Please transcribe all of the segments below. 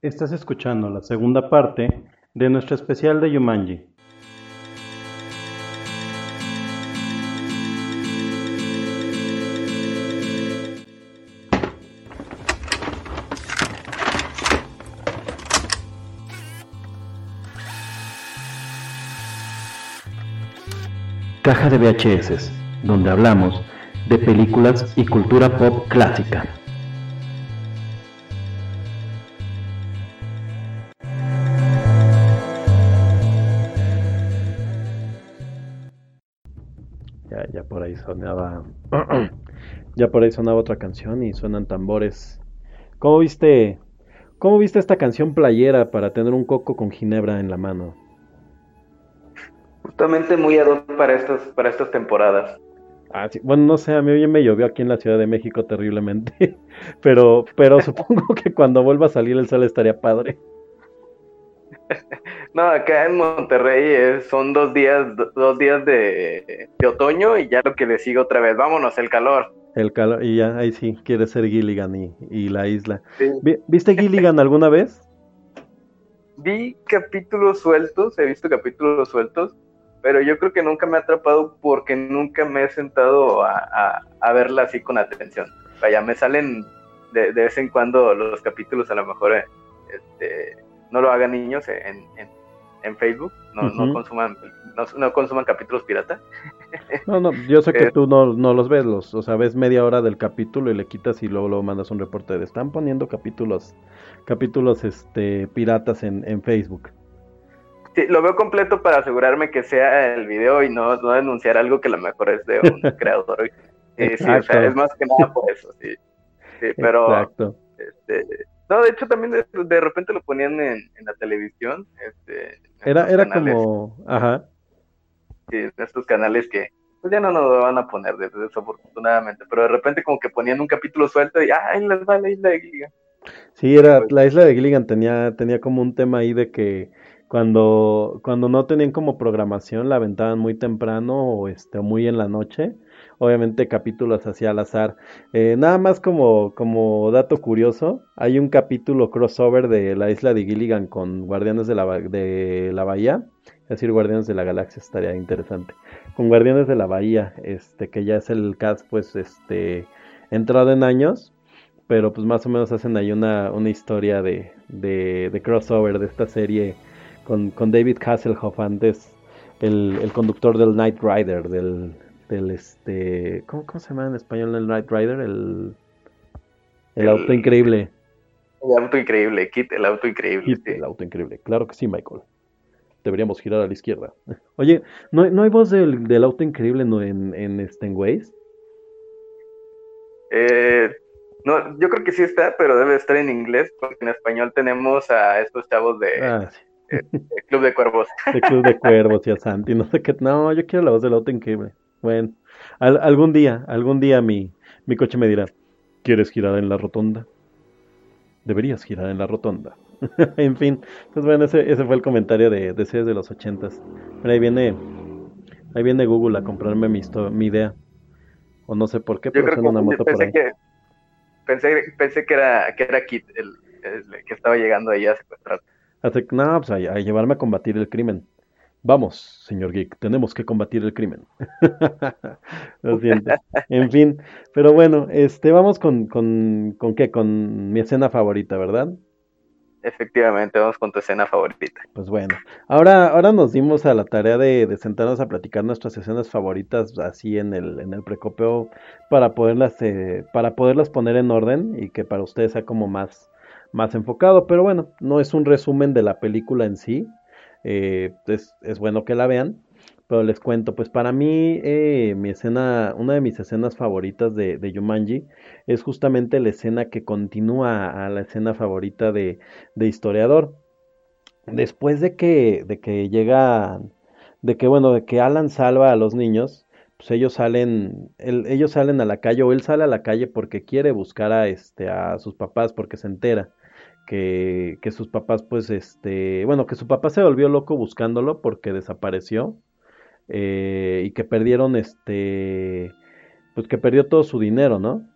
Estás escuchando la segunda parte de nuestro especial de Yumanji. Caja de VHS, donde hablamos de películas y cultura pop clásica. Sonaba. ya por ahí sonaba otra canción y suenan tambores. ¿Cómo viste? ¿Cómo viste esta canción playera para tener un coco con ginebra en la mano? Justamente muy ad hoc para estas, para estas temporadas. Ah, sí. Bueno, no sé, a mí me llovió aquí en la Ciudad de México terriblemente, pero, pero supongo que cuando vuelva a salir el sol estaría padre. No, acá en Monterrey es- son dos días, dos días de, de otoño y ya lo que le sigue otra vez. Vámonos, el calor. El calor, y ya, ahí sí, quiere ser Gilligan y, y la isla. Sí. ¿Viste Gilligan alguna vez? Vi capítulos sueltos, he visto capítulos sueltos, pero yo creo que nunca me ha atrapado porque nunca me he sentado a, a- a verla así con atención. Vaya, me salen de, de vez en cuando los capítulos, a lo mejor eh, este, no lo hagan niños en, en- en Facebook, no, no consuman no, no consuman capítulos pirata. No, no, yo sé que Eh. tú no, no los ves, los, o sea, ves media hora del capítulo y le quitas y luego, luego mandas un reporte de están poniendo capítulos, capítulos este piratas en, en Facebook. Sí, lo veo completo para asegurarme que sea el video y no, no denunciar algo que a lo mejor es de un creador. Eh, sí, o sea, es más que nada por eso, sí. Sí, pero Exacto. Este, no, de hecho también de, de repente lo ponían en, en la televisión. Este, Era, era canales, como, ajá, sí, estos canales que pues ya no nos lo van a poner, des- desafortunadamente. Pero de repente como que ponían un capítulo suelto y ¡ay, les va la isla de Gilligan! Sí, era, Pues- la isla de Gilligan tenía, tenía como un tema ahí de que cuando, cuando no tenían como programación la aventaban muy temprano o este, muy en la noche. Obviamente capítulos así al azar. Eh, nada más como, como dato curioso, hay un capítulo crossover de la isla de Gilligan con Guardianes de la, de la Bahía. Es decir, Guardianes de la Galaxia estaría interesante. Con Guardianes de la Bahía, este, que ya es el cast, pues, este, entrado en años pero pues más o menos hacen ahí una, una historia de, de, de crossover de esta serie con, con David Hasselhoff antes, el, el conductor del Knight Rider, del, del este, ¿cómo, cómo se llama en español el Knight Rider? El, el, El- auto increíble. El auto increíble, Kit, el auto increíble. Sí. El auto increíble, claro que sí, Michael. Deberíamos girar a la izquierda. Oye, ¿no, hay- no hay voz del, del auto increíble no, en, en, este, en Waze? Eh, no, yo creo que sí está, pero debe estar en inglés, porque en español tenemos a estos chavos de, Ah, sí. de Club de Cuervos. De Club de Cuervos y a Santi, no sé qué. No, yo quiero la voz del auto increíble. Bueno, al- algún día, algún día mi, mi coche me dirá, ¿quieres girar en la rotonda? Deberías girar en la rotonda. En fin, pues bueno, ese, ese fue el comentario de, de series de los ochentas. Pero ahí viene, ahí viene Google a comprarme mi, mi idea. O no sé por qué, pero una moto por pensé ahí. que pensé, pensé que era que era Kit el, el que estaba llegando ahí a secuestrar. No, pues a, a llevarme a combatir el crimen. Vamos, señor Geek, tenemos que combatir el crimen. Lo siento. En fin, pero bueno, este, vamos con, con, con qué, con mi escena favorita, ¿verdad? Efectivamente, vamos con tu escena favorita. Pues bueno, ahora, ahora nos dimos a la tarea de, de sentarnos a platicar nuestras escenas favoritas así en el, en el precopeo para poderlas, eh, para poderlas poner en orden y que para ustedes sea como más, más enfocado. Pero bueno, no es un resumen de la película en sí. Eh, es, es bueno que la vean. Pero les cuento, pues para mí eh, mi escena, una de mis escenas favoritas de, de Jumanji es justamente la escena que continúa a la escena favorita de, de Historiador después de que, de que llega, de que bueno, de que Alan salva a los niños, pues ellos salen, ellos salen a la calle, o él sale a la calle porque quiere buscar a este, a sus papás, porque se entera que, que sus papás, pues, este, bueno, que su papá se volvió loco buscándolo porque desapareció, eh, y que perdieron, este, pues que perdió todo su dinero, ¿no?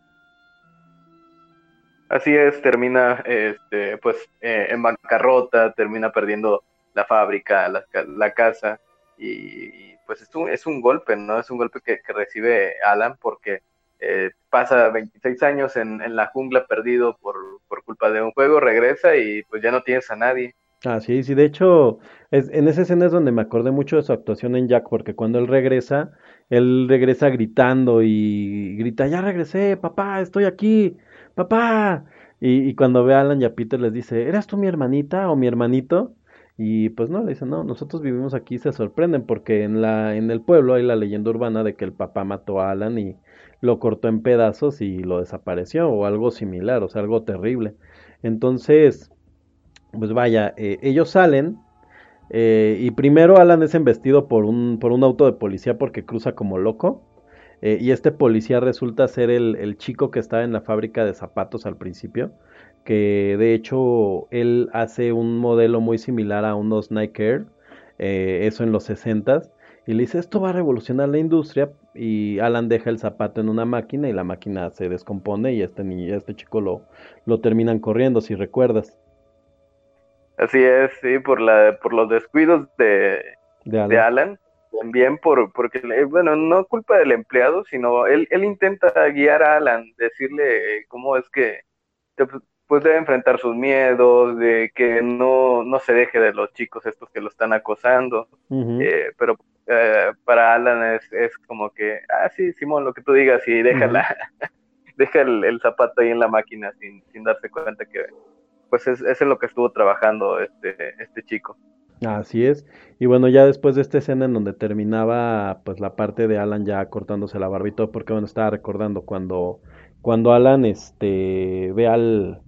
Así es, termina este, pues eh, en bancarrota, termina perdiendo la fábrica, la, casa y, pues es un, es un golpe, ¿no? Es un golpe que, recibe Alan porque eh, pasa 26 años en, en, la jungla perdido por, por culpa de un juego, regresa y pues ya no tienes a nadie. Ah, sí, sí, de hecho, es, en esa escena es donde me acordé mucho de su actuación en Jack, porque cuando él regresa, él regresa gritando y grita, ya regresé, papá, estoy aquí papá. Y, cuando ve a Alan y a Peter les dice, ¿eras tú mi hermanita o mi hermanito? Y pues no, le dicen, no, nosotros vivimos aquí, se sorprenden porque en, la, en el pueblo hay la leyenda urbana de que el papá mató a Alan y lo cortó en pedazos y lo desapareció o algo similar, o sea, algo terrible. Entonces, pues vaya, eh, ellos salen eh, y primero Alan es embestido por un, por un auto de policía porque cruza como loco. Eh, y este policía resulta ser el, chico que estaba en la fábrica de zapatos al principio, que de hecho él hace un modelo muy similar a unos Nike Air, eso en los 60 y le dice esto va a revolucionar la industria y Alan deja el zapato en una máquina y la máquina se descompone y este, este chico lo, lo terminan corriendo, si recuerdas. Así es, sí, por, la, por los descuidos de, De Alan también por, porque, bueno, no culpa del empleado, sino él, él intenta guiar a Alan, decirle cómo es que pues debe enfrentar sus miedos, de que no, no se deje de los chicos estos que lo están acosando, eh, pero eh, para Alan es, es como que, ah, sí, Simón, lo que tú digas, y déjala, deja el, el, zapato ahí en la máquina sin, sin darse cuenta que pues es, es en lo que estuvo trabajando este, este chico. Así es. Y bueno, ya después de esta escena en donde terminaba pues la parte de Alan ya cortándose la barba y todo, porque bueno, estaba recordando cuando, cuando Alan este ve al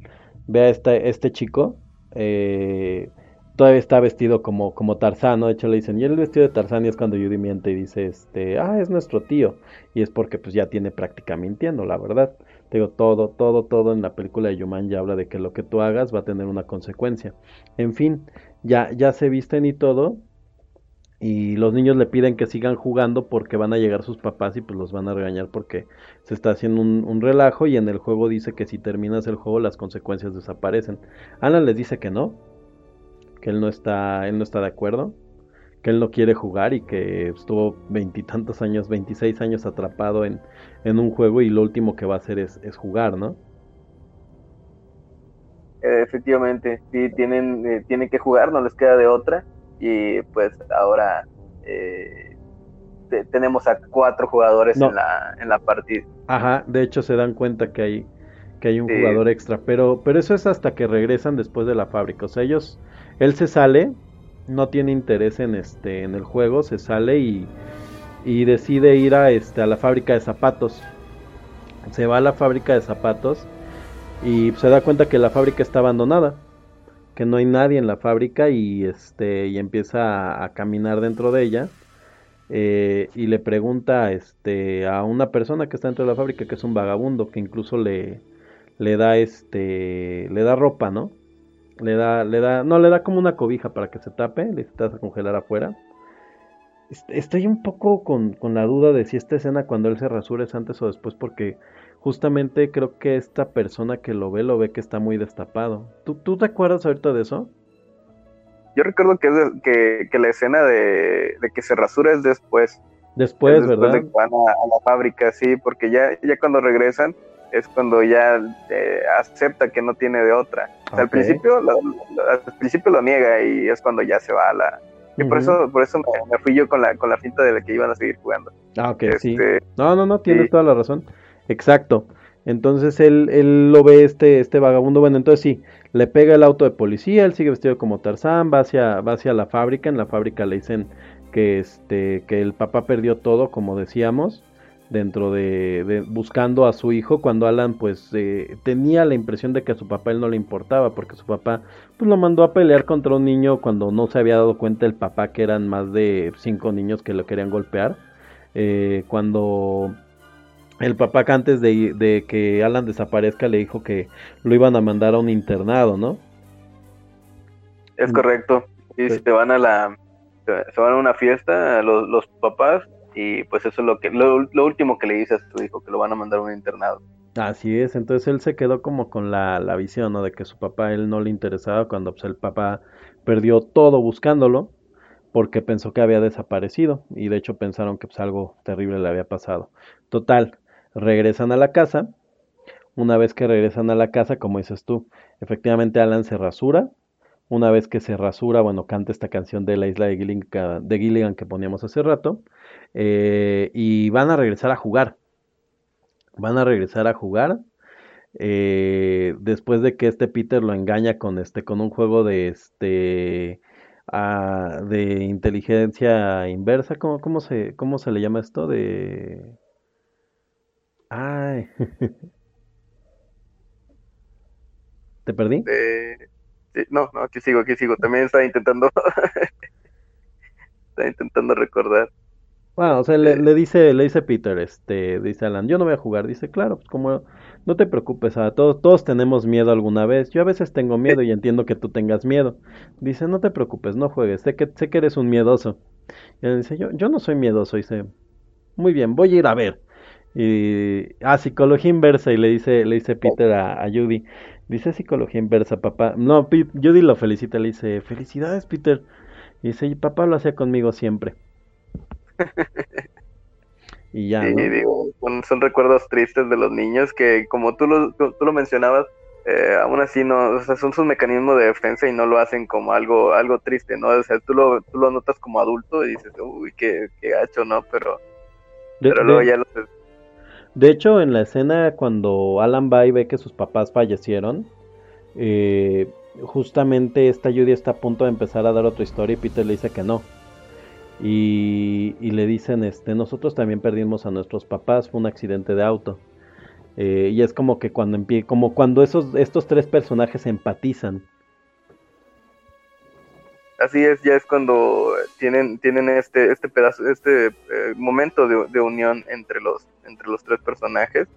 ve a este, este chico, eh, todavía está vestido como, como Tarzán, ¿no? De hecho le dicen, y el vestido de Tarzán es cuando Judy miente y dice, este, ah, es nuestro tío. Y es porque pues ya tiene práctica mintiendo, la verdad. Te digo, todo, todo, todo en la película de Yuman ya habla de que lo que tú hagas va a tener una consecuencia. En fin, ya, ya se visten y todo. Y los niños le piden que sigan jugando porque van a llegar sus papás y pues los van a regañar porque se está haciendo un, relajo y en el juego dice que si terminas el juego las consecuencias desaparecen. Alan les dice que no, que él no está, él no está de acuerdo, que él no quiere jugar y que estuvo veintitantos años, veintiséis años atrapado en, en, un juego y lo último que va a hacer es, es jugar, ¿no? efectivamente, sí, tienen, eh, tienen que jugar, no les queda de otra. Y pues ahora eh, tenemos a cuatro jugadores en, la, en la partida. Ajá, de hecho se dan cuenta que hay, que hay un jugador extra, pero, pero eso es hasta que regresan después de la fábrica. O sea, ellos, él se sale, no tiene interés en este, en el juego, se sale y, y decide ir a este, a la fábrica de zapatos. Se va a la fábrica de zapatos y se da cuenta que la fábrica está abandonada, que no hay nadie en la fábrica y este y empieza a, caminar dentro de ella eh, y le pregunta este a una persona que está dentro de la fábrica que es un vagabundo que incluso le le da este le da ropa, ¿no? Le da le da no le da como una cobija para que se tape, le está a congelar afuera. Estoy un poco con, con la duda de si esta escena cuando él se rasura es antes o después porque justamente creo que esta persona que lo ve, lo ve que está muy destapado. ¿Tú, tú te acuerdas ahorita de eso? Yo recuerdo que, que, la escena de, que se rasura es después. Después, ¿verdad? De que van a, la fábrica, sí, porque ya, ya cuando regresan es cuando ya eh, acepta que no tiene de otra. al principio lo, al principio lo niega y es cuando ya se va a la... Y por eso, por eso me, fui yo con la, con la finta de que iban a seguir jugando. Ah, ok, sí. Este, no, no, no, tienes toda la razón. Exacto. Entonces él, él lo ve este, este vagabundo. Bueno, entonces sí, le pega el auto de policía, él sigue vestido como Tarzán, va hacia, va hacia la fábrica. En la fábrica le dicen que, este, que el papá perdió todo, como decíamos, dentro de, buscando a su hijo, cuando Alan pues eh, tenía la impresión de que a su papá él no le importaba, porque su papá pues lo mandó a pelear contra un niño cuando no se había dado cuenta el papá que eran más de cinco niños que lo querían golpear. Eh, cuando el papá que antes de, que Alan desaparezca le dijo que lo iban a mandar a un internado, ¿no? Es correcto. Y se van a la se van a una fiesta los, los papás y pues eso es lo que lo, último que le dice a su hijo que lo van a mandar a un internado. Así es, entonces él se quedó como con la, la visión, ¿no? De que su papá él no le interesaba cuando pues, el papá perdió todo buscándolo porque pensó que había desaparecido y de hecho pensaron que pues, algo terrible le había pasado. Total, regresan a la casa. Una vez que regresan a la casa, como dices tú, efectivamente Alan se rasura. Una vez que se rasura, bueno, canta esta canción de la isla de Gilligan, de Gilligan que poníamos hace rato. Eh, y van a regresar a jugar. Van a regresar a jugar. eh, después de que este Peter lo engaña con este, con un juego de este ah, de inteligencia inversa. ¿Cómo, cómo se, cómo se le llama esto? De. Ay, ¿te perdí? No, no, aquí sigo, aquí sigo. También estaba intentando, estaba intentando recordar. Bueno, o sea, le, Eh, le dice, le dice Peter, este, dice Alan, yo no voy a jugar. Dice, claro, pues como, no te preocupes, a todos, todos tenemos miedo alguna vez. Yo a veces tengo miedo y entiendo que tú tengas miedo. Dice, no te preocupes, no juegues, sé que, sé que eres un miedoso. Y él dice, yo, yo no soy miedoso. Dice, muy bien, voy a ir a ver. Y, ah, psicología inversa, y le dice, le dice Peter a, a Judy, dice psicología inversa, papá. No, Pete- Judy lo felicita, le dice, felicidades, Peter. Y dice, "Y papá lo hacía conmigo siempre. Y ya, Sí, ¿no? digo, son, son recuerdos tristes de los niños que, como tú lo, tú, tú lo mencionabas, eh, aún así no, o sea, son sus mecanismos de defensa y no lo hacen como algo, algo triste, ¿no? O sea, tú lo, tú lo notas como adulto y dices, uy, qué, qué gacho, ¿no? Pero, De, pero luego de, ya lo de hecho, en la escena cuando Alan va y ve que sus papás fallecieron, eh, justamente esta Judy está a punto de empezar a dar otra historia y Peter le dice que no. Y, y le dicen, este, nosotros también perdimos a nuestros papás, fue un accidente de auto. Eh, y es como que cuando empie- como cuando esos, estos tres personajes empatizan. Así es, ya es cuando tienen, tienen este, este pedazo, este eh, momento de, de unión entre los, entre los tres personajes.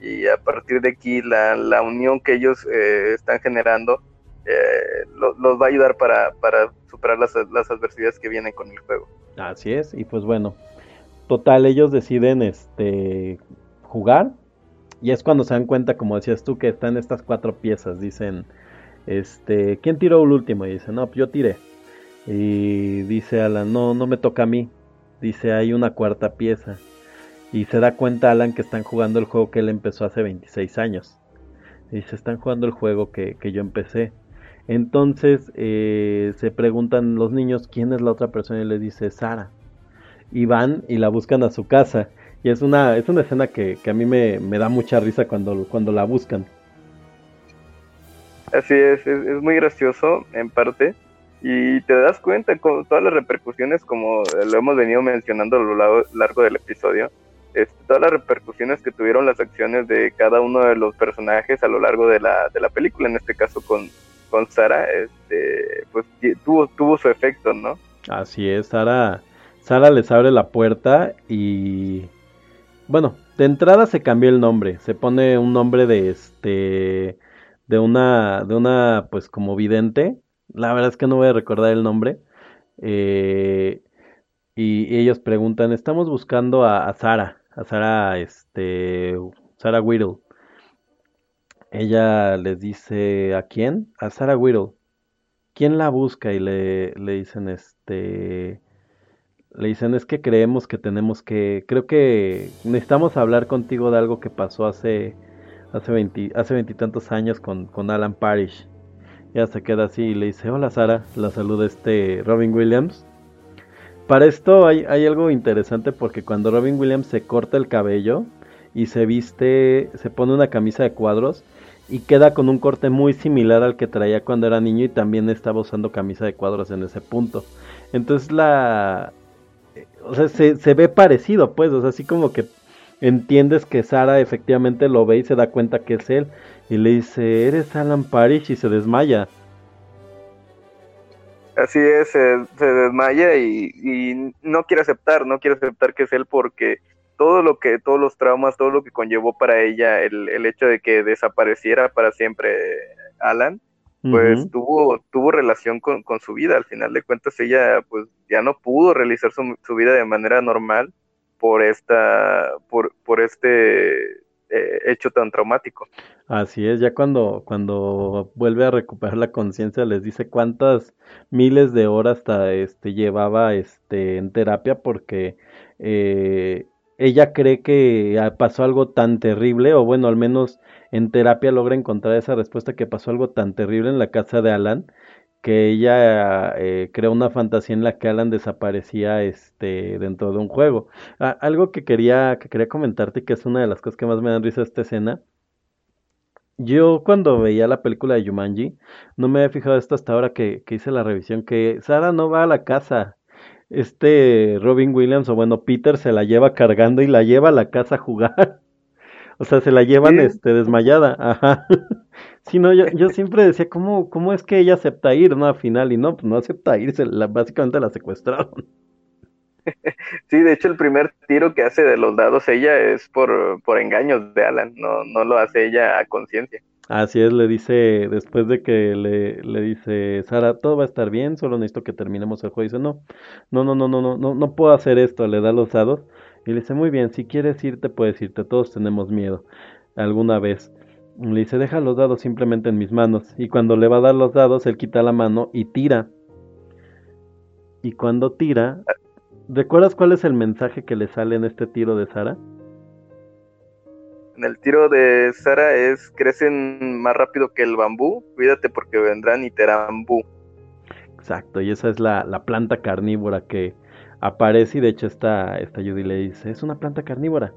Y a partir de aquí, la, la unión que ellos eh, están generando eh, lo- los va a ayudar para, para superar las, las adversidades que vienen con el juego. Así es, y pues bueno, total, ellos deciden este jugar y es cuando se dan cuenta, como decías tú, que están estas cuatro piezas. Dicen, este, ¿quién tiró el último? Y dice, no, pues yo tiré. Y dice Alan, no, no me toca a mí. Dice, hay una cuarta pieza. Y se da cuenta Alan que están jugando el juego que él empezó hace 26 años. Y dice, están jugando el juego que, que yo empecé. Entonces eh, se preguntan los niños quién es la otra persona y le dice Sara. Y van y la buscan a su casa. Y es una, es una escena que, que a mí me, me da mucha risa cuando, cuando la buscan. Así es, es, es muy gracioso en parte. Y te das cuenta con todas las repercusiones, como lo hemos venido mencionando a lo largo, del episodio, este, todas las repercusiones que tuvieron las acciones de cada uno de los personajes a lo largo de la, de la película, en este caso con, con Sara, este, pues tuvo, tuvo su efecto, ¿no? Así es, Sara, Sara les abre la puerta y bueno, de entrada se cambió el nombre, se pone un nombre de este de una de una pues como vidente. La verdad es que no voy a recordar el nombre. Eh, y ellos preguntan, estamos buscando a, a Sara, a Sara, este, Sara Whittle. Ella les dice, ¿a quién? A Sara Whittle. ¿Quién la busca? Y le, le dicen, este, le dicen, es que creemos que tenemos que, creo que necesitamos hablar contigo de algo que pasó hace, hace veinte, hace veintitantos años con, con Alan Parrish. Ya se queda así y le dice, hola Sara, la saluda este Robin Williams. Para esto hay, hay algo interesante porque cuando Robin Williams se corta el cabello y se viste, se pone una camisa de cuadros y queda con un corte muy similar al que traía cuando era niño y también estaba usando camisa de cuadros en ese punto. Entonces la... O sea, se, se ve parecido, pues, o sea, así como que entiendes que Sara efectivamente lo ve y se da cuenta que es él y le dice, eres Alan Parrish y se desmaya. Así es, se, se desmaya y, y no quiere aceptar, no quiere aceptar que es él porque todo lo que, todos los traumas, todo lo que conllevó para ella el, el hecho de que desapareciera para siempre Alan, pues tuvo, tuvo relación con, con su vida. Al final de cuentas, ella pues ya no pudo realizar su, su vida de manera normal por esta, por, por este, eh, hecho tan traumático. Así es, ya cuando, cuando vuelve a recuperar la conciencia les dice cuántas miles de horas hasta, este, llevaba este, en terapia porque eh, ella cree que pasó algo tan terrible, o bueno, al menos en terapia logra encontrar esa respuesta que pasó algo tan terrible en la casa de Alan, que ella eh, creó una fantasía en la que Alan desaparecía este, dentro de un juego. algo que quería, que quería comentarte, que es una de las cosas que más me dan risa esta escena. Yo cuando veía la película de Jumanji, no me había fijado esto hasta ahora que, que hice la revisión, que Sara no va a la casa. Este Robin Williams, o bueno, Peter se la lleva cargando y la lleva a la casa a jugar. O sea, se la llevan este, desmayada. Ajá. Sí, no, yo, yo siempre decía, ¿cómo, ¿cómo es que ella acepta ir, no? Al final, y no, pues no acepta ir, se la, básicamente la secuestraron. Sí, de hecho el primer tiro que hace de los dados ella es por, por engaños de Alan, no, no lo hace ella a conciencia. Así es, le dice, después de que le, le dice, Sara, todo va a estar bien, solo necesito que terminemos el juego. Dice, no, no, no, no, no, no, no, no puedo hacer esto, le da los dados. Y le dice, muy bien, si quieres irte, puedes irte, todos tenemos miedo alguna vez. Le dice, deja los dados simplemente en mis manos. Y cuando le va a dar los dados, él quita la mano y tira. Y cuando tira, ¿recuerdas cuál es el mensaje que le sale en este tiro de Sara? En el tiro de Sara es, crecen más rápido que el bambú, cuídate porque vendrán y te harán bú. Exacto, y esa es la, la, planta carnívora que aparece y de hecho esta, esta Judy le dice, es una planta carnívora.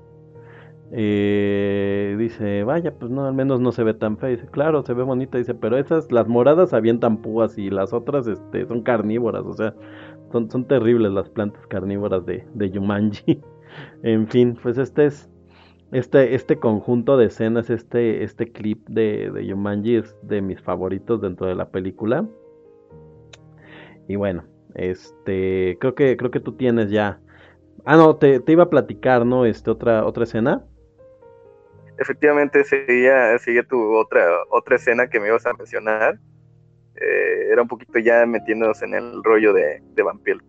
Eh, dice, vaya, pues no, al menos no se ve tan fea. Dice, claro, se ve bonita. Dice, pero esas, las moradas avientan púas y las otras este, son carnívoras. O sea, son, son terribles las plantas carnívoras de, de Yumanji. en fin, pues este es este, este conjunto de escenas, este, este clip de, de Yumanji es de mis favoritos dentro de la película. Y bueno, este, creo que, creo que tú tienes ya. Ah, no, te, te iba a platicar, ¿no? Este, otra, otra escena efectivamente seguía, seguía tu otra, otra escena que me ibas a mencionar. Eh, era un poquito ya metiéndonos en el rollo de, de Vampiro.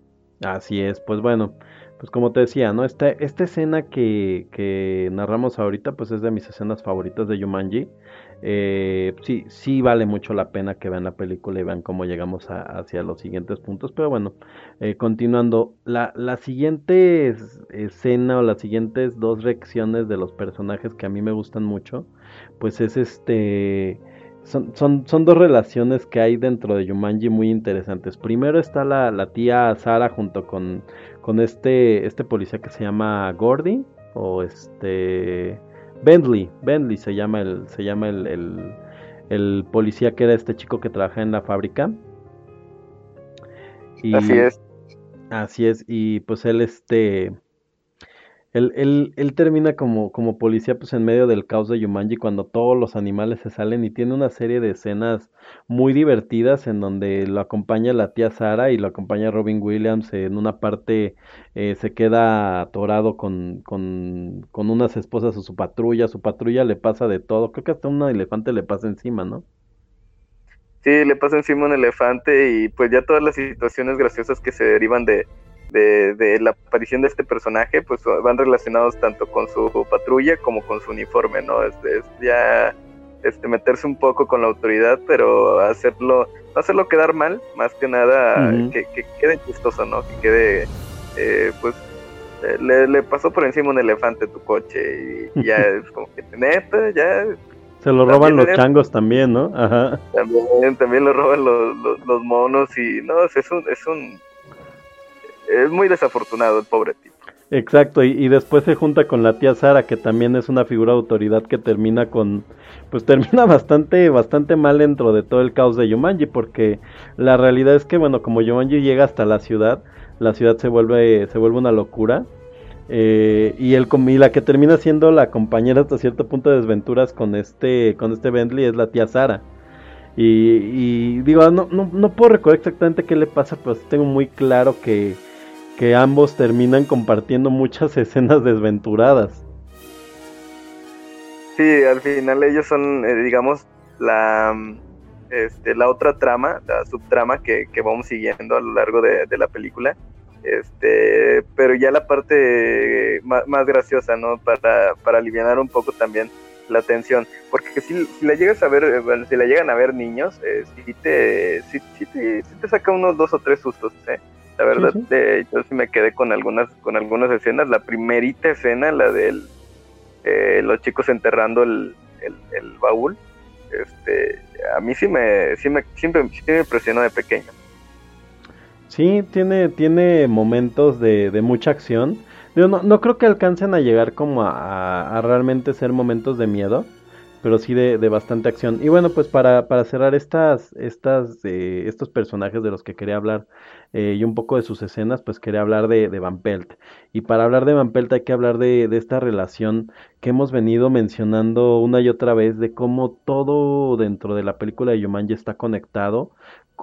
Así es, pues bueno, pues como te decía, ¿no? Esta, esta escena que, que narramos ahorita, pues es de mis escenas favoritas de Yumanji. Eh, sí, sí vale mucho la pena que vean la película y vean cómo llegamos hacia los siguientes puntos. Pero bueno, eh, continuando, la, la siguiente escena o las siguientes dos reacciones de los personajes que a mí me gustan mucho, pues es este... Son, son, son, dos relaciones que hay dentro de Yumanji muy interesantes. Primero está la, la tía Sara junto con, con este, este policía que se llama Gordy o este Bentley, Bentley se llama el, se llama el, el, policía que era este chico que trabaja en la fábrica. Y, así es. Así es, y pues él este él, él, termina como, como policía pues en medio del caos de Yumanji cuando todos los animales se salen y tiene una serie de escenas muy divertidas en donde lo acompaña la tía Sara y lo acompaña Robin Williams en una parte eh, se queda atorado con, con, con unas esposas o su patrulla, su patrulla le pasa de todo, creo que hasta un elefante le pasa encima, ¿no? Sí, le pasa encima un elefante y pues ya todas las situaciones graciosas que se derivan de, de, la aparición de este personaje, pues van relacionados tanto con su patrulla como con su uniforme, ¿no? Es, ya este, meterse un poco con la autoridad, pero hacerlo, no hacerlo quedar mal, más que nada que, quede chistoso, ¿no? Que quede, eh, pues, eh, le, pasó por encima un elefante tu coche y, ya es como que neta, ya se lo roban los changos también, ¿no? Ajá. También, también lo roban los, los, monos y no, es un, es un, es muy desafortunado el pobre tipo. Exacto, y, después se junta con la tía Sara, que también es una figura de autoridad que termina con, pues termina bastante, bastante mal dentro de todo el caos de Yumanji, porque la realidad es que, bueno, como Yumanji llega hasta la ciudad, la ciudad se vuelve, se vuelve una locura, eh, y, el, y la que termina siendo la compañera hasta cierto punto de desventuras con este, con este Bentley es la tía Sara. Y, y digo, no, no, no puedo recordar exactamente qué le pasa, pero tengo muy claro que que ambos terminan compartiendo muchas escenas desventuradas. Sí, al final ellos son, eh, digamos, la, este, la otra trama, la subtrama que, que vamos siguiendo a lo largo de, la película. Este, pero ya la parte más, graciosa, ¿no? Para, para aliviar un poco también la atención, porque si, si la llegas a ver, eh, si la llegan a ver niños, eh, sí, te, sí, te, te saca unos dos o tres sustos, ¿eh? La verdad, yo sí me quedé con algunas, con algunas escenas. La primerita escena, la de eh, los chicos enterrando el, el, baúl, este, a mí sí me, sí me, siempre, sí me impresionó de pequeño. Sí, tiene, tiene momentos de, de mucha acción. Yo no, no creo que alcancen a llegar como a, a, realmente ser momentos de miedo, pero sí de, de bastante acción. Y bueno, pues para, para cerrar estas, estas, eh, estos personajes de los que quería hablar eh, y un poco de sus escenas, pues quería hablar de, de Van Pelt. Y para hablar de Van Pelt hay que hablar de, de esta relación que hemos venido mencionando una y otra vez, de cómo todo dentro de la película de Yumanji está conectado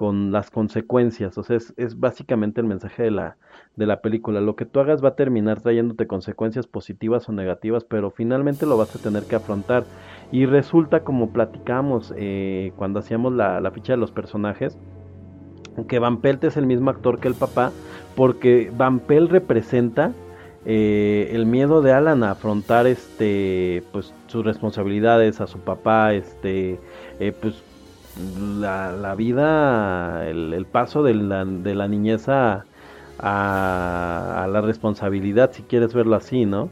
con las consecuencias, o sea, es, básicamente el mensaje de la, de la película. Lo que tú hagas va a terminar trayéndote consecuencias positivas o negativas, pero finalmente lo vas a tener que afrontar. Y resulta, como platicamos eh, cuando hacíamos la, la, ficha de los personajes, que Van Pelt es el mismo actor que el papá, porque Van Pelt representa eh, el miedo de Alan a afrontar este, pues, sus responsabilidades a su papá, este, eh, pues la, la vida, el, paso de la, de la niñez a, a, la responsabilidad, si quieres verlo así, ¿no?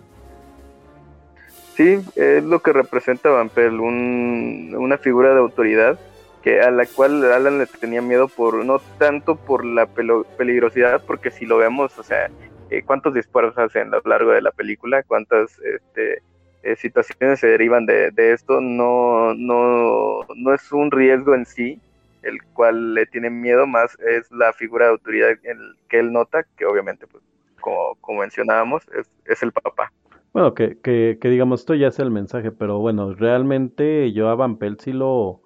Sí, es lo que representa Vampel, un, una figura de autoridad que a la cual Alan le tenía miedo por no tanto por la peligrosidad, porque si lo vemos, o sea, eh, cuántos disparos hacen a lo largo de la película, cuántas este, eh, situaciones se derivan de, de, esto, no, no, no es un riesgo en sí, el cual le tiene miedo más es la figura de autoridad que él nota, que obviamente, pues, como, como mencionábamos, es, es, el papá. Bueno, que, que, que, digamos, esto ya es el mensaje, pero bueno, realmente yo a Van Pelt sí lo...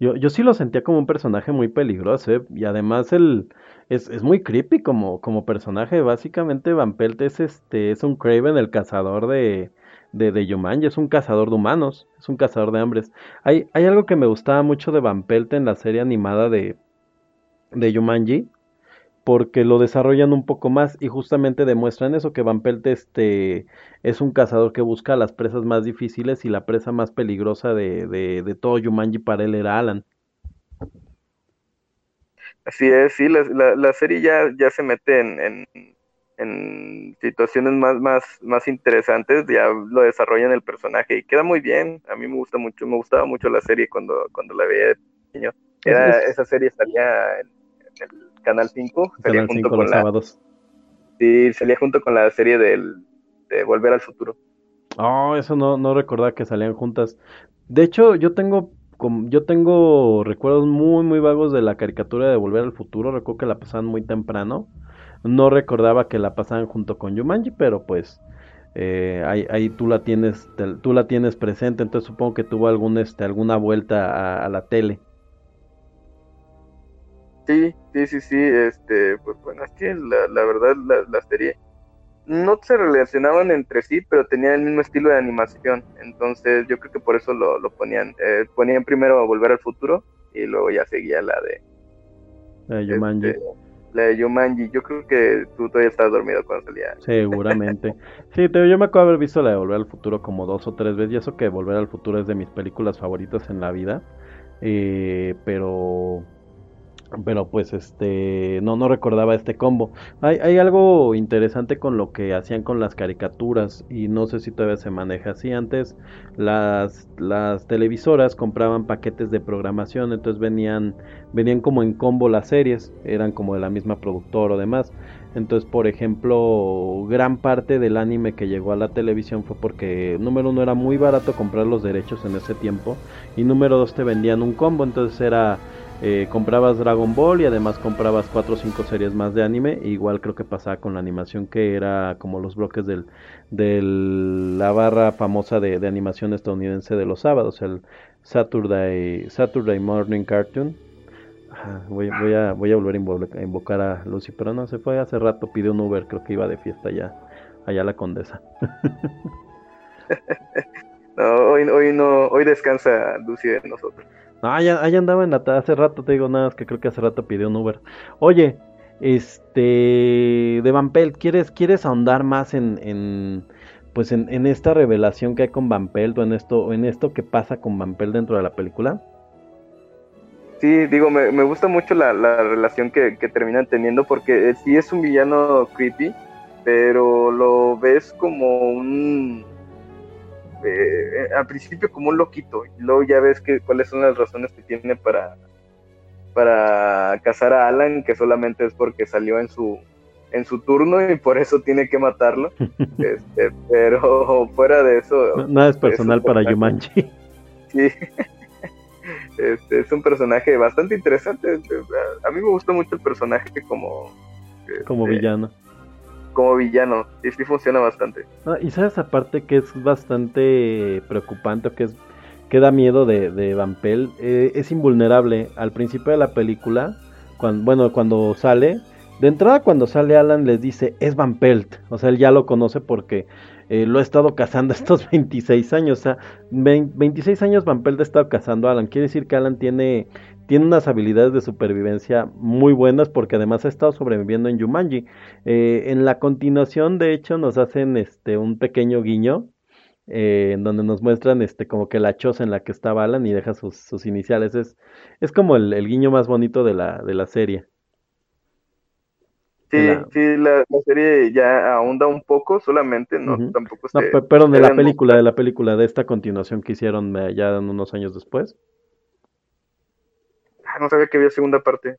Yo, yo sí lo sentía como un personaje muy peligroso, ¿eh? y además el, es, es muy creepy como, como personaje. Básicamente Van Pelt es, este, es un Craven, el cazador de, de, de Yumanji, es un cazador de humanos, es un cazador de hambres. Hay, hay algo que me gustaba mucho de Van Pelt en la serie animada de, de Yumanji, porque lo desarrollan un poco más y justamente demuestran eso, que Van Pelt este, es un cazador que busca las presas más difíciles y la presa más peligrosa de, de, de todo Yumanji para él era Alan. Así es, sí, la, la, serie ya, ya se mete en, en, situaciones más, más, más interesantes, ya lo desarrollan el personaje y queda muy bien. A mí me gusta mucho, me gustaba mucho la serie cuando, cuando la veía de pequeño. Era, esa serie salía en, el Canal 5, salía Canal junto 5 con los la, sábados. Sí, salía junto con la serie del, de Volver al Futuro. Oh, eso no, no recordaba que salían juntas. De hecho, yo tengo yo tengo recuerdos muy muy vagos de la caricatura de Volver al Futuro, recuerdo que la pasaban muy temprano. No recordaba que la pasaban junto con Yumanji, pero pues eh, ahí, ahí, tú la tienes te, tú la tienes presente, entonces supongo que tuvo algún este alguna vuelta a, a la tele. Sí, sí, sí, sí, este, pues bueno, es que la, la verdad la, la serie no se relacionaban entre sí, pero tenían el mismo estilo de animación. Entonces yo creo que por eso lo, lo ponían. Eh, ponían primero a Volver al Futuro y luego ya seguía la de... La de Yumanji. Este, la de Yumanji. Yo creo que tú todavía estabas dormido cuando salía. Seguramente. sí, te, yo me acuerdo haber visto la de Volver al Futuro como dos o tres veces. Y eso que Volver al Futuro es de mis películas favoritas en la vida. Eh, pero pero pues este no no recordaba este combo. Hay, hay algo interesante con lo que hacían con las caricaturas y no sé si todavía se maneja así. Antes las las televisoras compraban paquetes de programación entonces venían venían como en combo las series eran como de la misma productora o demás. Entonces por ejemplo gran parte del anime que llegó a la televisión fue porque número uno era muy barato comprar los derechos en ese tiempo y número dos te vendían un combo. Entonces era eh, comprabas Dragon Ball y además comprabas 4 o 5 series más de anime. Igual creo que pasaba con la animación que era como los bloques del, del la barra famosa de, animación estadounidense de los sábados, el Saturday, Saturday Morning Cartoon. Ah, voy, voy, a, voy a volver a invocar a Lucy, pero no, se fue hace rato, pidió un Uber, creo que iba de fiesta allá, allá la condesa. no, hoy, hoy no, hoy descansa Lucy de nosotros. Ah, ya, andaba en la hace rato, te digo nada, es que creo que hace rato pidió un Uber. Oye, este, de Van ¿quieres, ¿quieres ahondar más en, en pues en, en, esta revelación que hay con Van o en esto, en esto que pasa con Van dentro de la película. Sí, digo, me, me gusta mucho la, la relación que, que, terminan teniendo porque eh, sí es un villano creepy, pero lo ves como un... Eh, al principio como un loquito, y luego ya ves que cuáles son las razones que tiene para, para cazar a Alan, que solamente es porque salió en su, en su turno y por eso tiene que matarlo. este, pero fuera de eso... nada es personal para Yumanji. Sí. Este, es un personaje bastante interesante. A mí me gusta mucho el personaje como... como este, villano. Como villano, y sí funciona bastante. Ah, y sabes aparte que es bastante preocupante, que es que da miedo de, de Van Pelt, eh, es invulnerable. Al principio de la película, cuando, bueno, cuando sale, de entrada cuando sale Alan les dice, es Van Pelt, o sea, él ya lo conoce porque eh, lo ha estado cazando estos 26 años, o sea, 20, 26 años Van Pelt ha estado cazando a Alan, quiere decir que Alan tiene, tiene unas habilidades de supervivencia muy buenas porque además ha estado sobreviviendo en Jumanji. Eh, en la continuación, de hecho, nos hacen este un pequeño guiño eh, en donde nos muestran este como que la choza en la que estaba Alan y deja sus, sus iniciales. Es, es como el, el, guiño más bonito de la, de la serie. Sí, la... sí, la, la, serie ya ahonda un poco solamente, no, uh -huh. tampoco se... No, perdón, de la película, de la película, de esta continuación que hicieron eh, ya unos años después. Ah, no sabía que había segunda parte.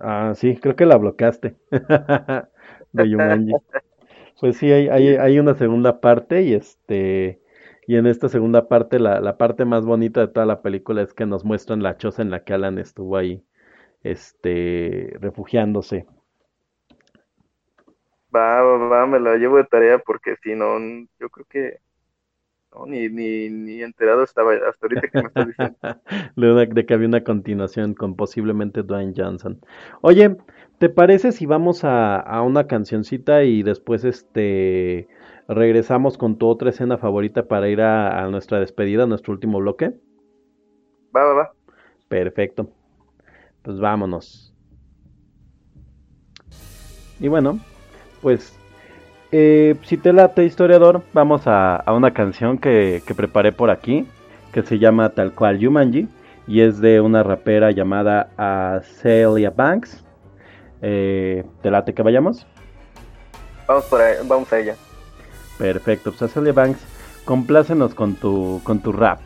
Ah, sí, creo que la bloqueaste. de Yumanji. Pues sí, hay, hay, hay, una segunda parte y este y en esta segunda parte la, la, parte más bonita de toda la película es que nos muestran la choza en la que Alan estuvo ahí este refugiándose. Va, va, va, me la llevo de tarea porque si no, yo creo que no, ni, ni, ni enterado estaba hasta ahorita que me estás diciendo. de, de que había una continuación con posiblemente Dwayne Johnson. Oye, ¿Te parece si vamos a, a, una cancioncita y después este regresamos con tu otra escena favorita para ir a, a, nuestra despedida, a nuestro último bloque? Va, va, va. Perfecto. Pues vámonos. Y bueno, pues eh, si te late historiador, vamos a, a una canción que, que preparé por aquí, que se llama tal cual Yumanji, y es de una rapera llamada Celia Banks. Eh, ¿Te late que vayamos? Vamos, por ahí, vamos a ella. Perfecto, pues Celia Banks, complácenos con tu, con tu rap.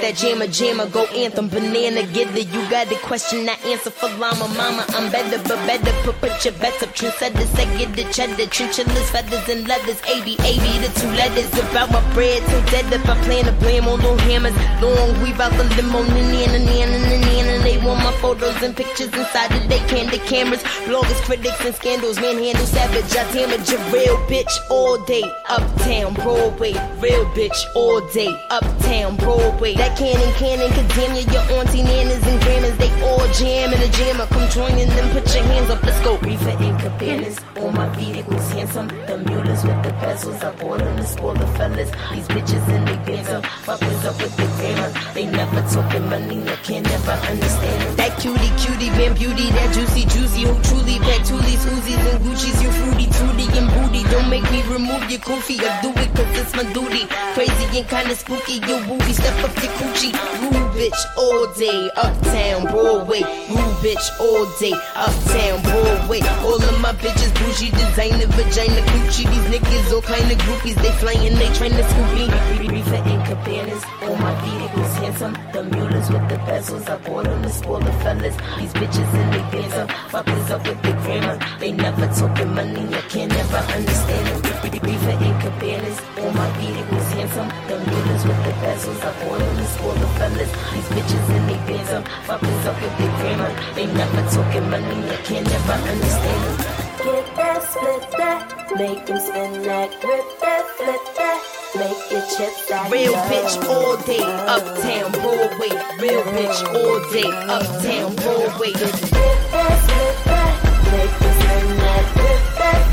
That jammer jammer go anthem banana get the you got the question I answer for llama mama. I'm better but better put put your bets up. Trendsetters I get the cheddar chinchillas feathers and leathers. A B A B the two letters. About my bread so dead if I plan to blame on no hammers. Long weave out the limo nana nana nana they my photos and pictures inside of they candy cameras bloggers critics and scandals manhandle savage I damage a real bitch all day uptown Broadway real bitch all day uptown Broadway. That cannon, cannon could damn you. Your auntie, nanas, and grandmas, they all jam in a jammer. Come join in them, put your hands up, let's go. Reefer and cabanas, all my vehicles handsome. The mules with the bezels, I bought them to spoil the fellas. These bitches in they banter, fuckers up with the grammar. They never talking money, I can never understand. That cutie, cutie, bam beauty, that juicy, juicy, who truly toolies, Uzis, and Gucci's, you fruity, tooty, and booty. Don't make me remove your koofy, I do it cause it's my duty. Crazy and kinda spooky, you booty, step up your coochie. Rude bitch all day, uptown Broadway. Rude bitch all day, uptown Broadway. All of my bitches bougie, designer, vagina, coochie. These niggas all kind of groupies, they flying, they trying to scoop me. Cabanas, all my vehicles handsome. The mules with the bezels, I bought them to spoil the fellas. These bitches in they banter, fuckers up with the grammar. They never talking money, I can never understand it. Reefer and cabanas, all my vehicles handsome. The mules with the bezels, I bought them to spoil the fellas. These bitches in they banter, fuckers up with the grammar. They never talking money, I can never understand it. Get that, split that, make them spin that, grip that, flip that. Real bitch all day, uptown Broadway. Real bitch all day, uptown Broadway. Make this, make that, make this,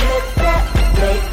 make that, make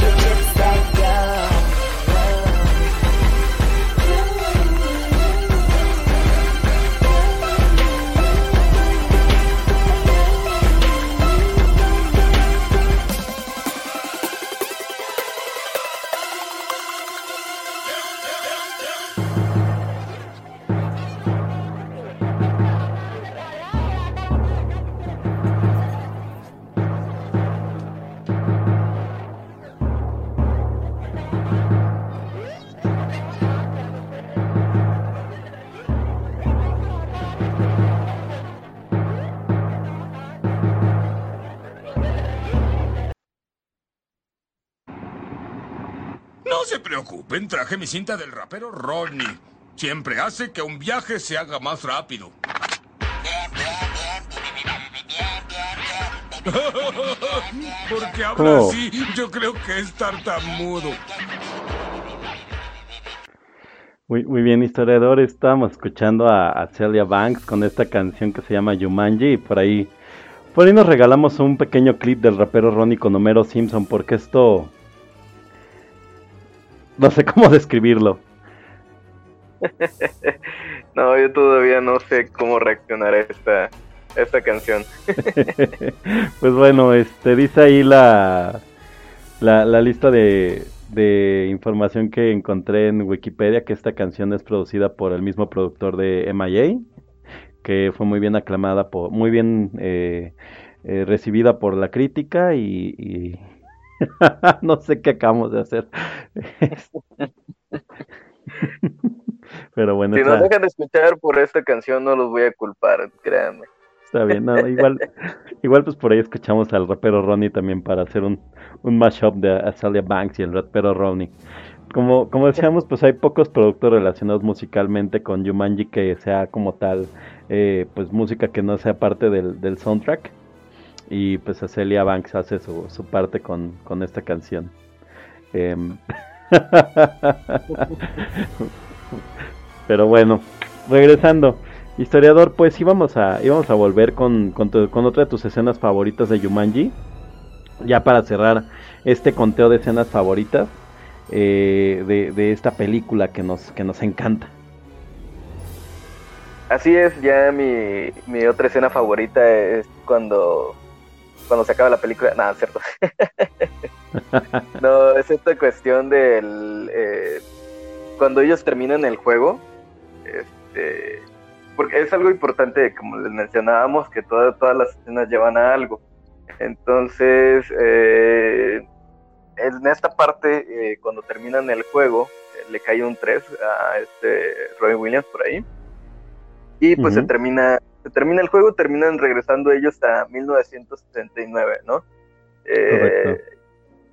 preocupen, traje mi cinta del rapero Rodney. Siempre hace que un viaje se haga más rápido. Porque habla Oh. así, yo creo que es tartamudo. Muy, muy bien, historiador. Estábamos escuchando a, a Celia Banks con esta canción que se llama Yumanji y por ahí, por ahí nos regalamos un pequeño clip del rapero Ronnie con Homero Simpson porque esto, no sé cómo describirlo. No, yo todavía no sé cómo reaccionar a esta, a esta canción. pues bueno, este dice ahí la, la, la lista de, de información que encontré en Wikipedia que esta canción es producida por el mismo productor de MIA, que fue muy bien aclamada, por, muy bien eh, eh, recibida por la crítica y, y no sé qué acabamos de hacer. Pero bueno, Si está, nos dejan de escuchar por esta canción, no los voy a culpar, créanme. está bien. no, igual, igual pues por ahí escuchamos al rapero Ronnie también para hacer un, un mashup de Azalea Banks y el rapero Ronnie. Como, como decíamos, pues hay pocos productos relacionados musicalmente con Jumanji que sea como tal, eh, pues música que no sea parte del, del soundtrack. Y pues Celia Banks hace su, su parte con, con esta canción. Em, Pero bueno, regresando. Historiador, pues íbamos a, íbamos a volver con, con, con otra de tus escenas favoritas de Jumanji. Ya para cerrar este conteo de escenas favoritas eh, de, de esta película que nos, que nos encanta. Así es, ya mi, mi otra escena favorita es cuando, cuando se acaba la película. Nada, cierto. no, es esta cuestión del. eh, cuando ellos terminan el juego. Este, porque es algo importante, como les mencionábamos, que todas todas las escenas llevan a algo. Entonces, eh, en esta parte, eh, cuando terminan el juego, eh, le cae un 3 a este Robin Williams por ahí. Y pues se termina se termina el juego, terminan regresando ellos a 1979, ¿no? Eh, Correcto.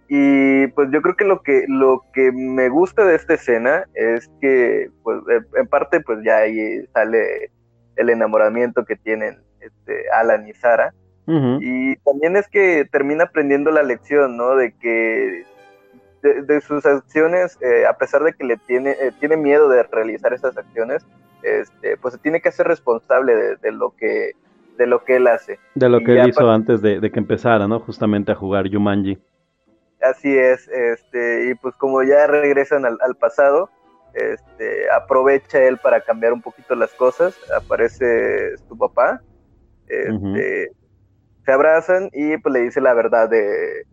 y pues yo creo que lo que lo que me gusta de esta escena es que pues eh, en parte pues ya ahí sale el enamoramiento que tienen este, Alan y Sara y también es que termina aprendiendo la lección, ¿no? De que de, de sus acciones, eh, a pesar de que le tiene, eh, tiene miedo de realizar esas acciones, este, pues se tiene que hacer responsable de, de lo que de lo que él hace. De lo y que él hizo antes de, de que empezara, ¿no? Justamente a jugar Jumanji. Así es, este, y pues como ya regresan al, al pasado, este, aprovecha él para cambiar un poquito las cosas, aparece su papá, este, se abrazan y pues le dice la verdad de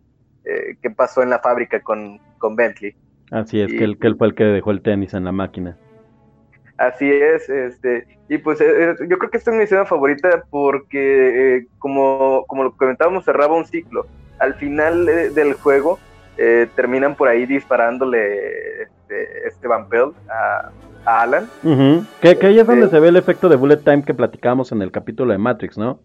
eh, qué pasó en la fábrica con, con Bentley. Así es, Y- que él, que él fue el que dejó el tenis en la máquina. Así es, este, y pues eh, eh, yo creo que esta es mi escena favorita porque eh, como, como lo comentábamos, cerraba un ciclo. Al final del juego eh, terminan por ahí disparándole este, este Van Pelt a, a Alan. Que, que ahí es donde se ve el efecto de Bullet Time que platicamos en el capítulo de Matrix, ¿no?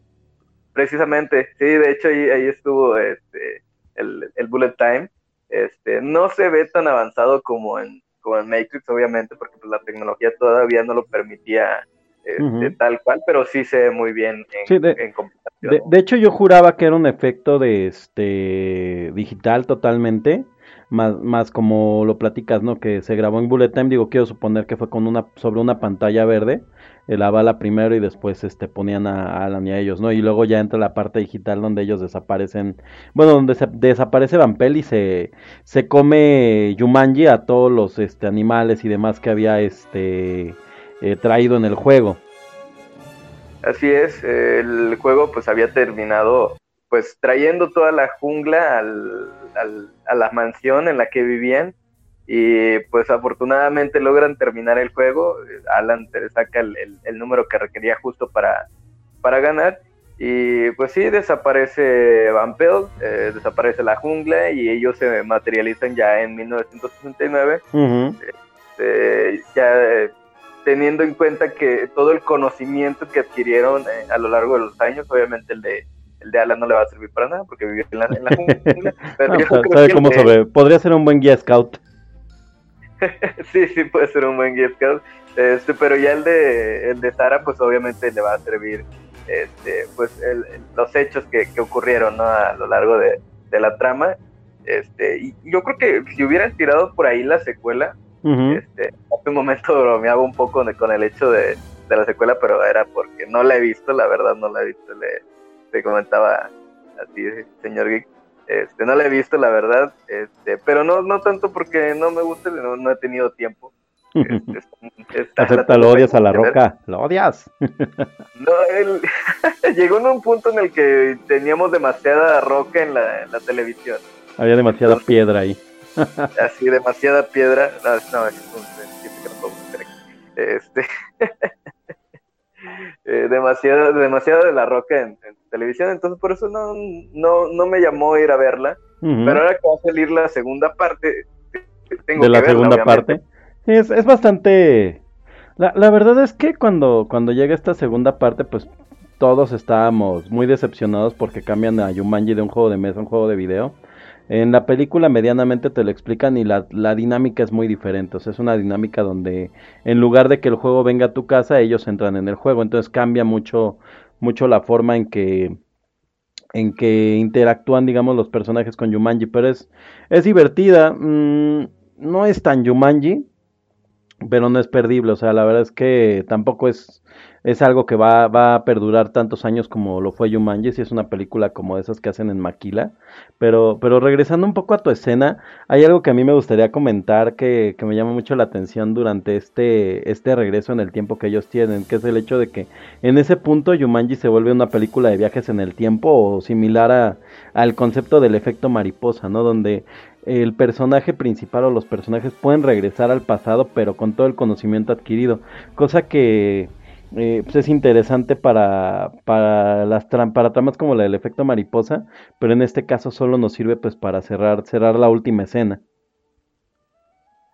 Precisamente, sí, de hecho ahí, ahí estuvo este, el, el Bullet Time. Este, no se ve tan avanzado como en, como en Matrix, obviamente, porque pues, la tecnología todavía no lo permitía este, tal cual, pero sí se ve muy bien en, Sí, de- en computación. De, de hecho, yo juraba que era un efecto de este digital totalmente, más, más como lo platicas, ¿no? Que se grabó en Bullet Time, digo, quiero suponer que fue con una, sobre una pantalla verde, eh, la bala primero y después este ponían a, a Alan y a ellos, ¿no? Y luego ya entra la parte digital donde ellos desaparecen, bueno, donde se, desaparece Vampel y se, se come Yumanji a todos los este animales y demás que había este eh, traído en el juego. Así es, el juego pues había terminado pues trayendo toda la jungla al, al- a la mansión en la que vivían. Y pues afortunadamente logran terminar el juego, Alan te saca el, el- el número que requería justo para, para ganar. Y pues sí, desaparece Van Pelt, eh, desaparece la jungla y ellos se materializan ya en 1969 Ujú. eh, ya eh, teniendo en cuenta que todo el conocimiento que adquirieron eh, a lo largo de los años, obviamente el de el de Alan no le va a servir para nada porque vivió en la, en la jungla, pero No, yo sabe- creo sabe que cómo el de- sobre- Podría ser un buen guía scout. sí, sí puede ser un buen gift card. Este, pero ya el de el de Sara, pues obviamente le va a servir este, pues los hechos que, ocurrieron a lo largo de, la trama. Este, y yo creo que si hubieran tirado por ahí la secuela, este, hace un momento bromeaba un poco con el hecho de, la secuela, pero era porque no la he visto, la verdad no la he visto, le, te comentaba a ti, señor Geek. Este, no la he visto, la verdad, este, pero no, no tanto porque no me guste, no, no he tenido tiempo. Este, lo odias a la roca, lo odias. no, él llegó en un punto en el que teníamos demasiada roca en la, televisión. Había demasiada piedra ahí. así, demasiada piedra. No, no es un Este. Eh, demasiada, demasiada de la roca en, televisión, entonces por eso no, no, no me llamó ir a verla. Pero ahora que va a salir la segunda parte, tengo de la segunda parte. Es, es bastante... La, la, verdad es que cuando, cuando llega esta segunda parte, pues todos estábamos muy decepcionados porque cambian a Yumanji de un juego de mesa a un juego de video. En la película medianamente te lo explican y la, la, dinámica es muy diferente. O sea, es una dinámica donde en lugar de que el juego venga a tu casa, ellos entran en el juego. Entonces cambia mucho, mucho la forma en que, en que interactúan, digamos, los personajes con Yumanji. Pero es, es divertida. Mm, no es tan Yumanji pero no es perdible, o sea, la verdad es que tampoco es, es algo que va, va a perdurar tantos años como lo fue Jumanji, si es una película como esas que hacen en Maquila, pero, pero regresando un poco a tu escena, hay algo que a mí me gustaría comentar que, que me llama mucho la atención durante este, este regreso en el tiempo que ellos tienen, que es el hecho de que en ese punto Jumanji se vuelve una película de viajes en el tiempo o similar a, al concepto del efecto mariposa, ¿no? Donde el personaje principal o los personajes pueden regresar al pasado, pero con todo el conocimiento adquirido, cosa que eh, pues es interesante para, para las para tramas como la del efecto mariposa, pero en este caso solo nos sirve pues para cerrar, cerrar la última escena.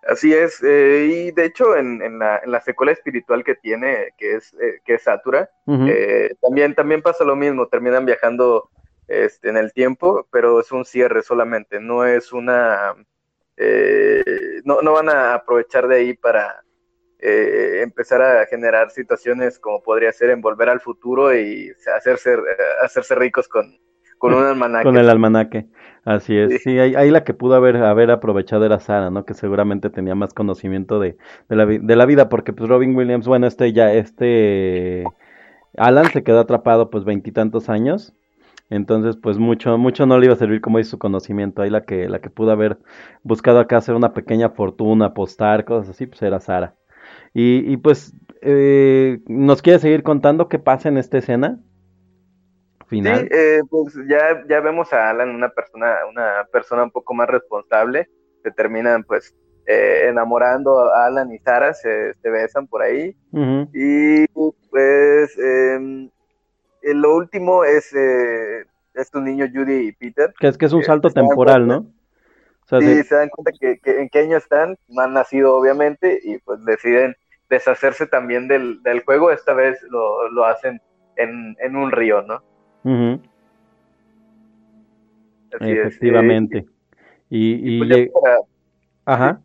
Así es, eh, y de hecho en, en, la, en, la, secuela espiritual que tiene, que es, eh, que es Satura, también, también pasa lo mismo, terminan viajando este, en el tiempo, pero es un cierre solamente, no es una... No, no, van a aprovechar de ahí para eh, empezar a generar situaciones como podría ser en volver al futuro y hacerse, hacerse ricos con, con un almanaque. Con el almanaque, así es. Sí, ahí, la que pudo haber, haber aprovechado era Sara, ¿no? Que seguramente tenía más conocimiento de, de, la, de la vida, porque pues Robin Williams, bueno, este ya, este... Alan se quedó atrapado pues veintitantos años entonces, pues mucho, mucho no le iba a servir como dice su conocimiento. Ahí la que, la que pudo haber buscado acá hacer una pequeña fortuna, apostar, cosas así, pues era Sara. Y, y pues, eh, ¿nos quiere seguir contando qué pasa en esta escena? Final. Sí, eh, pues ya, ya vemos a Alan, una persona, una persona un poco más responsable. Se terminan, pues, eh, enamorando a Alan y Sara, se, besan por ahí. Y pues em, eh, lo último es eh, estos niños Judy y Peter. Que es que es un salto temporal, ¿no? sí, se dan cuenta que, en qué año están, no han nacido obviamente y pues deciden deshacerse también del, juego, esta vez lo, hacen en, un río, ¿no? Efectivamente. y, pues Ajá.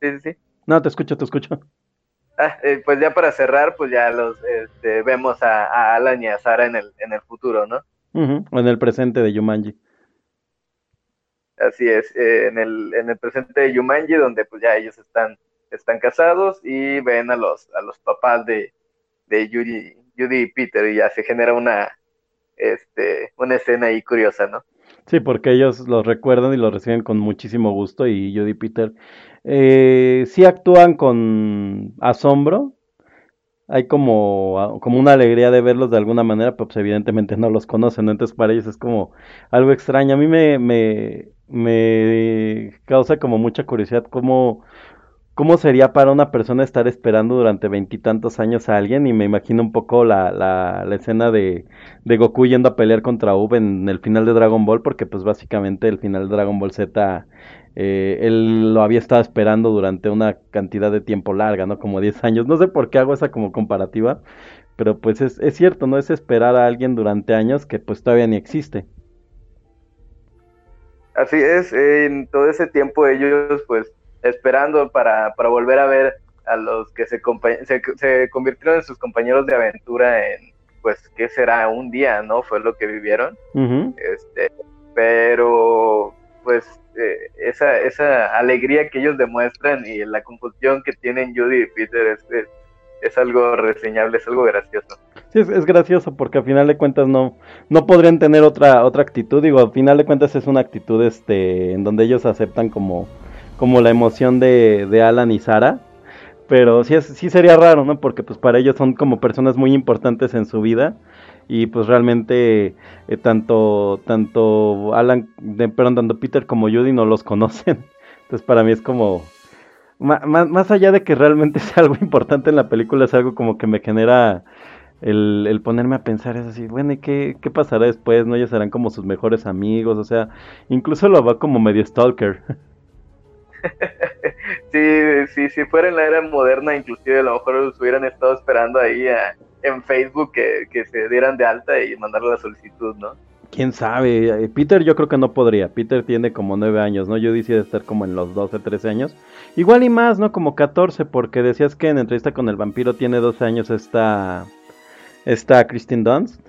Sí, sí, sí. No, te escucho, te escucho. Ah, eh, pues ya para cerrar, pues ya los este, vemos a, Alan y a Sara en el, en el futuro, ¿no? O en el presente de Yumanji. Así es, eh, en, el, en el presente de Yumanji, donde pues ya ellos están, están casados y ven a los, a los papás de, de Judy, Judy y Peter y ya se genera una, este, una escena ahí curiosa, ¿no? Sí, porque ellos los recuerdan y los reciben con muchísimo gusto y Judy y Peter eh, sí actúan con asombro. Hay como, como una alegría de verlos de alguna manera, pero pues evidentemente no los conocen, entonces para ellos es como algo extraño. A mí me, me, me causa como mucha curiosidad cómo, cómo sería para una persona estar esperando durante veintitantos años a alguien y me imagino un poco la, la, la escena de, de, Goku yendo a pelear contra Ub en el final de Dragon Ball, porque pues básicamente el final de Dragon Ball Z eh, él lo había estado esperando durante una cantidad de tiempo larga, ¿no? Como 10 años. No sé por qué hago esa como comparativa, pero pues es, es cierto, ¿no? Es esperar a alguien durante años que pues todavía ni existe. Así es, en todo ese tiempo ellos pues esperando para, para volver a ver a los que se, se, se convirtieron en sus compañeros de aventura en, pues, ¿qué será? Un día, ¿no? Fue lo que vivieron. este, pero, pues, eh, esa, esa alegría que ellos demuestran y la confusión que tienen Judy y Peter es, es, algo reseñable, es algo gracioso. Sí, es, gracioso porque al final de cuentas no, no podrían tener otra, otra actitud. Digo, al final de cuentas es una actitud este, en donde ellos aceptan como, como la emoción de, Alan y Sara pero sí, sí sería raro, ¿no? Porque pues para ellos son como personas muy importantes en su vida y pues realmente eh, tanto tanto Alan, de, perdón, tanto Peter como Judy no los conocen. Entonces para mí es como más, más allá de que realmente sea algo importante en la película, es algo como que me genera el, el ponerme a pensar, es así, bueno, ¿y qué, qué pasará después? ¿No? Ellos serán como sus mejores amigos, o sea, incluso lo va como medio stalker. sí, sí, si fuera en la era moderna, inclusive a lo mejor los hubieran estado esperando ahí en Facebook que, se dieran de alta y mandarle la solicitud, ¿no? Quién sabe, Peter yo creo que no podría, Peter tiene como nueve años, ¿no? Yo decía de estar como en los 12, 13 años, igual y más, ¿no? Como 14, porque decías que en entrevista con el vampiro tiene 12 años esta, esta Christine Dunst.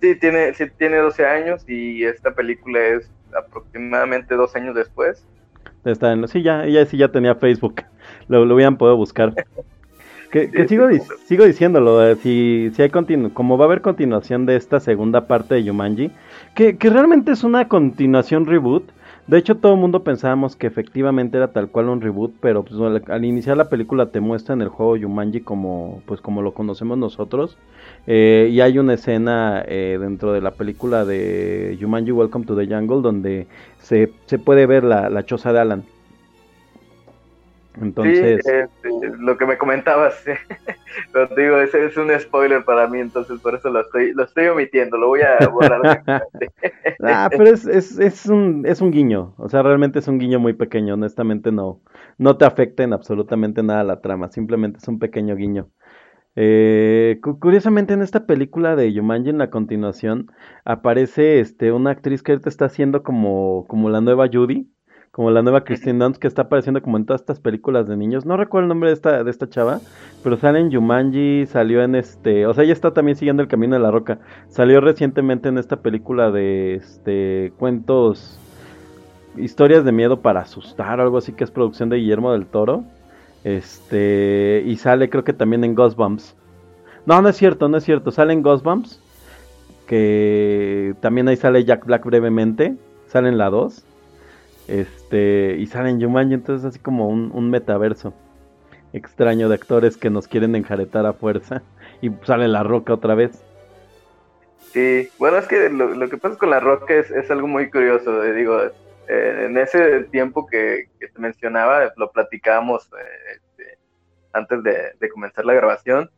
Sí, tiene, sí, tiene 12 años y esta película es aproximadamente dos años después. Está en, sí, ya, ella sí ya tenía Facebook, lo, lo hubieran podido buscar. Que, sigo, sigo diciéndolo, eh, si, si hay continu como va a haber continuación de esta segunda parte de Yumanji, que, que realmente es una continuación reboot, de hecho, todo el mundo pensábamos que efectivamente era tal cual un reboot, pero pues, al, iniciar la película te muestran el juego Yumanji como, pues, como lo conocemos nosotros. Eh, y hay una escena eh, dentro de la película de Yumanji Welcome to the Jungle donde se, se puede ver la, la choza de Alan. Entonces. Sí, lo que me comentabas, lo digo, ese es un spoiler para mí, entonces por eso lo estoy, lo estoy omitiendo, lo voy a borrar. ah, pero es, es, es, un, es un guiño, o sea, realmente es un guiño muy pequeño, honestamente no, no te afecta en absolutamente nada la trama, simplemente es un pequeño guiño. Eh, curiosamente en esta película de Yumanji en la continuación aparece este una actriz que ahorita está haciendo como, como la nueva Judy como la nueva Christine Dunst que está apareciendo como en todas estas películas de niños. No recuerdo el nombre de esta, de esta chava, pero sale en Jumanji, salió en este, o sea, ella está también siguiendo el camino de la roca. Salió recientemente en esta película de este cuentos, historias de miedo para asustar, algo así que es producción de Guillermo del Toro. Este, y sale creo que también en Ghostbumps. No, no es cierto, no es cierto, sale en Ghostbumps, que también ahí sale Jack Black brevemente, sale en la 2 este, y salen Jumanji, entonces así como un, metaverso extraño de actores que nos quieren enjaretar a fuerza. Y sale La Roca otra vez. Sí, bueno, es que lo, que pasa con La Roca es, algo muy curioso. Eh, digo, eh, en ese tiempo que, te mencionaba, lo platicábamos eh, este, antes de, comenzar la grabación.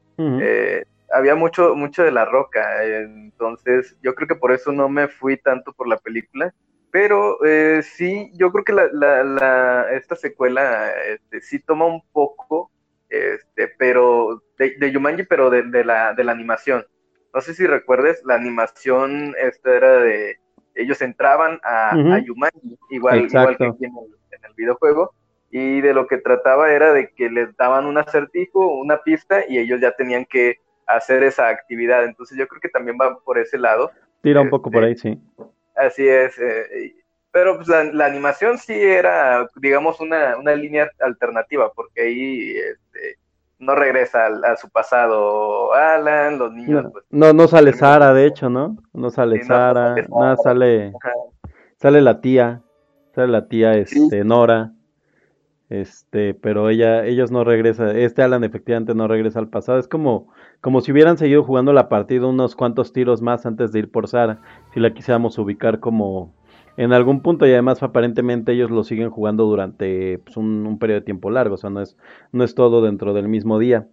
había mucho, mucho de La Roca, entonces yo creo que por eso no me fui tanto por la película pero eh, sí, yo creo que la, la, esta secuela este, sí toma un poco, este, pero de, de Yumanji, pero de, de, la, de la animación. No sé si recuerdes, la animación esta era de, ellos entraban a, Yumanji, igual, igual que aquí en el, videojuego, y de lo que trataba era de que les daban un acertijo, una pista, y ellos ya tenían que hacer esa actividad. Entonces yo creo que también va por ese lado. Tira un poco por este, ahí, sí. Así es. Eh, pero pues, la, animación sí era, digamos, una, una línea alternativa, porque ahí este, no regresa a, su pasado Alan, los niños. No, pues, no, sale Sara, de hecho, ¿no? No sale Sara, nada, sale, sale la tía, sale la tía este, Nora. Este, pero ella, ellos no regresan, este Alan efectivamente no regresa al pasado, es como, como si hubieran seguido jugando la partida unos cuantos tiros más antes de ir por Sara, si la quisiéramos ubicar como en algún punto y además aparentemente ellos lo siguen jugando durante pues, un, periodo de tiempo largo, o sea, no es, no es todo dentro del mismo día.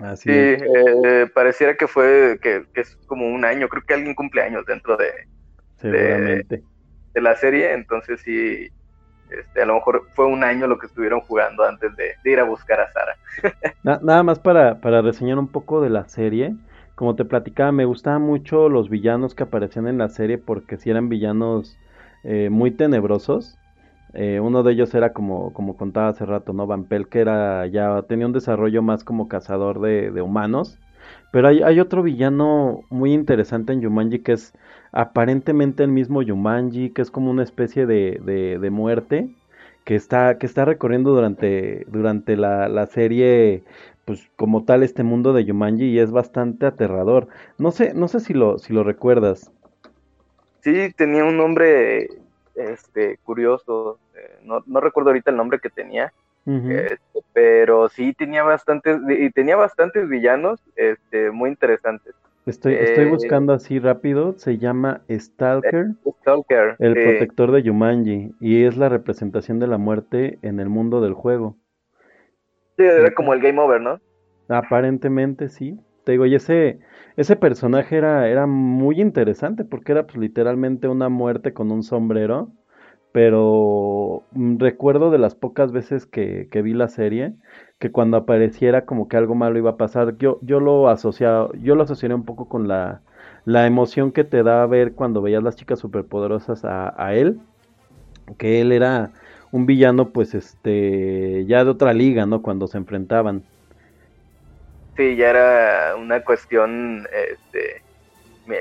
Así sí, eh, pareciera que fue, que, es como un año, creo que alguien cumple años dentro de, de, de la serie, entonces sí, este, a lo mejor fue un año lo que estuvieron jugando antes de, ir a buscar a Sara. nada más para, para reseñar un poco de la serie. Como te platicaba, me gustaban mucho los villanos que aparecían en la serie porque si eran villanos eh, muy tenebrosos. Eh, uno de ellos era como, como contaba hace rato, ¿no? Van Pelt, que era ya tenía un desarrollo más como cazador de, de humanos. Pero hay, otro villano muy interesante en Yumanji que es aparentemente el mismo Yumanji, que es como una especie de, de, de muerte que está, que está recorriendo durante, durante la, la, serie, pues como tal este mundo de Yumanji y es bastante aterrador. No sé, no sé si lo, si lo recuerdas. Sí, tenía un nombre este, curioso, eh, no, no, recuerdo ahorita el nombre que tenía, uh -huh. este, pero sí tenía bastantes, y tenía bastantes villanos este, muy interesantes. Estoy, eh, estoy buscando así rápido, se llama Stalker, Stalker el protector de Yumanji, y es la representación de la muerte en el mundo del juego. Sí, era como el Game Over, ¿no? Aparentemente sí. Te digo, y ese, ese personaje era, era muy interesante porque era pues literalmente una muerte con un sombrero. Pero mm, recuerdo de las pocas veces que, vi la serie que cuando apareciera como que algo malo iba a pasar, yo, yo lo asociaba, yo lo asociaría un poco con la, la emoción que te da ver cuando veías las chicas superpoderosas a, a él, que él era un villano pues este ya de otra liga, ¿no? Cuando se enfrentaban. Sí, ya era una cuestión este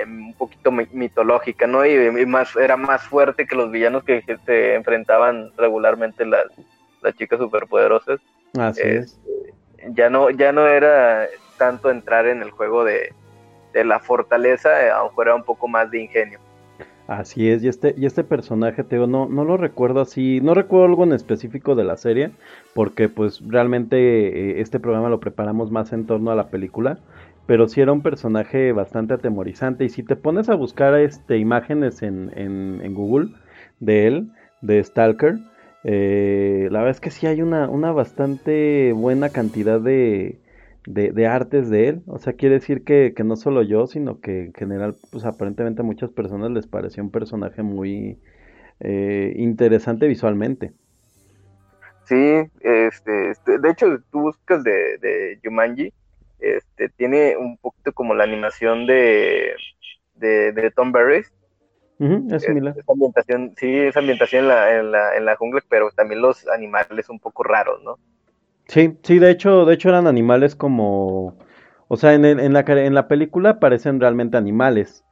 un poquito mitológica, ¿no? Y, y más era más fuerte que los villanos que, que se enfrentaban regularmente las, las chicas superpoderosas. Así es. Este, ya no, ya no era tanto entrar en el juego de, de la fortaleza, eh, aunque era un poco más de ingenio. Así es, y este, y este personaje, te digo, no, no lo recuerdo así, no recuerdo algo en específico de la serie, porque pues realmente eh, este programa lo preparamos más en torno a la película, pero sí era un personaje bastante atemorizante, y si te pones a buscar este, imágenes en, en, Google de él, de Stalker, eh, la verdad es que sí hay una, una bastante buena cantidad de, de, de, artes de él. O sea, quiere decir que, que, no solo yo, sino que en general, pues aparentemente a muchas personas les pareció un personaje muy eh, interesante visualmente. Sí, este, este, de hecho, tú buscas de, de Jumanji, este, tiene un poquito como la animación de, de, de Tom Uh -huh, es similar. Ambientación, sí, esa ambientación en la, en, la, en la jungla, pero también los animales un poco raros, ¿no? Sí, sí, de hecho, de hecho eran animales como, o sea, en, el, en, la, en la película parecen realmente animales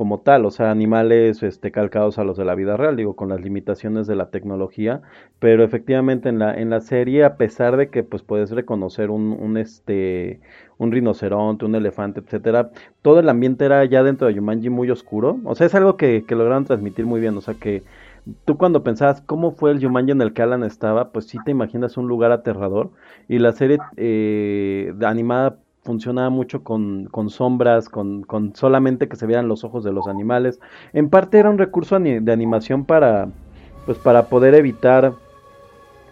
como tal, o sea, animales este, calcados a los de la vida real, digo, con las limitaciones de la tecnología, pero efectivamente en la, en la serie, a pesar de que pues puedes reconocer un, este, rinoceronte, un elefante, etcétera, todo el ambiente era ya dentro de Yumanji muy oscuro, o sea, es algo que, que lograron transmitir muy bien, o sea, que tú cuando pensabas cómo fue el Yumanji en el que Alan estaba, pues sí te imaginas un lugar aterrador, y la serie eh, animada funcionaba mucho con, con sombras, con, con, solamente que se vieran los ojos de los animales. En parte era un recurso de animación para, pues para poder evitar,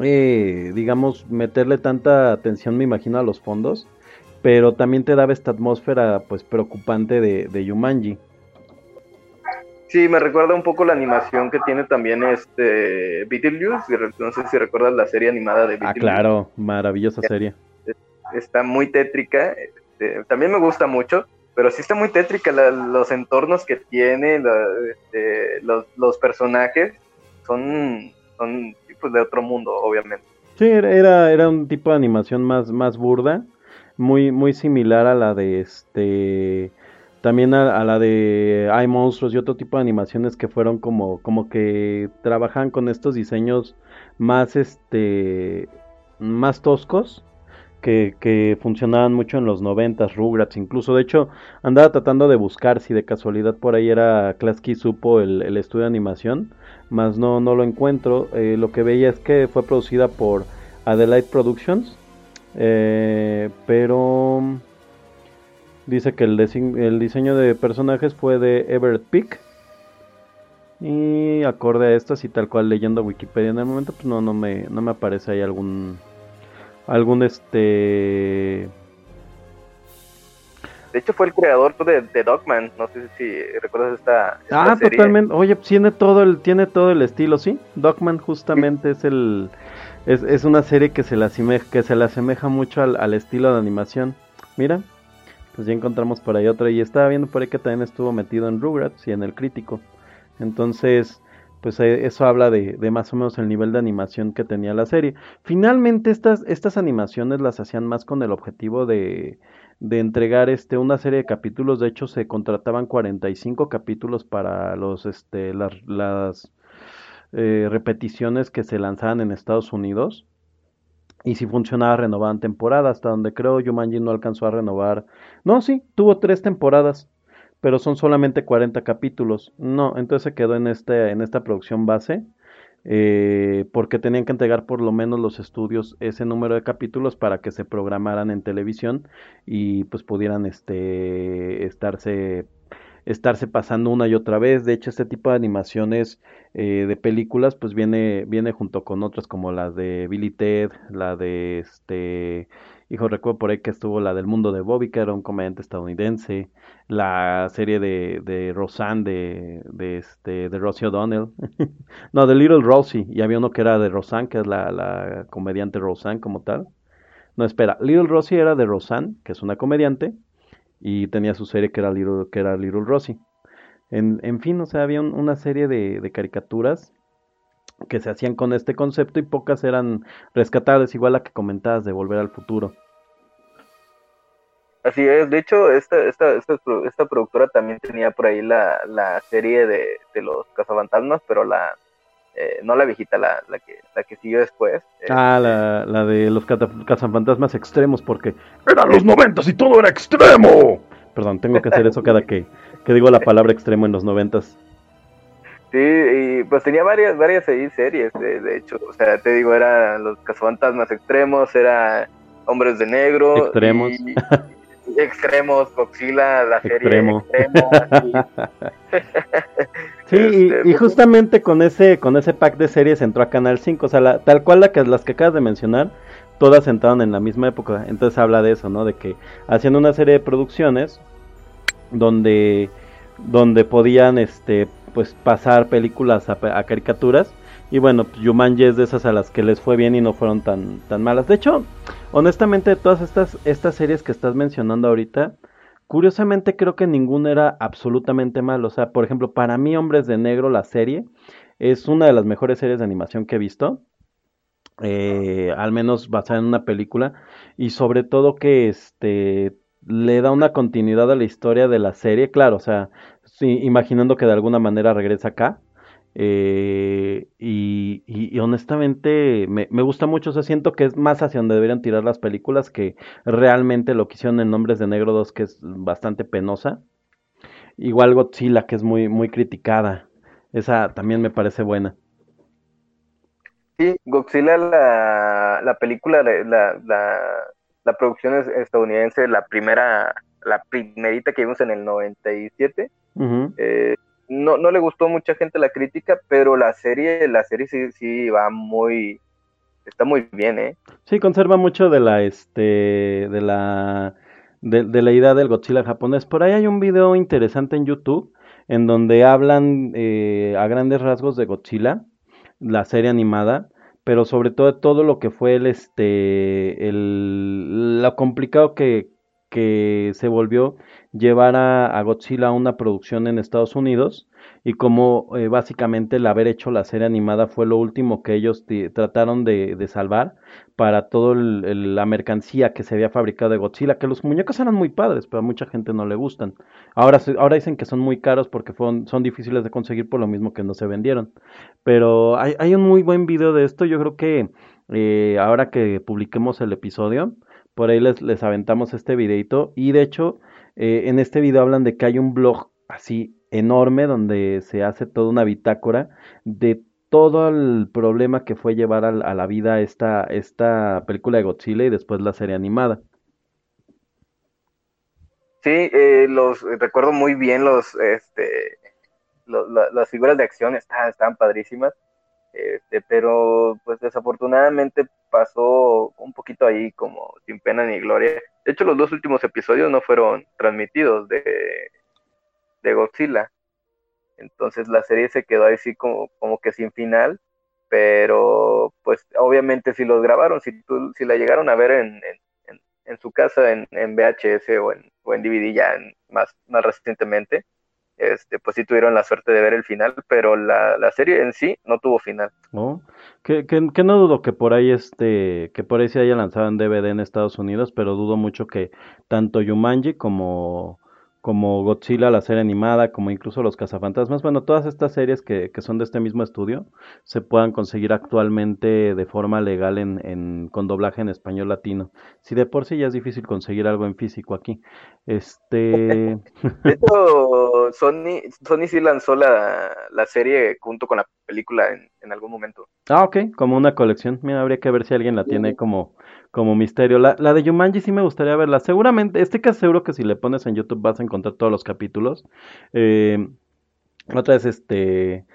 eh, digamos, meterle tanta atención, me imagino, a los fondos. Pero también te daba esta atmósfera, pues, preocupante de, de Yumanji. Sí, me recuerda un poco la animación que tiene también este Beetlejuice. No sé si recuerdas la serie animada de Beetlejuice. Ah, claro, maravillosa serie está muy tétrica. Este, también me gusta mucho, pero sí está muy tétrica los entornos que tiene, este, los, los, personajes son, son tipos de otro mundo, obviamente. Sí, era, era un tipo de animación más, más burda, muy, muy similar a la de este también a, la de Hay monstruos y otro tipo de animaciones que fueron como, como que trabajan con estos diseños más este más toscos que, funcionaban mucho en los noventas, Rugrats incluso. De hecho, andaba tratando de buscar si de casualidad por ahí era Klasky Supo el, estudio de animación, más no, no lo encuentro. Eh, lo que veía es que fue producida por Adelaide Productions, eh, pero dice que el, el, diseño de personajes fue de Everett Peak. Y acorde a esto, así tal cual leyendo Wikipedia en el momento, pues no, no, me, no me aparece ahí algún algún este de hecho fue el creador de, de Dogman. No sé si recuerdas esta, esta ah serie. totalmente. Oye tiene todo el tiene todo el estilo sí Dogman justamente es el es, es, una serie que se le asemeja que se le asemeja mucho al, al, estilo de animación. Mira pues ya encontramos por ahí otra. Y estaba viendo por ahí que también estuvo metido en Rugrats y en el crítico. Entonces pues eh, eso habla de, más o menos el nivel de animación que tenía la serie. Finalmente estas, estas animaciones las hacían más con el objetivo de, de entregar este una serie de capítulos. De hecho, se contrataban 45 capítulos para los este las, las eh, repeticiones que se lanzaban en Estados Unidos. Y si funcionaba, renovaban temporada, hasta donde creo Yumanji no alcanzó a renovar. No, sí, tuvo tres temporadas, pero son solamente 40 capítulos. No, entonces se quedó en, este, en esta producción base eh, porque tenían que entregar por lo menos los estudios ese número de capítulos para que se programaran en televisión y pues pudieran este estarse estarse pasando una y otra vez. De hecho, este tipo de animaciones eh, de películas, pues viene, viene junto con otras como las de Billy Ted, la de este Hijo, recuerdo por ahí que estuvo la del mundo de Bobby, que era un comediante estadounidense, la serie de, de Roseanne, de, de, este, de Rosie O'Donnell, no, de Little Rosie, y había uno que era de Roseanne, que es la, la comediante Roseanne como tal. No, espera, Little Rosie era de Roseanne, que es una comediante, y tenía su serie que era Little, que era Little Rosie. En, en fin, o sea, había una serie de, de caricaturas que se hacían con este concepto y pocas eran rescatables, igual la que comentabas de Volver al Futuro. Así es, de hecho, esta, esta, esta, productora también tenía por ahí la, la serie de, de, los cazafantasmas, pero la eh, no la viejita, la, la, que, la que siguió después. Ah, la, la de los cazafantasmas extremos, porque eran los noventas y todo era extremo. Perdón, tengo que hacer eso cada que, que digo la palabra extremo en los noventas. Sí, y pues tenía varias, varias series, de, hecho, o sea, te digo, eran los cazafantasmas extremos, era Hombres de Negro. Extremos. extremos, Godzilla, la serie Extremo. sí, y, este, pues, justamente con ese, con ese pack de series entró a Canal 5, o sea, tal cual la que, las que acabas de mencionar, todas entraron en la misma época, entonces habla de eso, ¿no? De que haciendo una serie de producciones donde donde podían este pues pasar películas a, caricaturas y bueno, pues Jumanji es de esas a las que les fue bien y no fueron tan, tan malas. De hecho, honestamente, todas estas, estas series que estás mencionando ahorita, curiosamente creo que ninguna era absolutamente mal. O sea, por ejemplo, para mí, Hombres de Negro, la serie, es una de las mejores series de animación que he visto. Eh, al menos basada en una película. Y sobre todo que este le da una continuidad a la historia de la serie. Claro, o sea, sí, imaginando que de alguna manera regresa acá. Eh, y, honestamente me, gusta mucho, o sea, siento que es más hacia donde deberían tirar las películas que realmente lo que hicieron en Nombres de Negro 2, que es bastante penosa. Igual Godzilla, que es muy, muy criticada. Esa también me parece buena. Sí, Godzilla, la, la película, la, la, la producción estadounidense, la primera, la primerita que vimos en el 97, eh, no, no le gustó mucha gente la crítica, pero la serie, la serie sí, sí va muy, está muy bien, ¿eh? Sí, conserva mucho de la, este, de la, de, la idea del Godzilla japonés. Por ahí hay un video interesante en YouTube en donde hablan eh, a grandes rasgos de Godzilla, la serie animada, pero sobre todo todo lo que fue el, este, el, lo complicado que, que se volvió llevar a, Godzilla a una producción en Estados Unidos y como eh, básicamente el haber hecho la serie animada fue lo último que ellos trataron de, salvar para toda la mercancía que se había fabricado de Godzilla, que los muñecos eran muy padres, pero a mucha gente no le gustan. Ahora, ahora dicen que son muy caros porque son difíciles de conseguir por lo mismo que no se vendieron. Pero hay, hay un muy buen video de esto, yo creo que eh, ahora que publiquemos el episodio, por ahí les, les aventamos este videito y de hecho eh, en este video hablan de que hay un blog así enorme donde se hace toda una bitácora de todo el problema que fue llevar a, la vida esta, esta película de Godzilla y después la serie animada. Sí, eh, los recuerdo muy bien los, este, las figuras de acción estaban, estaban padrísimas. Este, pero pues desafortunadamente pasó un poquito ahí como sin pena ni gloria. De hecho, los dos últimos episodios no fueron transmitidos de, de Godzilla. Entonces la serie se quedó así como, como que sin final, pero pues obviamente si los grabaron, si, si la llegaron a ver en, en, su casa en, en, VHS o en, o en DVD ya más, más recientemente, este, pues sí tuvieron la suerte de ver el final, pero la, la serie en sí no tuvo final. Oh, que, que, que no dudo que por ahí este, que por ahí se haya lanzado en DVD en Estados Unidos, pero dudo mucho que tanto Yumanji como como Godzilla, la serie animada, como incluso Los Cazafantasmas, bueno, todas estas series que, que son de este mismo estudio, se puedan conseguir actualmente de forma legal en, en, con doblaje en español latino. Si de por sí ya es difícil conseguir algo en físico aquí. Este... De hecho, Sony, Sony sí lanzó la, la serie junto con la película en, en, algún momento. Ah, ok, como una colección. Mira, habría que ver si alguien la tiene como, como misterio. La, la de Yumanji sí me gustaría verla. Seguramente, este caso seguro que si le pones en YouTube vas a encontrar todos los capítulos. Eh, otra vez, este,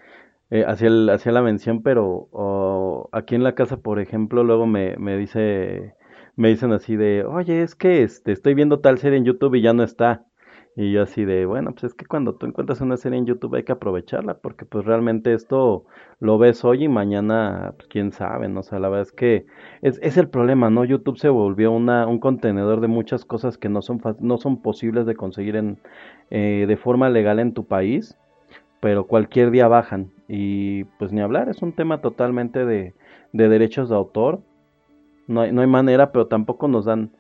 eh, hacía, el, hacía la mención, pero aquí en la casa, por ejemplo, luego me, me dice, me dicen así de, oye, es que este, estoy viendo tal serie en YouTube y ya no está. Y yo así de, bueno, pues es que cuando tú encuentras una serie en YouTube hay que aprovecharla, porque pues realmente esto lo ves hoy y mañana, pues quién sabe, ¿no? O sea, la verdad es que es, es el problema, ¿no? YouTube se volvió una, un contenedor de muchas cosas que no son, no son posibles de conseguir en, eh, de forma legal en tu país, pero cualquier día bajan. Y pues ni hablar, es un tema totalmente de, de derechos de autor. No hay, no hay manera, pero tampoco nos dan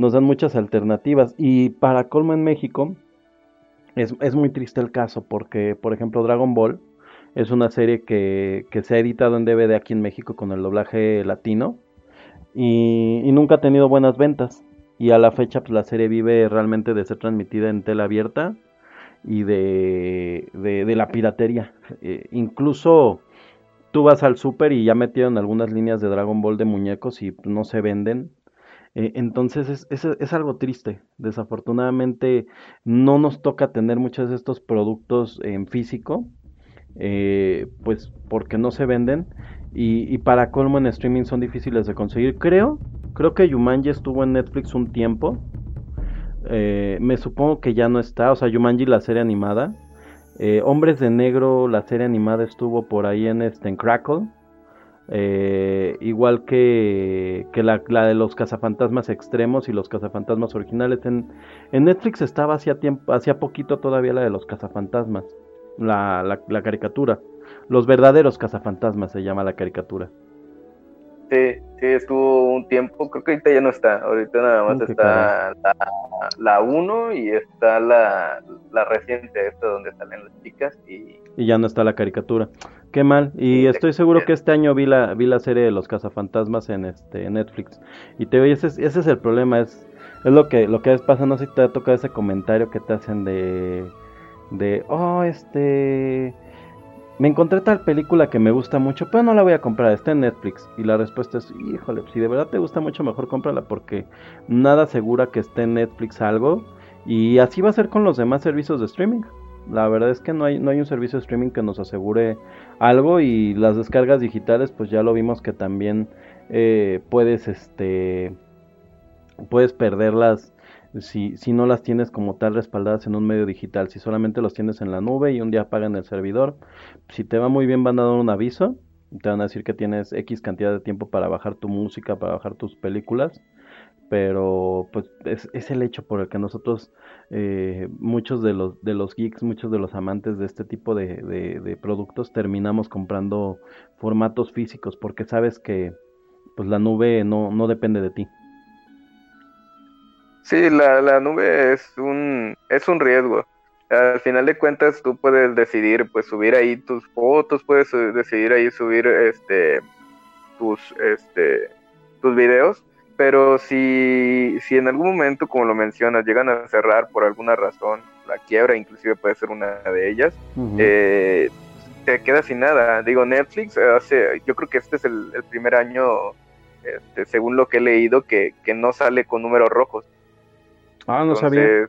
nos dan muchas alternativas. Y para colmo en México, es, es, muy triste el caso, porque, por ejemplo, Dragon Ball es una serie que, que, se ha editado en DVD aquí en México con el doblaje latino y, y, nunca ha tenido buenas ventas. Y a la fecha, pues la serie vive realmente de ser transmitida en tela abierta y de, de, la piratería. Eh, incluso tú vas al super y ya metieron algunas líneas de Dragon Ball de muñecos y no se venden eh, entonces es, es, es, algo triste. Desafortunadamente no nos toca tener muchos de estos productos en físico, eh, pues porque no se venden y, y, para colmo en streaming son difíciles de conseguir. Creo, creo que Yumanji estuvo en Netflix un tiempo. Eh, me supongo que ya no está, o sea, Yumanji la serie animada. Eh, Hombres de Negro, la serie animada estuvo por ahí en, este, en Crackle. Eh, igual que, que la, de los cazafantasmas extremos y los cazafantasmas originales. En, en Netflix estaba hacía tiempo, hacía poquito todavía la de los cazafantasmas, la, la, caricatura. Los verdaderos cazafantasmas se llama la caricatura. Sí, sí, estuvo un tiempo, creo que ahorita ya no está, ahorita nada más okay, está la 1 y está la, la reciente, esta donde salen las chicas y... Y ya no está la caricatura. Qué mal. Y estoy seguro que este año vi la, vi la serie de los cazafantasmas en este en Netflix. Y te ese es, ese es el problema, es, es lo que, lo que pasa, no sé si te ha tocado ese comentario que te hacen de de oh este me encontré tal película que me gusta mucho, pero no la voy a comprar, está en Netflix. Y la respuesta es, híjole, si de verdad te gusta mucho, mejor cómprala porque nada asegura que esté en Netflix algo. Y así va a ser con los demás servicios de streaming. La verdad es que no hay, no hay un servicio de streaming que nos asegure algo y las descargas digitales pues ya lo vimos que también eh, puedes este puedes perderlas si, si no las tienes como tal respaldadas en un medio digital, si solamente los tienes en la nube y un día apagan el servidor, si te va muy bien van a dar un aviso, te van a decir que tienes X cantidad de tiempo para bajar tu música, para bajar tus películas, pero pues es, el hecho por el que nosotros, eh, muchos de los, de los geeks, muchos de los amantes de este tipo de, productos, terminamos comprando formatos físicos porque sabes que pues la nube no depende de ti. Sí, la, la nube es un, es un riesgo. Al final de cuentas tú puedes decidir pues subir ahí tus fotos, puedes decidir ahí subir este tus este tus videos, pero si, si en algún momento, como lo mencionas, llegan a cerrar por alguna razón, la quiebra inclusive puede ser una de ellas, uh -huh. eh, te quedas sin nada. Digo, Netflix hace, yo creo que este es el, el primer año, este, según lo que he leído, que, que no sale con números rojos. Ah, no Entonces, sabía.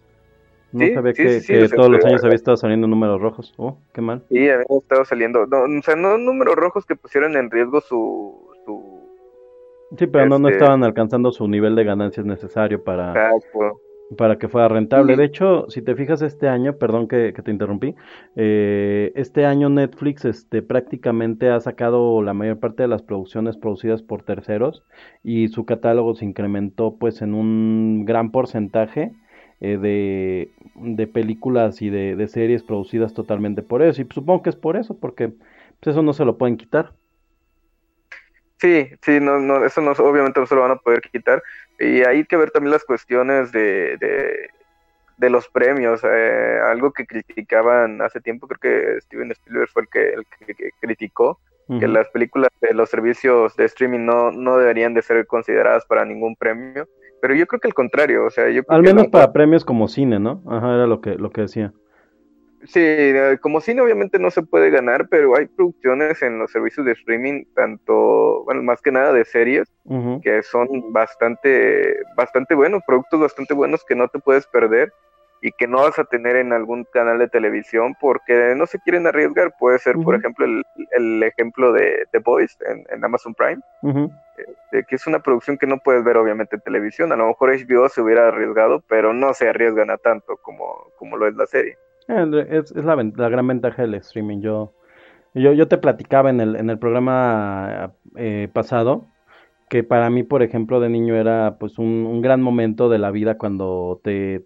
No ¿sí? sabía sí, que, sí, que todos los años había estado saliendo números rojos. Oh, qué mal. Sí, había estado saliendo. No, o sea, no números rojos que pusieron en riesgo su. su sí, pero este... no, no estaban alcanzando su nivel de ganancias necesario para. Exacto. Para que fuera rentable. De hecho, si te fijas este año, perdón que, que te interrumpí, eh, este año Netflix este, prácticamente ha sacado la mayor parte de las producciones producidas por terceros y su catálogo se incrementó pues en un gran porcentaje eh, de, de películas y de, de series producidas totalmente por ellos. Y supongo que es por eso, porque pues eso no se lo pueden quitar. Sí, sí, no, no, eso no, obviamente no se lo van a poder quitar. Y hay que ver también las cuestiones de, de, de los premios. Eh, algo que criticaban hace tiempo, creo que Steven Spielberg fue el que, el que, que criticó, que las películas de los servicios de streaming no, no deberían de ser consideradas para ningún premio. Pero yo creo que al contrario, o sea, yo creo Al menos no- para premios como cine, ¿no? Ajá, era lo que, lo que decía. Sí, eh, como cine obviamente no se puede ganar, pero hay producciones en los servicios de streaming, tanto, bueno, más que nada de series, que son bastante, bastante buenos, productos bastante buenos que no te puedes perder y que no vas a tener en algún canal de televisión porque no se quieren arriesgar. Puede ser, por ejemplo, el, el ejemplo de The Voice en, en Amazon Prime, de que es una producción que no puedes ver obviamente en televisión. A lo mejor HBO se hubiera arriesgado, pero no se arriesgan a tanto como, como lo es la serie. Eh, Es, la, gran ventaja del streaming. Yo, te platicaba en el, programa eh, pasado que para mí, por ejemplo, de niño era pues un, gran momento de la vida cuando te,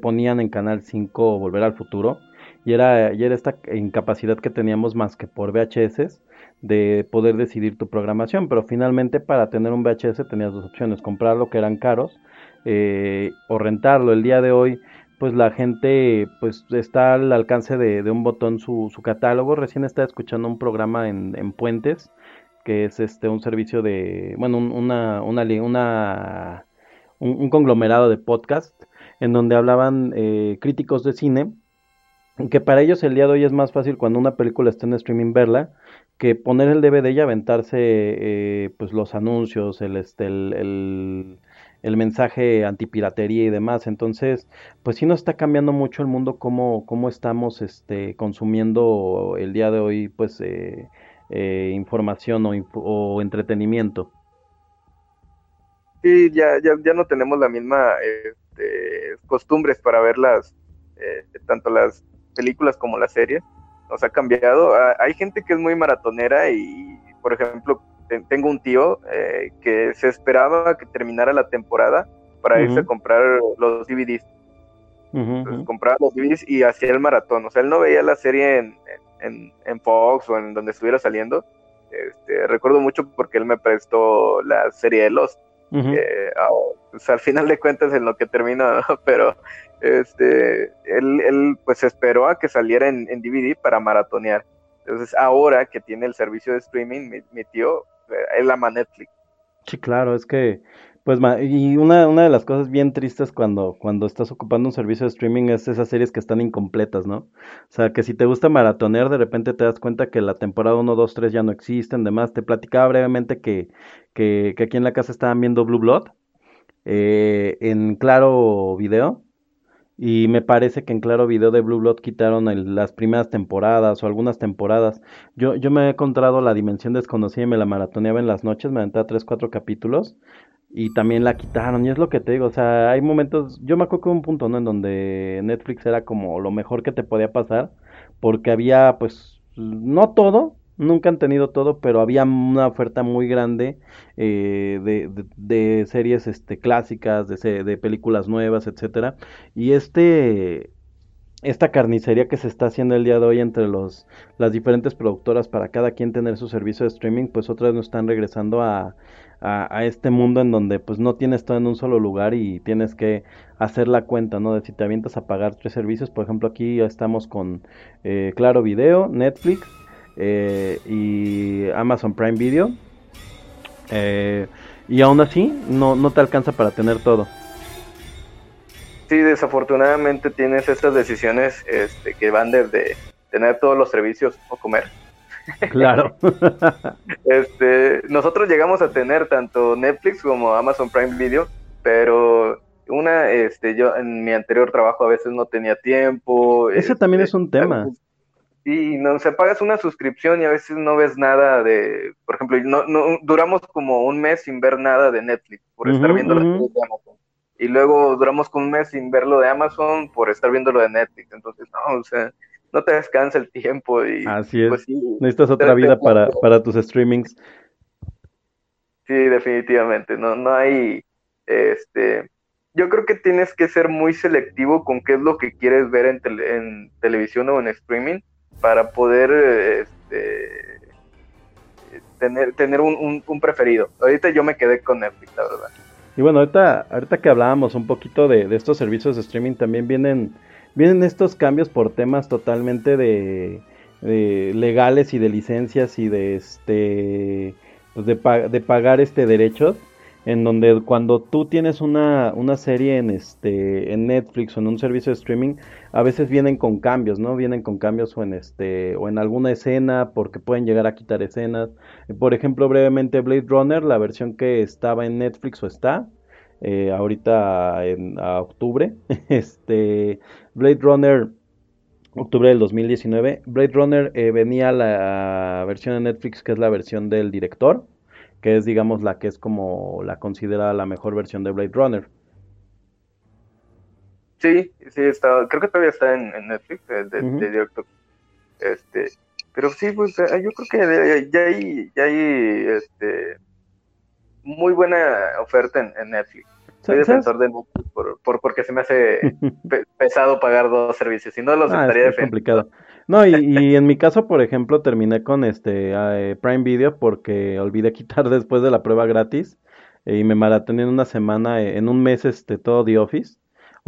ponían en Canal 5 Volver al Futuro y era, y era esta incapacidad que teníamos más que por VHS de poder decidir tu programación, pero finalmente para tener un VHS tenías dos opciones, comprarlo que eran caros eh, o rentarlo. El día de hoy pues la gente pues está al alcance de, un botón su, su catálogo. Recién estaba escuchando un programa en, en Puentes, que es este un servicio de, bueno, un- una, una, una- un, un conglomerado de podcast, en donde hablaban eh, críticos de cine, que para ellos el día de hoy es más fácil cuando una película está en streaming verla, que poner el DVD y aventarse eh, pues los anuncios, el, este, el, el, el mensaje antipiratería y demás. Entonces, pues sí nos está cambiando mucho el mundo cómo, cómo estamos este, consumiendo el día de hoy, pues eh, eh, información o, o entretenimiento. Sí, ya, ya, ya no tenemos la misma este, costumbres para ver las, eh, tanto las películas como las series. Nos ha cambiado. Ah, Hay gente que es muy maratonera y, por ejemplo, tengo un tío eh, que se esperaba que terminara la temporada para irse a comprar los DVDs. Ujú, Entonces, ujú. compraba los DVDs y hacía el maratón. O sea, él no veía la serie en, en, en Fox o en donde estuviera saliendo. Este, recuerdo mucho porque él me prestó la serie de Lost Ujú. que, ah, pues, al final de cuentas en lo que termina, ¿no? pero este, él, él, pues esperó a que saliera en, en DVD para maratonear. Entonces ahora que tiene el servicio de streaming, mi, mi tío, él ama Netflix. Sí, claro, es que, pues, y una, una de las cosas bien tristes cuando, cuando estás ocupando un servicio de streaming es esas series que están incompletas, ¿no? O sea, que si te gusta maratonear, de repente te das cuenta que la temporada 1, 2, 3 ya no existen, demás. Te platicaba brevemente que, que, que aquí en la casa estaban viendo Blue Blood eh, en Claro Video. Y me parece que en Claro Video de Blue Blood quitaron el- las primeras temporadas o algunas temporadas. Yo, yo me he encontrado La Dimensión Desconocida y me la maratoneaba en las noches, me aventaba tres, cuatro capítulos y también la quitaron. Y es lo que te digo, o sea, hay momentos, yo me acuerdo que hubo un punto, ¿no? En donde Netflix era como lo mejor que te podía pasar porque había, pues, no todo, nunca han tenido todo, pero había una oferta muy grande eh, de, de- series este, clásicas, de, de películas nuevas, etcétera. Y este, esta carnicería que se está haciendo el día de hoy entre los, las diferentes productoras para cada quien tener su servicio de streaming, pues otra vez nos están regresando a, a, a este mundo en donde pues no tienes todo en un solo lugar y tienes que hacer la cuenta, ¿no? De si te avientas a pagar tres servicios, por ejemplo aquí estamos con eh, Claro Video, Netflix eh, y Amazon Prime Video. Eh, y aún así no, no te alcanza para tener todo. Sí, desafortunadamente tienes estas decisiones este, que van desde tener todos los servicios o comer. Claro. Este, nosotros llegamos a tener tanto Netflix como Amazon Prime Video, pero una, este, yo en mi anterior trabajo a veces no tenía tiempo. Ese también este, es un tema. Y no, o sea, pagas una suscripción y a veces no ves nada de, por ejemplo, no, no, duramos como un mes sin ver nada de Netflix por estar viendo las ujú. series de Amazon. Y luego duramos como un mes sin ver lo de Amazon por estar viendo lo de Netflix. Entonces, no, o sea, no te descansa el tiempo y Así es. pues sí, Necesitas otra vida para, para tus streamings. Sí, definitivamente. No, no hay, este, yo creo que tienes que ser muy selectivo con qué es lo que quieres ver en, en televisión o en streaming para poder este, tener, tener un, preferido. Ahorita yo me quedé con Netflix, la verdad. Y bueno, ahorita, ahorita que hablábamos un poquito de, de estos servicios de streaming, también vienen, vienen estos cambios por temas totalmente de, legales y de licencias y de este de, de pagar este derechos en donde cuando tú tienes una, una serie en este en Netflix o en un servicio de streaming, a veces vienen con cambios, ¿no? Vienen con cambios o en este o en alguna escena porque pueden llegar a quitar escenas. Por ejemplo, brevemente Blade Runner, la versión que estaba en Netflix o está eh, ahorita en octubre, este Blade Runner octubre del 2019, Blade Runner eh, venía la versión de Netflix que es la versión del director que es digamos la que es como la considera la mejor versión de Blade Runner. Sí, sí, está, creo que todavía está en, Netflix, eh, de, directo. Este, pero sí, pues eh, yo creo que ya hay, ya hay este, muy buena oferta en, Netflix. Soy defensor de Netflix por, porque se me hace pesado pagar dos servicios, si no los ah, estaría es complicado. No, y, en mi caso, por ejemplo, terminé con este eh, Prime Video porque olvidé quitar después de la prueba gratis eh, y me maratoné en una semana, eh, en un mes, este, todo The Office.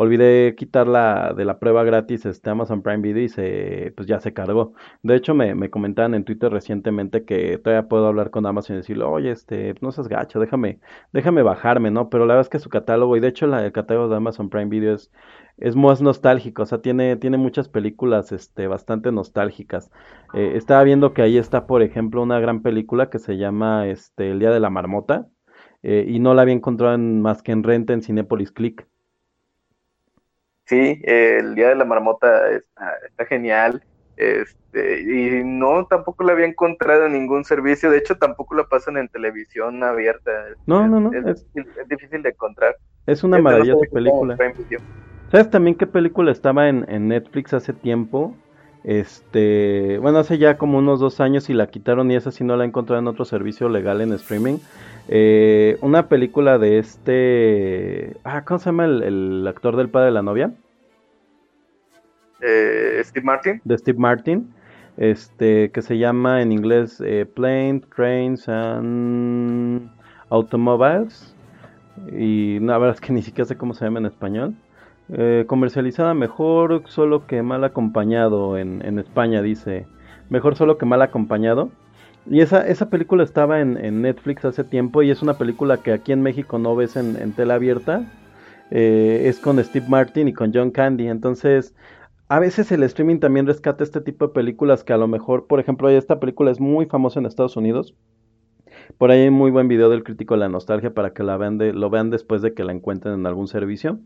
Olvidé quitar la de la prueba gratis este Amazon Prime Video y se, pues ya se cargó. De hecho, me, me comentaban en Twitter recientemente que todavía puedo hablar con Amazon y decirle, oye, este, no seas gacho, déjame, déjame bajarme, ¿no? Pero la verdad es que su catálogo, y de hecho la, el catálogo de Amazon Prime Video es es más nostálgico, o sea, tiene, tiene muchas películas este, bastante nostálgicas. Eh, estaba viendo que ahí está, por ejemplo, una gran película que se llama este, El Día de la Marmota, eh, y no la había encontrado en, más que en renta en Cinepolis Click. Sí, El Día de la Marmota está, está genial. Este, y no, tampoco la había encontrado en ningún servicio. De hecho, tampoco la pasan en televisión abierta. No, no, no. Es, difícil de encontrar. Es una maravillosa película. ¿Sabes también qué película estaba en, Netflix hace tiempo? Este, bueno, hace ya como unos dos años y la quitaron y esa sí no la he encontrado en otro servicio legal en streaming. Eh, una película de este, ah, ¿cómo se llama el, actor del padre de la novia? Eh, Steve Martin. De Steve Martin, este, que se llama en inglés eh, Plane, Trains and Automobiles. Y la verdad es que ni siquiera sé cómo se llama en español. Eh, comercializada mejor solo que mal acompañado en, en, España, dice. Mejor solo que mal acompañado. Y esa, esa película estaba en, Netflix hace tiempo y es una película que aquí en México no ves en, en tela abierta. Eh, es con Steve Martin y con John Candy. Entonces, a veces el streaming también rescata este tipo de películas que a lo mejor, por ejemplo, esta película es muy famosa en Estados Unidos. Por ahí hay muy buen video del crítico de la nostalgia para que la vean de, lo vean después de que la encuentren en algún servicio.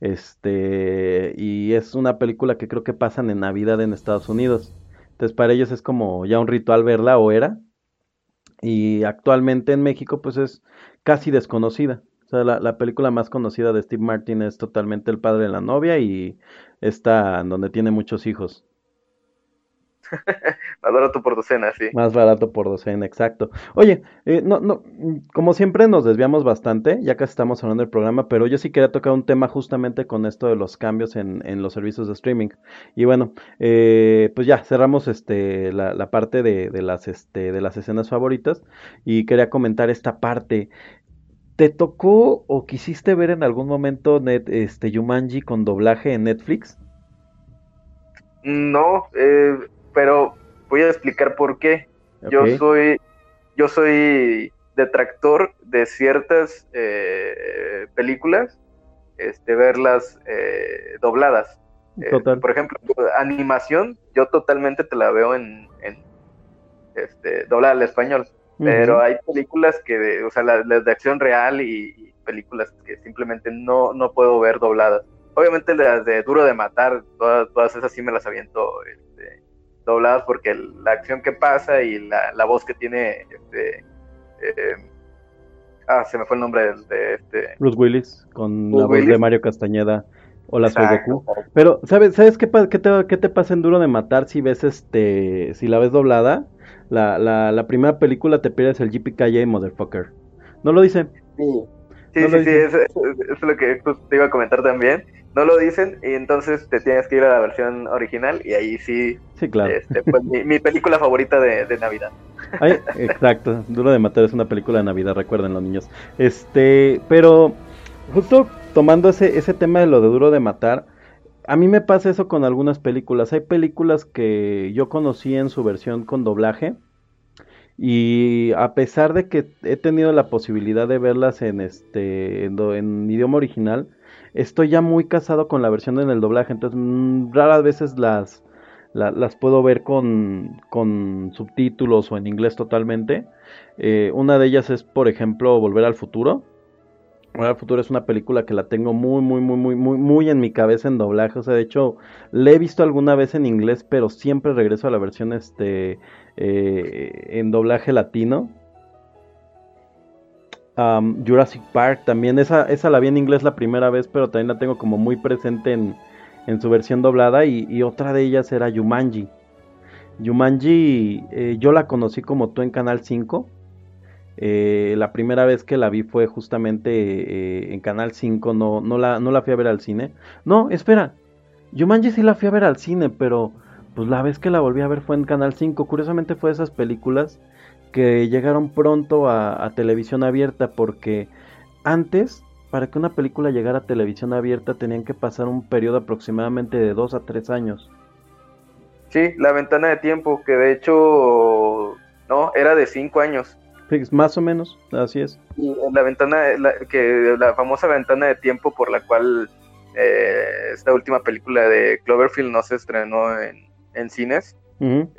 Este, y es una película que creo que pasan en Navidad en Estados Unidos. Entonces para ellos es como ya un ritual verla o era. Y actualmente en México pues es casi desconocida. O sea, la, la, película más conocida de Steve Martin es totalmente El padre de la novia y está donde tiene muchos hijos. Más barato por docena, sí. Más barato por docena, exacto. Oye, eh, no, no, como siempre nos desviamos bastante, ya casi estamos hablando del programa, pero yo sí quería tocar un tema justamente con esto de los cambios en, en los servicios de streaming. Y bueno, eh, pues ya cerramos este la, la parte de, de, las este de las escenas favoritas y quería comentar esta parte. ¿Te tocó o quisiste ver en algún momento net, este Yumanji con doblaje en Netflix? No, eh, pero voy a explicar por qué. Yo soy, yo soy detractor de ciertas eh, películas, este, verlas eh, dobladas. Eh, por ejemplo, animación, yo totalmente te la veo en, este, doblada al español. Pero hay películas que, o sea, las, de acción real y, películas que simplemente no, no puedo ver dobladas. Obviamente las de Duro de Matar, todas, todas esas sí me las aviento dobladas porque la acción que pasa y la, la voz que tiene este eh, ah se me fue el nombre de, este Bruce Willis con la voz de Mario Castañeda Hola, soy Goku. Pero, ¿sabes, ¿sabes qué, qué, te, qué te pasa en Duro de Matar si ves este, si la ves doblada? La, la, la primera película te pierdes el JPKJ, motherfucker. ¿No lo dice? Sí, Sí, No sí, sí, dicen. eso, eso es lo que te iba a comentar también. No lo dicen y entonces te tienes que ir a la versión original y ahí sí, Sí, claro. este, pues mi, mi película favorita de, de Navidad. Ay, exacto, Duro de Matar es una película de Navidad, recuerden los niños. Este, pero justo tomando ese, ese tema de lo de Duro de Matar, a mí me pasa eso con algunas películas. Hay películas que yo conocí en su versión con doblaje y a pesar de que he tenido la posibilidad de verlas en este en, idioma original, estoy ya muy casado con la versión en el doblaje, entonces mm, raras veces las la- las puedo ver con, con subtítulos o en inglés totalmente. Eh, una de ellas es, por ejemplo, Volver al Futuro. Volver al Futuro es una película que la tengo muy, muy, muy, muy, muy, muy en mi cabeza en doblaje. O sea, de hecho, la he visto alguna vez en inglés, pero siempre regreso a la versión este eh, en doblaje latino. Jurassic Park también, esa, esa la vi en inglés la primera vez, pero también la tengo como muy presente en, en su versión doblada. Y, y otra de ellas era Jumanji. Jumanji, eh, yo la conocí como tú en Canal 5. Eh, la primera vez que la vi fue justamente eh, en Canal 5, no, no, la, no la fui a ver al cine. No, espera, Jumanji sí la fui a ver al cine, pero pues la vez que la volví a ver fue en Canal 5. Curiosamente fue de esas películas que llegaron pronto a televisión abierta porque antes, para que una película llegara a televisión abierta, tenían que pasar un periodo aproximadamente de 2 a 3 años. Sí, la ventana de tiempo, que de hecho, no, era de cinco años. Más o menos, así es. Y la ventana, la, que la famosa ventana de tiempo por la cual eh, esta última película de Cloverfield no se estrenó en, en cines Ujú,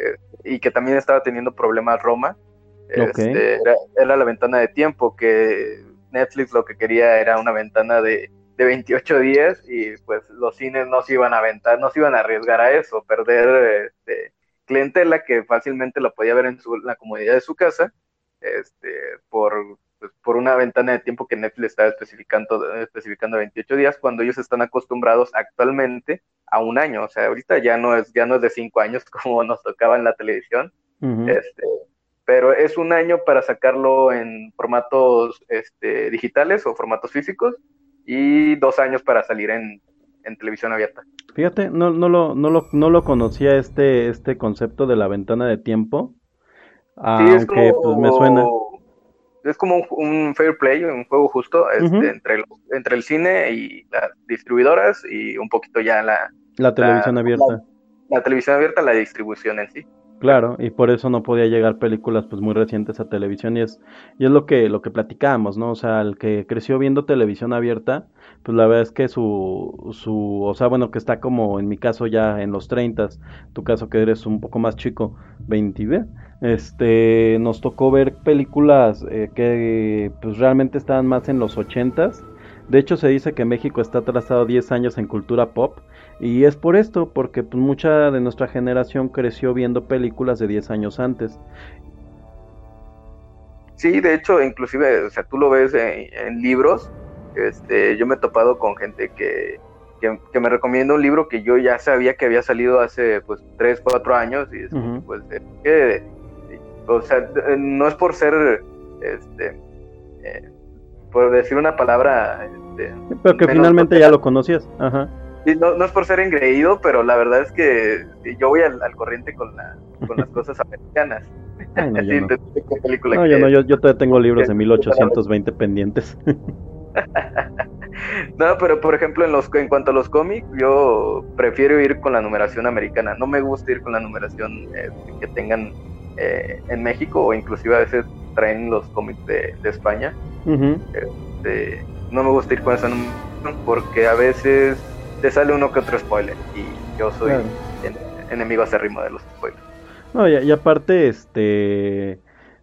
y que también estaba teniendo problemas Roma. Este, era, era la ventana de tiempo que Netflix lo que quería era una ventana de, de 28 días y pues los cines no se iban a aventar, no se iban a arriesgar a eso, perder este, clientela que fácilmente la podía ver en su, la comodidad de su casa este, por, pues, por una ventana de tiempo que Netflix estaba especificando, especificando 28 días cuando ellos están acostumbrados actualmente a un año, o sea, ahorita ya no es, ya no es de cinco años como nos tocaba en la televisión, este, pero es un año para sacarlo en formatos este, digitales o formatos físicos y dos años para salir en, en televisión abierta. Fíjate, no, no, lo, no, lo, no lo conocía este, este concepto de la ventana de tiempo. Sí, es Aunque como, pues me suena. Es como un, un fair play, un juego justo este, entre, los- entre el cine y las distribuidoras y un poquito ya la, La televisión la- abierta. la televisión abierta, la distribución en sí. Claro, y por eso no podía llegar películas pues muy recientes a televisión y es y es lo que lo que platicábamos, ¿no? O sea, el que creció viendo televisión abierta, pues la verdad es que su su o sea, bueno, que está como en mi caso ya en los 30, tu caso que eres un poco más chico, 20, ¿ve? este, nos tocó ver películas eh, que pues realmente estaban más en los 80s. De hecho, se dice que México está atrasado 10 años en cultura pop y es por esto, porque pues, mucha de nuestra generación creció viendo películas de 10 años antes. Sí, de hecho, inclusive, o sea, tú lo ves en, en libros. Este, yo me he topado con gente que, que, que me recomienda un libro que yo ya sabía que había salido hace pues 3, 4 años y es que, pues es que, o sea, no es por ser, este, eh, por decir una palabra, este, Pero que finalmente ya lo conocías. Ajá. No, no es por ser engreído, pero la verdad es que yo voy al, al corriente con, la, con las cosas americanas. Ay, no, yo no. yo no, yo, yo todavía tengo libros de que- 1820 pendientes. No, pero por ejemplo, en los en cuanto a los cómics, yo prefiero ir con la numeración americana. No me gusta ir con la numeración eh, que tengan eh, en México o inclusive a veces traen los cómics de, de España. Este, no me gusta ir con esa numeración porque a veces te sale uno que otro spoiler y yo soy Claro. en- enemigo acérrimo de los spoilers. No, y, y aparte, este,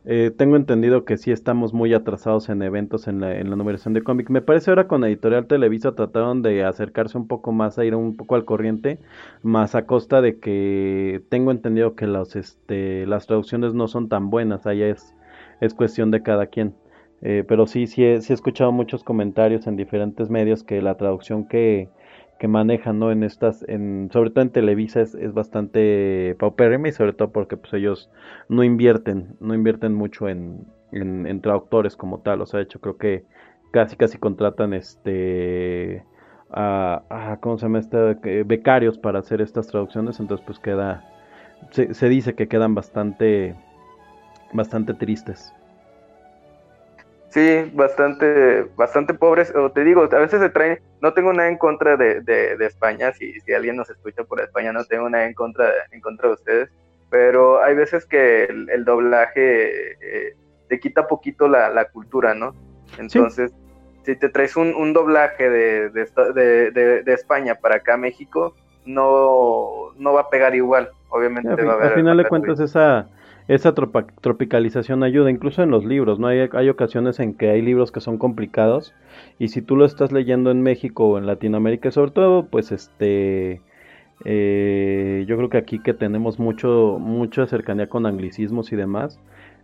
eh, tengo entendido que sí estamos muy atrasados en eventos en la, en la numeración de cómic. Me parece ahora con Editorial Televisa trataron de acercarse un poco más, a ir un poco al corriente, más a costa de que tengo entendido que los, este, las traducciones no son tan buenas, ahí es, es cuestión de cada quien. Eh, pero sí, sí he, sí he escuchado muchos comentarios en diferentes medios que la traducción que, que manejan, ¿no? En estas, en, sobre todo en Televisa es, es bastante paupérrima y sobre todo porque pues ellos no invierten, no invierten mucho en, en, traductores como tal, o sea, de hecho creo que casi casi contratan este a, ¿cómo se llama este? becarios para hacer estas traducciones, entonces pues queda, se, dice que quedan bastante, bastante tristes. Sí, bastante, bastante pobres. O te digo, a veces se traen, no tengo nada en contra de, de, España, si, si alguien nos escucha por España, no tengo nada en contra, en contra de ustedes, pero hay veces que el, doblaje eh, te quita poquito la, la cultura, ¿no? Entonces, si te traes un, doblaje de, de, España para acá a México, no, no va a pegar igual. Obviamente va a haber. Al final de cuentas, esa, esa tropicalización ayuda, incluso en los libros, ¿no? Hay, hay ocasiones en que hay libros que son complicados y si tú lo estás leyendo en México o en Latinoamérica, sobre todo, pues este. Eh, yo creo que aquí que tenemos mucho mucha cercanía con anglicismos y demás,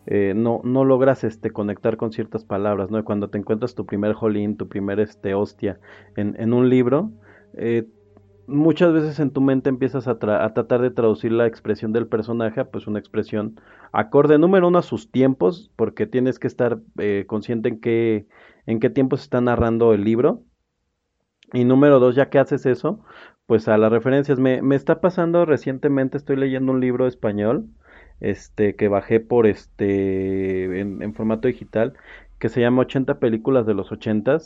eh, no, no logras este, conectar con ciertas palabras, ¿no? Cuando te encuentras tu primer jolín, tu primer este, hostia en, en un libro, eh, muchas veces en tu mente empiezas a, a, tratar de traducir la expresión del personaje, pues una expresión acorde, número uno, a sus tiempos, porque tienes que estar eh, consciente en qué, en qué tiempo se está narrando el libro. Y número dos, ya que haces eso, pues a las referencias. Me, me está pasando recientemente, estoy leyendo un libro español este que bajé por este en, formato digital que se llama 80 películas de los 80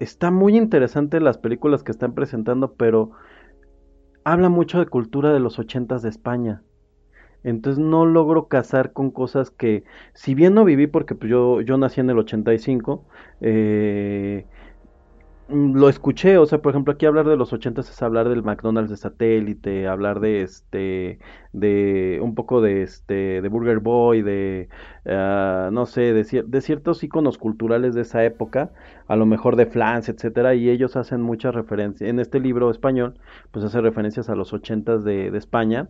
está muy interesante las películas que están presentando pero habla mucho de cultura de los 80 de España. Entonces no logro casar con cosas que si bien no viví porque pues, yo yo nací en el 85 eh, lo escuché, o sea, por ejemplo, aquí hablar de los ochentas es hablar del McDonald's de satélite, hablar de este, de un poco de este, de Burger Boy, de, uh, no sé, de, de, ciertos iconos culturales de esa época, a lo mejor de Flans, etcétera, y ellos hacen muchas referencias, en este libro español, pues hace referencias a los ochentas de, de España,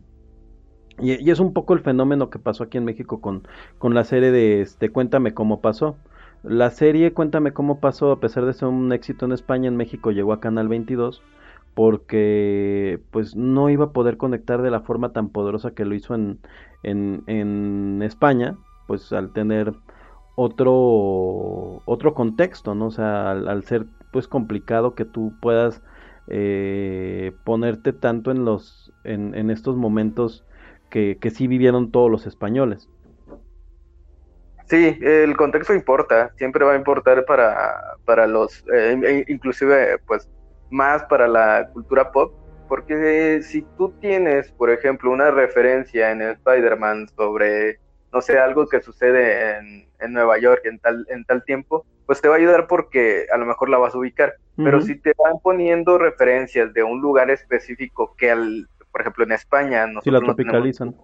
y, y, es un poco el fenómeno que pasó aquí en México con, con la serie de este, Cuéntame cómo pasó. La serie Cuéntame cómo pasó, a pesar de ser un éxito en España, en México llegó a Canal 22 porque pues no iba a poder conectar de la forma tan poderosa que lo hizo en, en, España, pues al tener otro otro contexto, ¿no? O sea, al, ser pues complicado que tú puedas eh, ponerte tanto en los en, en estos momentos que, que sí vivieron todos los españoles. Sí, el contexto importa, siempre va a importar para, para los, eh, e inclusive pues más para la cultura pop, porque si tú tienes, por ejemplo, una referencia en Spider-Man sobre, no sé, algo que sucede en, en, Nueva York en tal, en tal tiempo, pues te va a ayudar porque a lo mejor la vas a ubicar. Pero si te van poniendo referencias de un lugar específico que, al, por ejemplo, en España, nosotros si la tropicalizan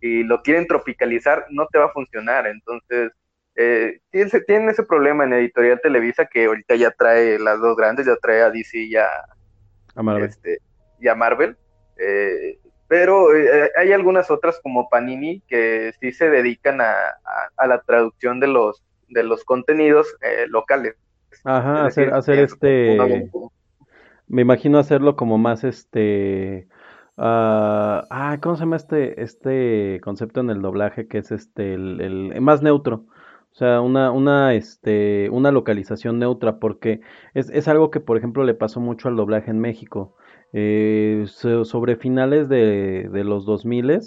y lo quieren tropicalizar, no te va a funcionar. Entonces, eh, tienen, ese problema en Editorial Televisa que ahorita ya trae las dos grandes, ya trae a DC y a, Marvel. Este, y a Marvel. Eh, pero eh, hay algunas otras como Panini que sí se dedican a, la traducción de los, de los contenidos eh, locales. Ajá, hacer, hacer este... Me imagino hacerlo como más este Ah, ah, ¿cómo se llama este, este concepto en el doblaje que es este el más neutro? O sea, una, una, este, una localización neutra, porque es, algo que, por ejemplo, le pasó mucho al doblaje en México. Eh, sobre finales de, los 2000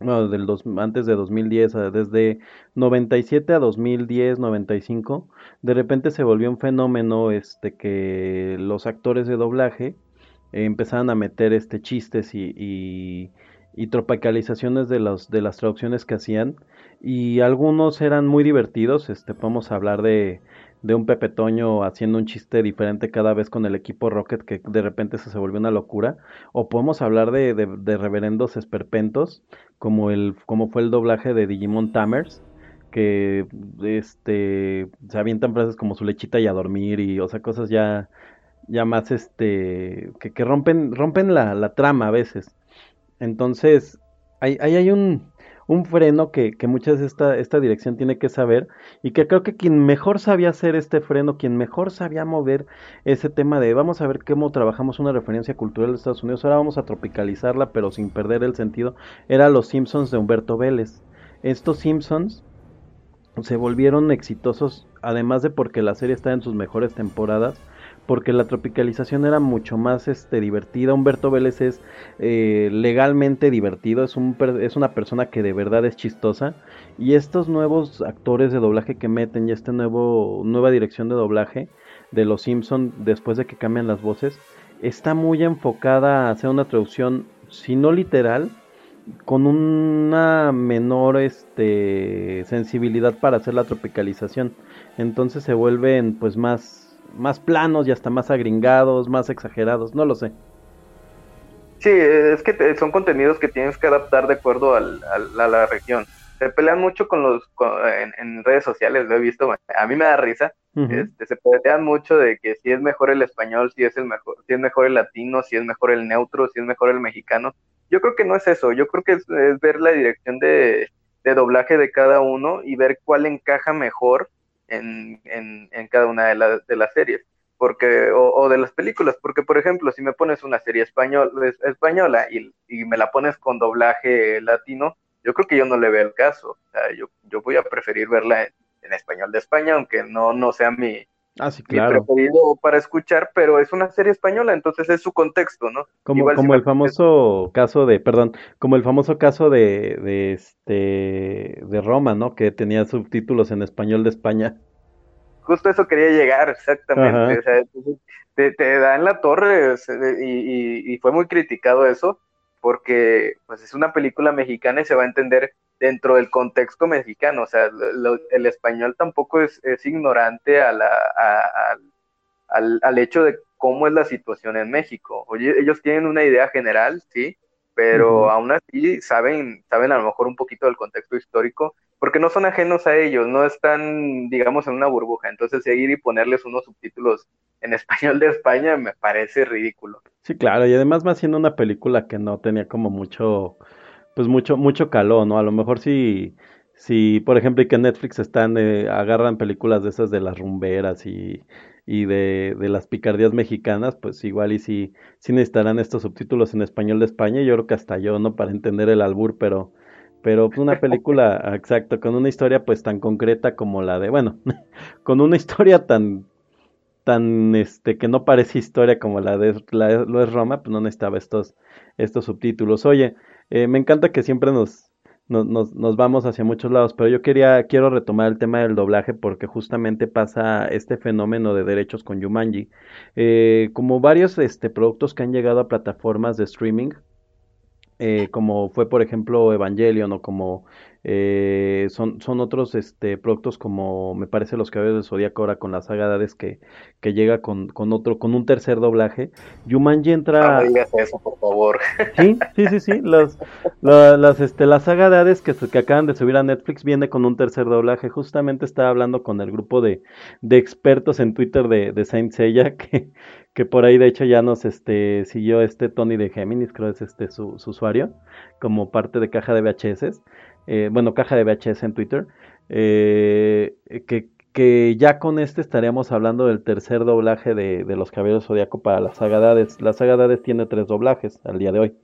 bueno, del antes de 2010, desde 97 a 2010, 95, de repente se volvió un fenómeno este que los actores de doblaje empezaron a meter este chistes y, y, tropicalizaciones de, los, de las traducciones que hacían. Y algunos eran muy divertidos, este podemos hablar de, de un Pepe Toño haciendo un chiste diferente cada vez con el equipo Rocket que de repente se, se volvió una locura. O podemos hablar de, de, reverendos esperpentos como el como fue el doblaje de Digimon Tamers que este se avientan frases como su lechita y a dormir y o sea cosas ya ya más este, que, que rompen, rompen la, la, trama a veces. Entonces, ahí, hay un, un freno que, que muchas esta, esta dirección tiene que saber y que creo que quien mejor sabía hacer este freno, quien mejor sabía mover ese tema de vamos a ver cómo trabajamos una referencia cultural de Estados Unidos, ahora vamos a tropicalizarla pero sin perder el sentido, era Los Simpsons de Humberto Vélez. Estos Simpsons se volvieron exitosos, además de porque la serie está en sus mejores temporadas, porque la tropicalización era mucho más este, divertida. Humberto Vélez es eh, legalmente divertido, es, un, es una persona que de verdad es chistosa. Y estos nuevos actores de doblaje que meten y esta nueva dirección de doblaje de Los Simpson después de que cambian las voces, está muy enfocada a hacer una traducción, si no literal, con una menor este, sensibilidad para hacer la tropicalización. Entonces se vuelven pues más más planos y hasta más agringados, más exagerados, no lo sé. Sí, es que son contenidos que tienes que adaptar de acuerdo al, a la región. Se pelean mucho con los en, redes sociales, lo he visto, a mí me da risa. este, se pelean mucho de que si es mejor el español, si es el mejor, si es mejor el latino, si es mejor el neutro, si es mejor el mexicano. Yo creo que no es eso, yo creo que es, es ver la dirección de, de doblaje de cada uno y ver cuál encaja mejor en, en, cada una de, de, las series porque o, de las películas, porque por ejemplo, si me pones una serie español, española y, y, me la pones con doblaje latino, yo creo que yo no le veo el caso. O sea, yo, yo voy a preferir verla en, español de España, aunque no, no sea mi, Ah, sí, claro. preferido para escuchar, pero es una serie española, entonces es su contexto, ¿no? Como, como el famoso caso de, perdón, como el famoso caso de, de este de Roma, ¿no? Que tenía subtítulos en español de España. Justo eso quería llegar, exactamente. O sea, te, te, da en la torre y, y, fue muy criticado eso, porque pues es una película mexicana y se va a entender dentro del contexto mexicano, o sea, el español tampoco es, es ignorante a la, al, al, hecho de cómo es la situación en México. Oye, ellos tienen una idea general, sí, pero aún así saben, saben a lo mejor un poquito del contexto histórico, porque no son ajenos a ellos, no están, digamos, en una burbuja. Entonces, seguir y ponerles unos subtítulos en español de España me parece ridículo. Sí, claro, y además más siendo una película que no tenía como mucho pues mucho, mucho calor, ¿no? A lo mejor si, si por ejemplo, y que Netflix están, eh, agarran películas de esas de las rumberas y, y de, de, las picardías mexicanas, pues igual y si, si necesitarán estos subtítulos en español de España, yo creo que hasta yo, ¿no? Para entender el albur, pero, pero pues, una película, exacto, con una historia pues tan concreta como la de, bueno, con una historia tan, tan, este, que no parece historia como la de la, lo es Roma, pues no necesitaba estos, estos subtítulos. Oye, eh, me encanta que siempre nos, nos, nos, vamos hacia muchos lados, pero yo quería, quiero retomar el tema del doblaje porque justamente pasa este fenómeno de derechos con Yumanji. Eh, como varios este, productos que han llegado a plataformas de streaming, eh, como fue por ejemplo Evangelion o como eh, son, son otros este, productos como me parece Los Caballeros de Zodíaco ahora con la saga de que, que llega con, con otro, con un tercer doblaje. Yumanji entra. No digas eso, por favor. Sí, sí, sí, sí. Las, las, este, la saga de Hades que, que acaban de subir a Netflix viene con un tercer doblaje. Justamente estaba hablando con el grupo de, de expertos en Twitter de, de Saint Seiya que, que por ahí de hecho ya nos este, siguió este Tony de Géminis, creo es este su, su usuario, como parte de caja de VHS. Eh, bueno, caja de VHS en Twitter, eh, que, que, ya con este estaríamos hablando del tercer doblaje de, de Los Caballeros Zodíaco para la saga Hades. La saga Hades tiene tres doblajes al día de hoy,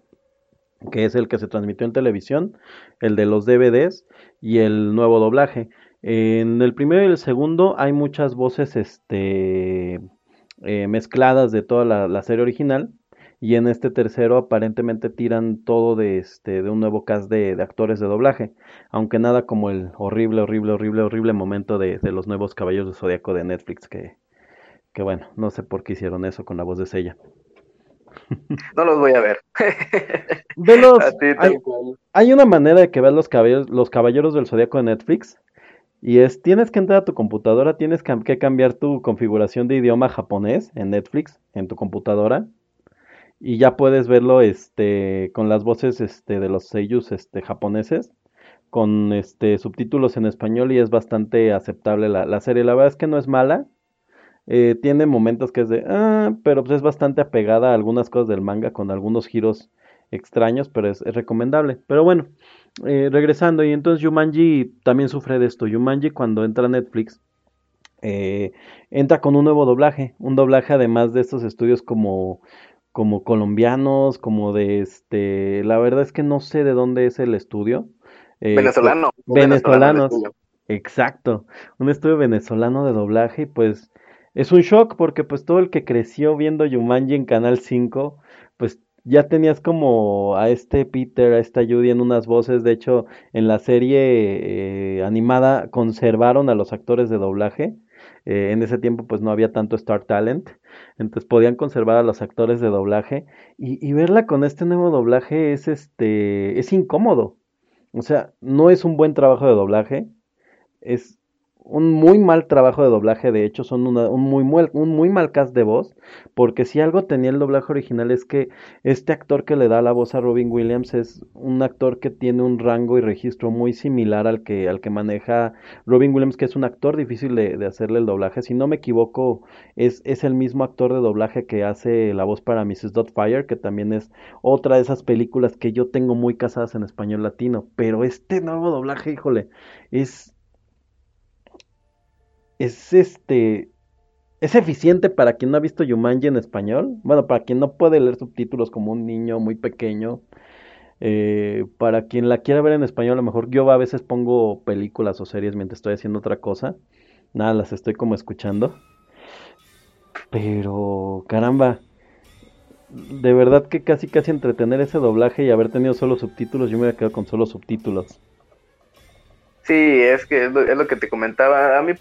que es el que se transmitió en televisión, el de los DVDs y el nuevo doblaje. En el primero y el segundo hay muchas voces este, eh, mezcladas de toda la serie original, y en este tercero aparentemente tiran todo de este de un nuevo cast de, actores de doblaje aunque nada como el horrible horrible horrible horrible momento de, los nuevos caballos de zodiaco de Netflix que que bueno no sé por qué hicieron eso con la voz de Sella no los voy a ver. Velos, hay, hay, una manera de que veas los caballeros los caballeros del zodiaco de Netflix y es tienes que entrar a tu computadora tienes que cambiar tu configuración de idioma japonés en Netflix en tu computadora y ya puedes verlo este con las voces este de los seiyus este japoneses con este subtítulos en español y es bastante aceptable la, serie. La verdad es que no es mala eh, tiene momentos que es de ah, pero pues es bastante apegada a algunas cosas del manga con algunos giros extraños pero es, recomendable. Pero bueno eh, regresando y entonces Yumanji también sufre de esto. Yumanji cuando entra a Netflix eh, entra con un nuevo doblaje un doblaje además de estos estudios como como colombianos, como de este, la verdad es que no sé de dónde es el estudio. Eh, venezolano. Venezolanos. Exacto, un estudio venezolano de doblaje y pues es un shock porque pues todo el que creció viendo Yumanji en Canal 5, pues ya tenías como a este Peter, a esta Judy en unas voces, de hecho en la serie eh, animada conservaron a los actores de doblaje, eh, en ese tiempo pues no había tanto Star Talent, entonces podían conservar a los actores de doblaje y, y verla con este nuevo doblaje es este, es incómodo, o sea, no es un buen trabajo de doblaje, es un muy mal trabajo de doblaje, de hecho son una- un, muy, un muy mal cast de voz, porque si algo tenía el doblaje original es que este actor que le da la voz a Robin Williams es un actor que tiene un rango y registro muy similar al que, al que maneja Robin Williams, que es un actor difícil de, hacerle el doblaje, si no me equivoco es, es el mismo actor de doblaje que hace la voz para Mrs. Doubtfire, que también es otra de esas películas que yo tengo muy casadas en español latino, pero este nuevo doblaje, híjole, es es este, es eficiente para quien no ha visto Jumanji en español. Bueno, para quien no puede leer subtítulos como un niño muy pequeño. eh, para quien la quiera ver en español, a lo mejor yo a veces pongo películas o series mientras estoy haciendo otra cosa. Nada, las estoy como escuchando. Pero, caramba, de verdad que casi casi entretener ese doblaje y haber tenido solo subtítulos, yo me hubiera quedado con solo subtítulos. Sí, es que es lo, es lo que te comentaba. A mí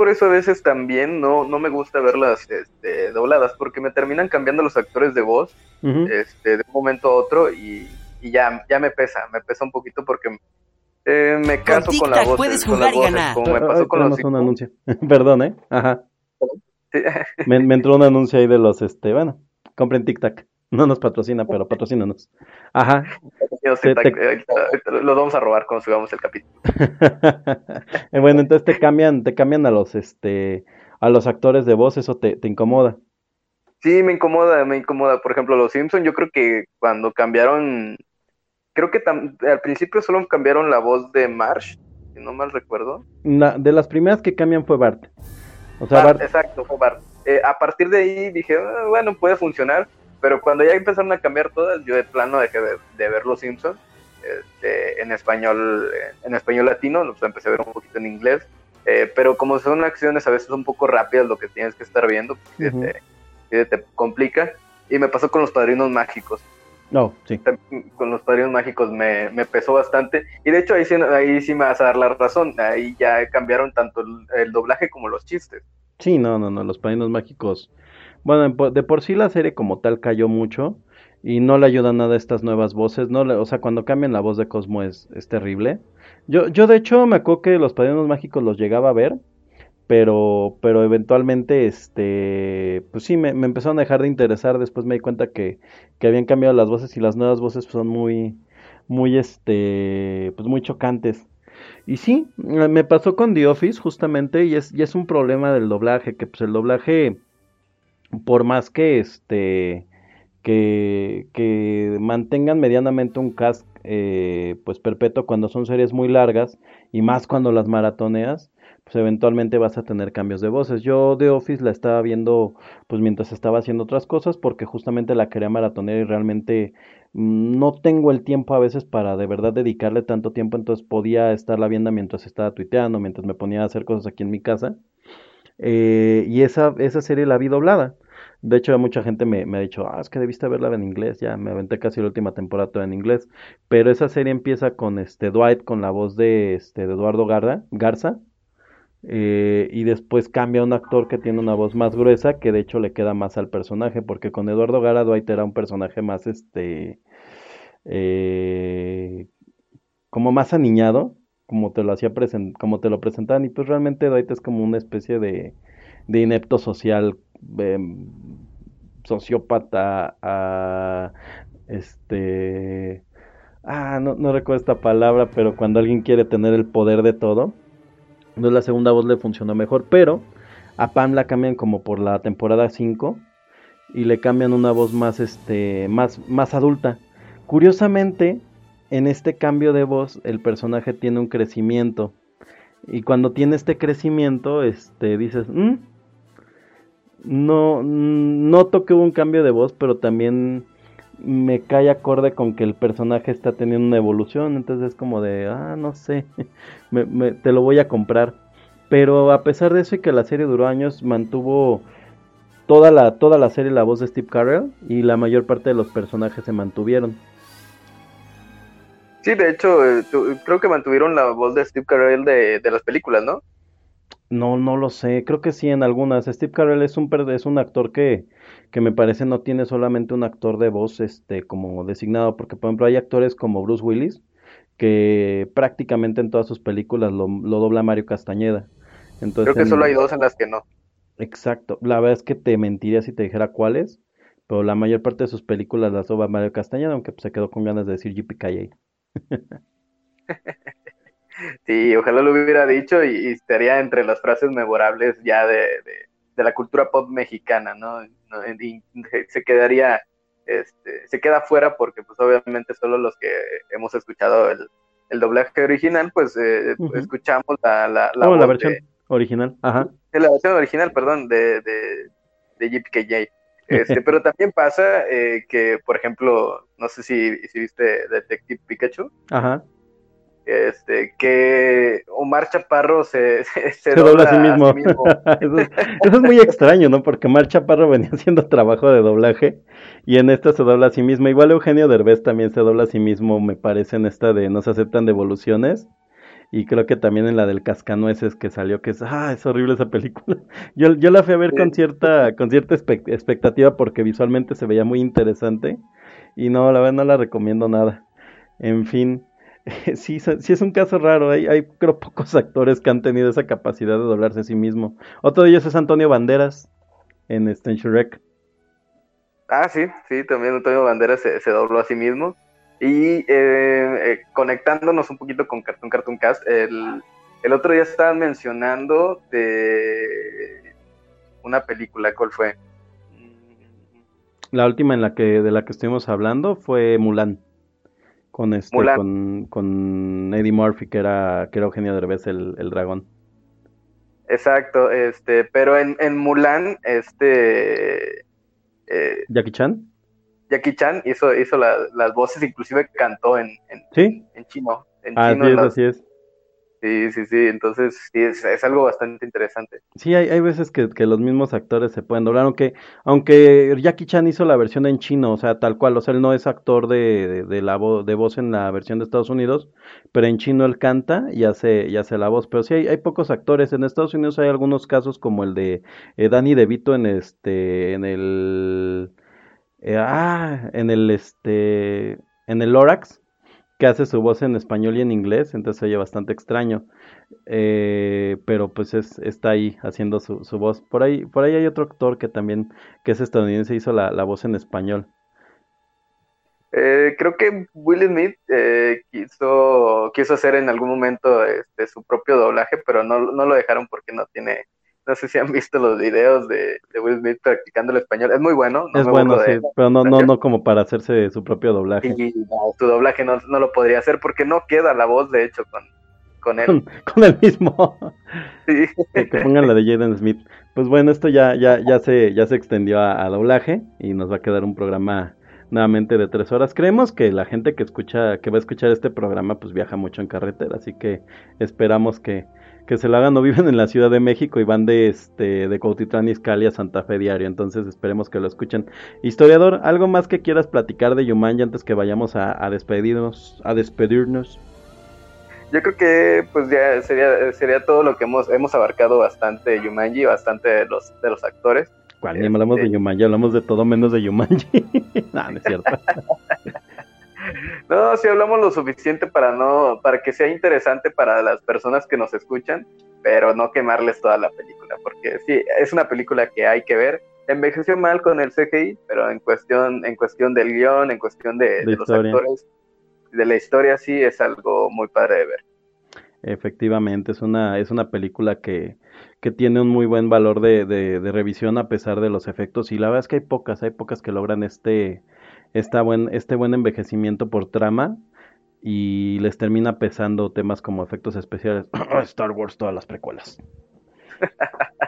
por eso a veces también no, no me gusta verlas este, dobladas, porque me terminan cambiando los actores de voz este, de un momento a otro y, y ya, ya me pesa, me pesa un poquito porque eh, me caso con, la voz. puedes con jugar las y voces, ganar. como me Ay, pasó con los un anuncio. Perdón, ¿eh? Ajá. Sí. Me, me entró un anuncio ahí de los, este, bueno, compren Tic Tac. No nos patrocina, pero patrocínanos. Ajá. Te- te- los vamos a robar cuando subamos el capítulo. Eh, bueno, entonces te cambian, te cambian a los, este, a los actores de voz, eso te, te incomoda. Sí, me incomoda, me incomoda. Por ejemplo, los Simpson, yo creo que cuando cambiaron, creo que tam- al principio solo cambiaron la voz de Marsh, si no mal recuerdo. De las primeras que cambian fue Bart. O sea, Bart, Bart, exacto, fue Bart. Eh, a partir de ahí dije, "Ah, bueno, puede funcionar, pero cuando ya empezaron a cambiar todas, yo de plano dejé de, de ver los Simpsons este, en español, en español latino, los empecé a ver un poquito en inglés, eh, pero como son acciones a veces un poco rápidas lo que tienes que estar viendo, pues, sí Ujú. te, te complica. Y me pasó con los padrinos mágicos. no, sí. Con los padrinos mágicos me, me pesó bastante. Y de hecho ahí sí, ahí sí me vas a dar la razón. Ahí ya cambiaron tanto el, el doblaje como los chistes. Sí, no, no, no, los padrinos mágicos. Bueno, de por sí la serie como tal cayó mucho y no le ayudan nada estas nuevas voces, no le- o sea, cuando cambian la voz de Cosmo es, es terrible. Yo, yo de hecho me acuerdo que los padrinos mágicos los llegaba a ver, pero, pero eventualmente, este, pues sí, me, empezaron a dejar de interesar, después me di cuenta que, que habían cambiado las voces y las nuevas voces son muy, muy, este, pues muy chocantes. Y sí, me pasó con The Office justamente y es, y es un problema del doblaje, que pues el doblaje, por más que este, que, que mantengan medianamente un cast eh, pues perpetuo cuando son series muy largas y más cuando las maratoneas, pues eventualmente vas a tener cambios de voces. Yo The Office la estaba viendo pues mientras estaba haciendo otras cosas porque justamente la quería maratonear y realmente mm, no tengo el tiempo a veces para de verdad dedicarle tanto tiempo, entonces podía estarla viendo mientras estaba tuiteando, mientras me ponía a hacer cosas aquí en mi casa. Eh, y esa, esa serie la vi doblada. De hecho, mucha gente me, ha dicho, ah, es que debiste verla en inglés. Ya me aventé casi la última temporada toda en inglés. Pero esa serie empieza con este Dwight, con la voz de, este, Eduardo Garza, Garza. eh, y después cambia a un actor que tiene una voz más gruesa, que de hecho le queda más al personaje, porque con Eduardo Garza Dwight era un personaje más, este, eh, como más aniñado, como te lo hacía presen- como te lo presentaban, y pues realmente Dwight es como una especie de, de inepto social, em, sociópata, ah, este, ah, no, no recuerdo esta palabra, pero cuando alguien quiere tener el poder de todo, entonces la segunda voz le funcionó mejor, pero a Pam la cambian como por la temporada 5 y le cambian una voz más, este, más, más adulta. Curiosamente, en este cambio de voz, el personaje tiene un crecimiento. Y cuando tiene este crecimiento, este, dices, "Mm, no, mm, noto que hubo un cambio de voz, pero también me cae acorde con que el personaje está teniendo una evolución, entonces es como de, ah, no sé, me, te lo voy a comprar. Pero a pesar de eso y que la serie duró años, mantuvo toda la, toda la serie la voz de Steve Carell y la mayor parte de los personajes se mantuvieron. Sí, de hecho, eh, creo que mantuvieron la voz de Steve Carell de, de las películas, ¿no? No, no lo sé, creo que sí en algunas. Steve Carell es un, es un actor que, que me parece no tiene solamente un actor de voz este, como designado, porque por ejemplo hay actores como Bruce Willis, que prácticamente en todas sus películas lo, dobla Mario Castañeda. Entonces, creo que solo hay dos en las que no. Exacto, la verdad es que te mentiría si te dijera cuáles, pero la mayor parte de sus películas las dobla Mario Castañeda, aunque pues, se quedó con ganas de decir JPKJ. Sí, ojalá lo hubiera dicho y, estaría entre las frases memorables ya de, la cultura pop mexicana, ¿no? se quedaría, este, se queda fuera porque pues obviamente solo los que hemos escuchado el, doblaje original, pues eh, escuchamos la, la, la, la versión original, ajá. La versión original, perdón, de, de, de Este, pero también pasa eh, que, por ejemplo, no sé si, si viste Detective Pikachu. Ajá este, que Omar Chaparro se, se, dobla, a sí mismo. eso, es, muy extraño, ¿no? Porque Omar Chaparro venía haciendo trabajo de doblaje y en esta se dobla a sí mismo. Igual Eugenio Derbez también se dobla a sí mismo, me parece, en esta de No se aceptan devoluciones. Y creo que también en la del Cascanueces que salió, que es, ah, es horrible esa película. Yo, yo la fui a ver con cierta, con cierta expectativa porque visualmente se veía muy interesante. Y no, la verdad no la recomiendo nada. En fin, sí, sí es un caso raro. Hay, hay, creo, pocos actores que han tenido esa capacidad de doblarse a sí mismo. Otro de ellos es Antonio Banderas en este. Ah, sí, sí, también Antonio Banderas se, dobló a sí mismo. Y eh, eh, conectándonos un poquito con Cartoon Cartoon Cast, el, el otro día estaban mencionando de una película, ¿cuál fue? La última en la que de la que estuvimos hablando fue Mulan con este con, con, Eddie Murphy que era que era Eugenio Derbez el, el dragón. Exacto este pero en, en Mulan este eh, Jackie Chan. Jackie Chan hizo hizo las voces inclusive cantó en, en, ¿Sí? en chino en chino es, así es Sí, sí, sí, entonces sí, es, algo bastante interesante. Sí, hay, hay veces que, que, los mismos actores se pueden doblar, aunque, aunque Jackie Chan hizo la versión en chino, o sea, tal cual, o sea, él no es actor de, de, la de voz en la versión de Estados Unidos, pero en chino él canta y hace, y hace la voz, pero sí hay, hay pocos actores, en Estados Unidos hay algunos casos como el de eh, Danny DeVito en este, en el, eh, ah, en el este, en el Lorax, que hace su voz en español y en inglés, entonces oye bastante extraño. Eh, pero pues es, está ahí haciendo su, su, voz. Por ahí, por ahí hay otro actor que también, que es estadounidense, hizo la, la voz en español. Eh, creo que Will Smith eh, quiso, quiso hacer en algún momento este, su propio doblaje, pero no, no lo dejaron porque no tiene no sé si han visto los videos de, Will Smith practicando el español. Es muy bueno. es bueno, sí, pero no, no, no como para hacerse su propio doblaje. Y su doblaje no, lo podría hacer porque no queda la voz, de hecho, con, con él. con el mismo. Sí. Que, pongan la de Jaden Smith. Pues bueno, esto ya, ya, ya, se, ya se extendió a, doblaje y nos va a quedar un programa nuevamente de tres horas. Creemos que la gente que escucha, que va a escuchar este programa, pues viaja mucho en carretera, así que esperamos que que se lo hagan no viven en la Ciudad de México y van de este de Cuautitlán Izcalli a Santa Fe diario, entonces esperemos que lo escuchen. Historiador, ¿algo más que quieras platicar de Yumanji antes que vayamos a, despedirnos, a despedirnos? Yo creo que pues ya sería, sería todo lo que hemos, hemos abarcado bastante de Yumanji, bastante de los, de los actores. ¿Cuál? Ni hablamos de este Yumanji, hablamos de todo menos de Yumanji. no, no es cierto. No, si hablamos lo suficiente para no, para que sea interesante para las personas que nos escuchan, pero no quemarles toda la película, porque sí, es una película que hay que ver. Envejeció mal con el CGI, pero en cuestión, en cuestión del guion, en cuestión de, los actores, de la historia, sí es algo muy padre de ver. Efectivamente, es una, es una película que, que tiene un muy buen valor de, de, de, revisión a pesar de los efectos. Y la verdad es que hay pocas, hay pocas que logran este, buen, este buen envejecimiento por trama y les termina pesando temas como efectos especiales. Star Wars, todas las precuelas.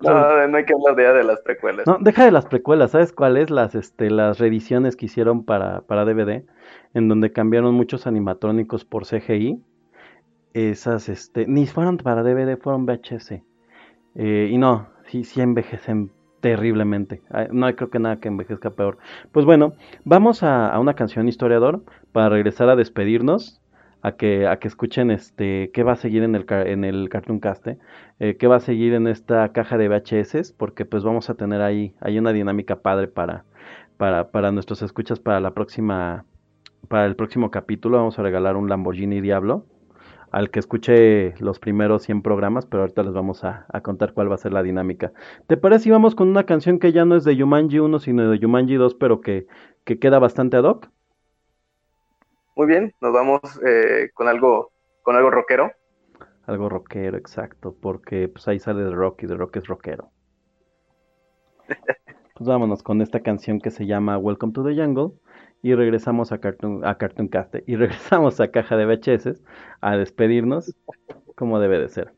No, no hay que hablar ya de las precuelas. No, deja de las precuelas, ¿sabes cuáles? Las, este, las reediciones que hicieron para, para DVD, en donde cambiaron muchos animatrónicos por CGI. Esas, este, ni fueron para DVD, fueron VHS. Eh, y no, sí, sí envejecen terriblemente. No hay creo que nada que envejezca peor. Pues bueno, vamos a, una canción historiador para regresar a despedirnos. A que, a que escuchen este qué va a seguir en el, en el Cartoon Cast, eh, qué va a seguir en esta caja de VHS, porque pues vamos a tener ahí, hay una dinámica padre para, para, para nuestros escuchas para la próxima, para el próximo capítulo. Vamos a regalar un Lamborghini Diablo al que escuche los primeros 100 programas, pero ahorita les vamos a, a contar cuál va a ser la dinámica. ¿Te parece si vamos con una canción que ya no es de Yumanji 1, sino de Yumanji 2, pero que, que queda bastante ad hoc? Muy bien, nos vamos eh, con algo con algo rockero. Algo rockero, exacto, porque pues ahí sale de rock y de rock es rockero. Pues vámonos con esta canción que se llama Welcome to the Jungle y regresamos a Cartoon, a Cartoon Cast y regresamos a Caja de VHS a despedirnos como debe de ser.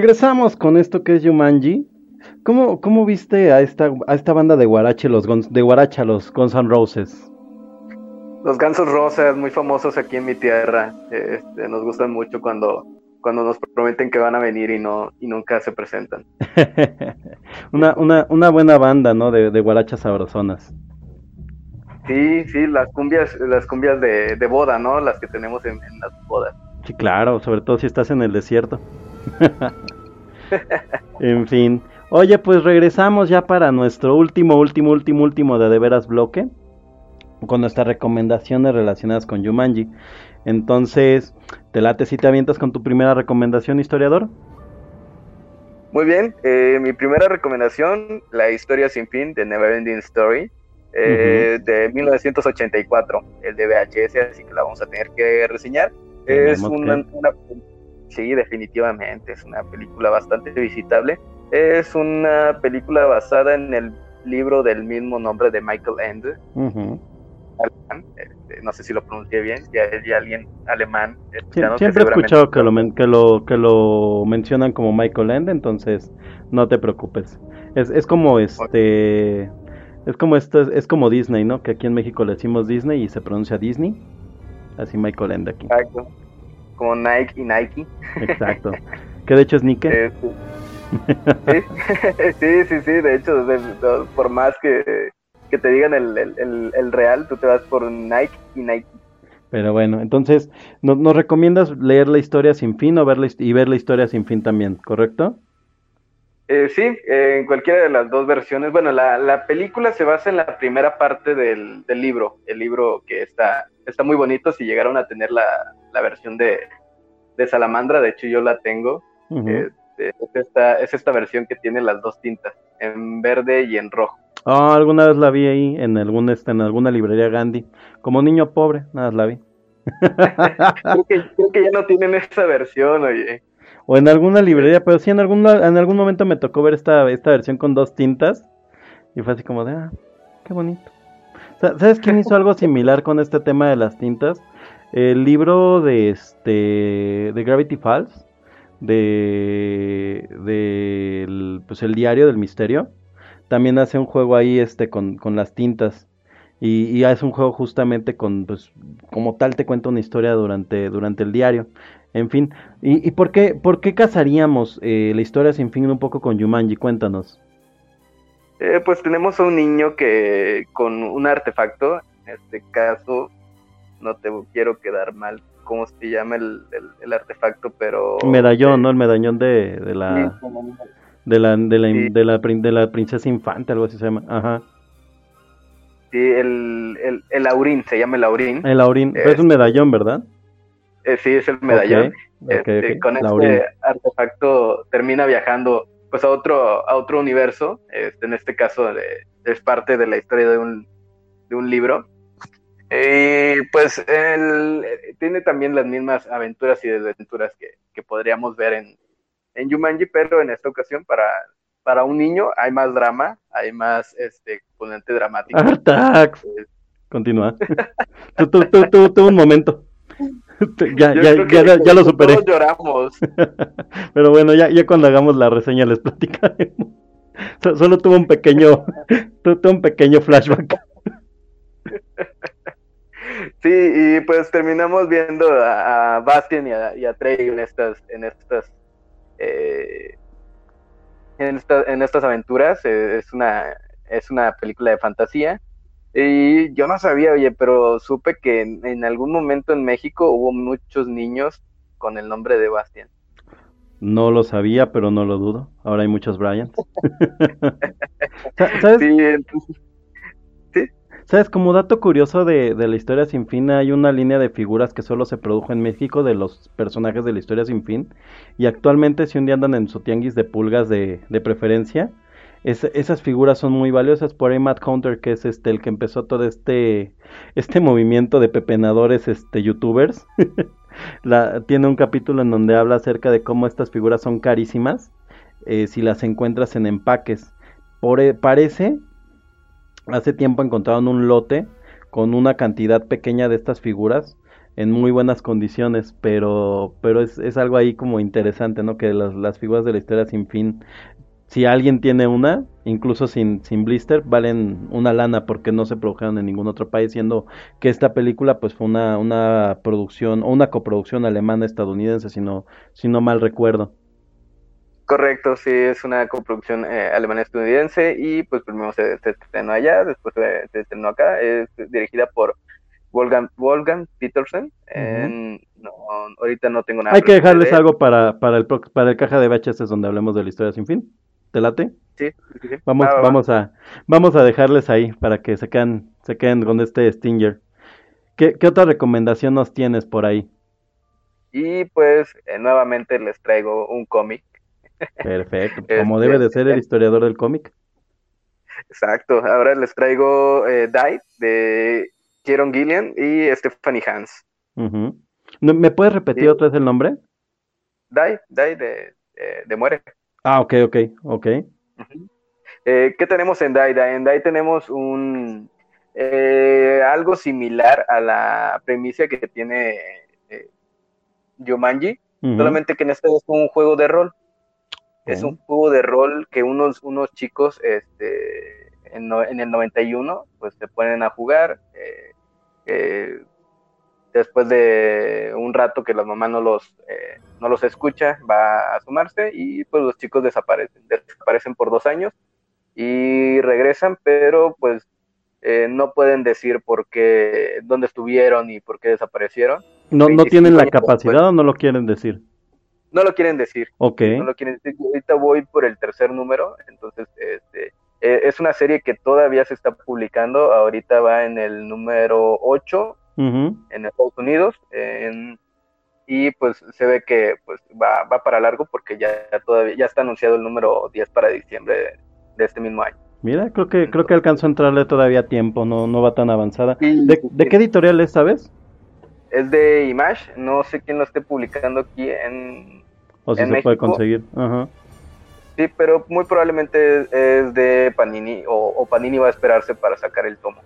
Regresamos con esto que es Yumanji. ¿Cómo, cómo viste a esta, a esta banda de Guarache, los Guns- de Guaracha, los Guns N' Roses? Los gansos rosas, muy famosos aquí en mi tierra. Este, nos gustan mucho cuando, cuando nos prometen que van a venir y no y nunca se presentan. una, una, una buena banda, ¿no? De, de Guarachas sabrosonas. Sí, sí, las cumbias, las cumbias de, de boda, ¿no? Las que tenemos en, en las bodas. Sí, claro, sobre todo si estás en el desierto. en fin. Oye, pues regresamos ya para nuestro último, último, último, último de de veras bloque. Con nuestras recomendaciones relacionadas con Yumanji. Entonces, ¿te late si te avientas con tu primera recomendación, historiador? Muy bien, eh, mi primera recomendación, La historia sin fin de Neverending Story, eh, de 1984, el de VHS, así que la vamos a tener que reseñar. Es una, una- sí, definitivamente, es una película bastante visitable. Es una película basada en el libro del mismo nombre de Michael Ende, este, no sé si lo pronuncié bien, si hay alguien alemán. Siempre he escuchado que lo, que, lo, que lo mencionan como Michael End, entonces no te preocupes. Es, es como este. Es como esto, es como Disney, ¿no? Que aquí en México le decimos Disney y se pronuncia Disney. Así Michael End aquí. Exacto. Como Nike y Nike. Exacto. Que de hecho es Nike. Eh, sí. sí, sí, sí, de hecho, por más que, que te digan el, el- el- real, tú te vas por Nike y Nike. Pero bueno, entonces, ¿no- ¿nos recomiendas leer la historia sin fin o ver la y ver la historia sin fin también, correcto? Eh, sí, eh, en cualquiera de las dos versiones. Bueno, la, la película se basa en la primera parte del, del libro, el libro que está, está muy bonito. Si llegaron a tener la, la versión de, de Salamandra, de hecho yo la tengo. Eh, es, esta, es esta versión que tiene las dos tintas, en verde y en rojo. Ah, alguna vez la vi ahí en algún, este, en alguna librería Gandhi. Como niño pobre, nada más la vi. Creo que, creo que ya no tienen esa versión, oye. O en alguna librería, pero sí en algún, en algún momento me tocó ver esta, esta versión con dos tintas. Y fue así como de, ah, qué bonito. Sa- ¿Sabes quién hizo algo similar con este tema de las tintas? El libro de este de Gravity Falls, de, de el, pues el diario del misterio, también hace un juego ahí este con, con las tintas. Y, y es un juego justamente con, pues, como tal te cuenta una historia durante, durante el diario. En fin, ¿y, y por qué, por qué casaríamos eh, la historia sin fin un poco con Yumanji? Cuéntanos. Eh, pues tenemos a un niño que con un artefacto, en este caso, no te quiero quedar mal cómo se llama el, el- el artefacto, pero... Medallón, eh, ¿no? El medallón de, de la, de la, de la, Sí. de la, de la princesa infante, algo así se llama. Ajá. sí, el, el, el Aurín, se llama el Aurín. El Aurín, es un medallón, ¿verdad? Eh, sí, es el medallón. Este, con este artefacto termina viajando pues a otro a otro universo este, en este caso es parte de la historia de un de un libro y pues él tiene también las mismas aventuras y desventuras que, que podríamos ver en en Jumanji pero en esta ocasión para para un niño hay más drama hay más este componente dramático Artax. Continúa. tú, tú, tú, tú un momento. ya, ya, ya, ya lo superé. todos lloramos Pero bueno, ya, ya cuando hagamos la reseña les platicaremos. So- Solo tuvo un pequeño, tu- tuvo un pequeño flashback. Sí, y pues terminamos viendo a, a Bastian y a, y a Trey en estas, en estas, eh, en, esta- en estas aventuras. Eh, es una, es una película de fantasía. Y yo no sabía, oye, pero supe que en, en algún momento en México hubo muchos niños con el nombre de Bastian. No lo sabía, pero no lo dudo. Ahora hay muchos Bryans. Sa- ¿Sabes? Sí, entonces, ¿Sabes? Como dato curioso de, de la historia sin fin, hay una línea de figuras que solo se produjo en México de los personajes de la historia sin fin. Y actualmente, si un día andan en su tianguis de pulgas de, de preferencia, es- esas figuras son muy valiosas. Por ahí Matt Hunter, que es este el que empezó todo este, este movimiento de pepenadores este, youtubers, tiene un capítulo en donde habla acerca de cómo estas figuras son carísimas eh, si las encuentras en empaques. Por, e- parece Hace tiempo encontraron un lote con una cantidad pequeña de estas figuras en muy buenas condiciones, pero, pero es, es algo ahí como interesante, ¿no? Que las, las figuras de la historia sin fin, si alguien tiene una, incluso sin, sin blister, valen una lana porque no se produjeron en ningún otro país, siendo que esta película pues fue una, una producción, o una coproducción alemana estadounidense, si no, si no mal recuerdo. Correcto, sí, es una coproducción eh, alemana-estadounidense y pues primero se, se estrenó allá, después se, se estrenó acá, es dirigida por Wolfgang, Wolfgang Petersen. no, ahorita no tengo nada. Hay que dejarles de algo para, para, el, para el caja de VHS donde hablemos de la historia sin fin. ¿Te late? Sí, sí, sí. Vamos, Va, va, va. vamos a, vamos a dejarles ahí para que se queden, se queden con este Stinger. ¿Qué, qué otra recomendación nos tienes por ahí? Y pues eh, nuevamente les traigo un cómic. Perfecto, Este, como debe de ser el eh, historiador del cómic. Exacto, ahora les traigo eh, Die de Kieron Gillian y Stephanie Hans. ¿Me puedes repetir Sí. otra vez el nombre? Die, Die de, eh, de Muere. Ah, ok, ok, ok. Eh, ¿qué tenemos en DAI? En DAI tenemos un eh, algo similar a la premisa que tiene eh, Jumanji, Ujú. solamente que en este es un juego de rol. Es un juego de rol que unos, unos chicos este, en, no- en el 91 pues se ponen a jugar. eh, después de un rato que la mamá no los, eh, no los escucha, va a asomarse y pues los chicos desaparecen. Desaparecen por dos años y regresan, pero pues eh, no pueden decir por qué, dónde estuvieron y por qué desaparecieron. ¿No, no 25 tienen la después. capacidad o no lo quieren decir? No lo quieren decir. Ok. no lo quieren decir. Ahorita voy por el tercer número, entonces este, eh, es una serie que todavía se está publicando, ahorita va en el número 8 En Estados Unidos, en- y pues se ve que pues va, va para largo porque ya todavía ya está anunciado el número 10 para diciembre de, de este mismo año. Mira, creo que, creo que alcanzó a entrarle todavía a tiempo, no, no va tan avanzada. Sí, ¿De, sí, de sí. qué editorial es, sabes? Es de Image, no sé quién lo esté publicando aquí en... O si En se puede conseguir. Ajá. Sí, pero muy probablemente es, es de Panini o, o Panini va a esperarse para sacar el tomo.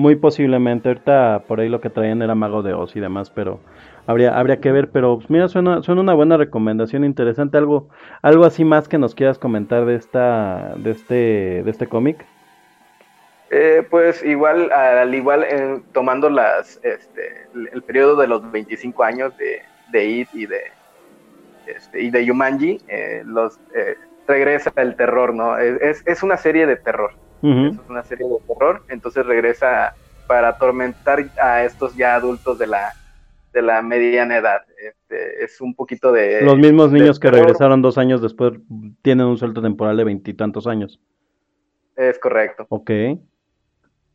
Muy posiblemente, ahorita por ahí lo que traían era Mago de Oz y demás, pero habría, habría que ver, pero mira, suena, suena una buena recomendación, interesante, algo, algo así más que nos quieras comentar de esta, de este, de este cómic. Eh, pues igual, al igual, eh, tomando las, este, el, periodo de los 25 años de, de It y de, este, y de Yumanji, eh, los, eh, regresa el terror, ¿no? Es, es una serie de terror, Es una serie de terror, entonces regresa para atormentar a estos ya adultos de la, de la mediana edad. Este, es un poquito de... Los mismos niños que terror. regresaron dos años después tienen un suelto temporal de veintitantos años. Es correcto. Ok.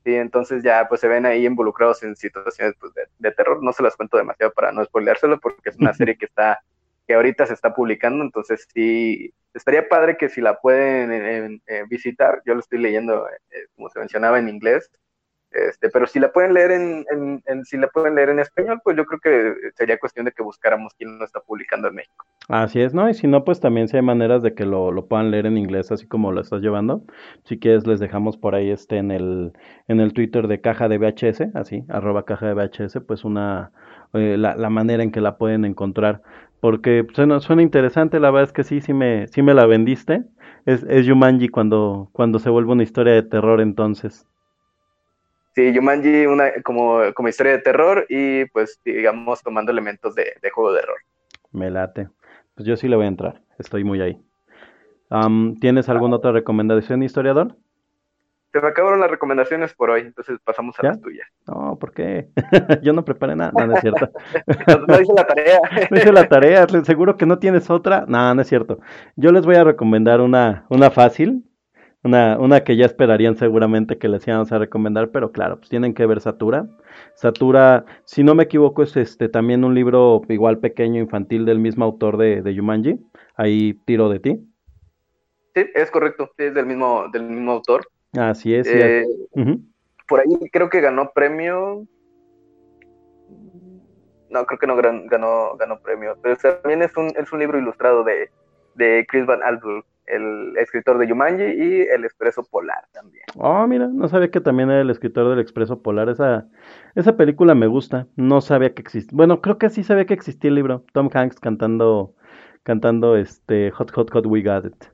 Sí, entonces ya pues se ven ahí involucrados en situaciones pues, de, de terror. No se las cuento demasiado para no spoileárselo porque es una serie que está, que ahorita se está publicando, entonces sí, estaría padre que si la pueden eh, eh, visitar, yo lo estoy leyendo, eh, como se mencionaba en inglés, este, pero si la pueden leer en, en- en- si la pueden leer en español, pues yo creo que sería cuestión de que buscáramos quién lo está publicando en México. Así es, ¿no? Y si no, pues también si hay maneras de que lo, lo puedan leer en inglés, así como lo estás llevando. Si quieres, les dejamos por ahí este en el, en el Twitter de Caja de VHS, así, arroba Caja de VHS, pues una, la, la manera en que la pueden encontrar. Porque suena, suena interesante, la verdad es que sí, sí me, sí me la vendiste. Es, es Jumanji cuando, cuando se vuelve una historia de terror entonces. Sí, Jumanji una, como, como historia de terror y pues digamos tomando elementos de, de juego de rol. Me late. Pues yo sí le voy a entrar, estoy muy ahí. ¿tienes alguna otra recomendación, historiador? Se me acabaron las recomendaciones por hoy, entonces pasamos a ¿Ya? las tuyas. No, ¿por qué? Yo no preparé nada, no, no es cierto. No, no hice la tarea. No hice la tarea, seguro que no tienes otra. No, no es cierto. Yo les voy a recomendar una, una fácil, una, una que ya esperarían seguramente que les íbamos a recomendar, pero claro, pues tienen que ver Satura. Satura, si no me equivoco, es este también un libro igual pequeño, infantil, del mismo autor de, de Yumanji. Ahí tiro de ti. Sí, es correcto, sí, es del mismo, del mismo autor. Así es. sí, Eh, por ahí creo que ganó premio. No, creo que no ganó, ganó premio, pero también es un, es un libro ilustrado de, de Chris Van Allsburg. el escritor de Yumanji y El Expreso Polar también. Oh, mira, no sabía que también era el escritor del Expreso Polar. Esa, esa película me gusta. No sabía que existía. Bueno, creo que sí sabía que existía el libro. Tom Hanks cantando, cantando este Hot Hot Hot We Got It.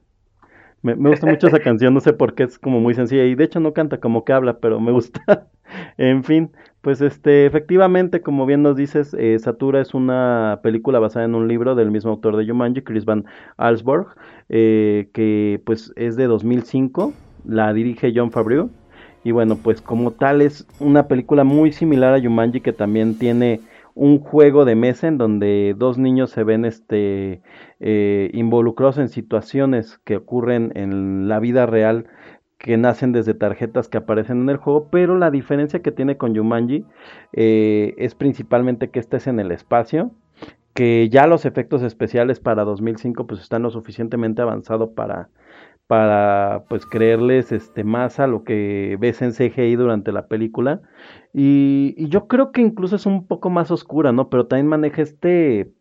Me, me gusta mucho esa canción, no sé por qué es como muy sencilla y de hecho no canta como que habla, pero me gusta. en fin, pues este, efectivamente, como bien nos dices, eh, Satura es una película basada en un libro del mismo autor de Jumanji, Chris Van Allsburg, eh, que pues es de 2005, la dirige John Favreau y bueno, pues como tal es una película muy similar a Jumanji que también tiene un juego de mesa en donde dos niños se ven este eh, involucrados en situaciones que ocurren en la vida real que nacen desde tarjetas que aparecen en el juego, pero la diferencia que tiene con Jumanji eh, es principalmente que este es en el espacio, que ya los efectos especiales para 2005 pues están lo suficientemente avanzados para para pues creerles este más a lo que ves en CGI durante la película. Y, yo creo que incluso es un poco más oscura no pero también maneja este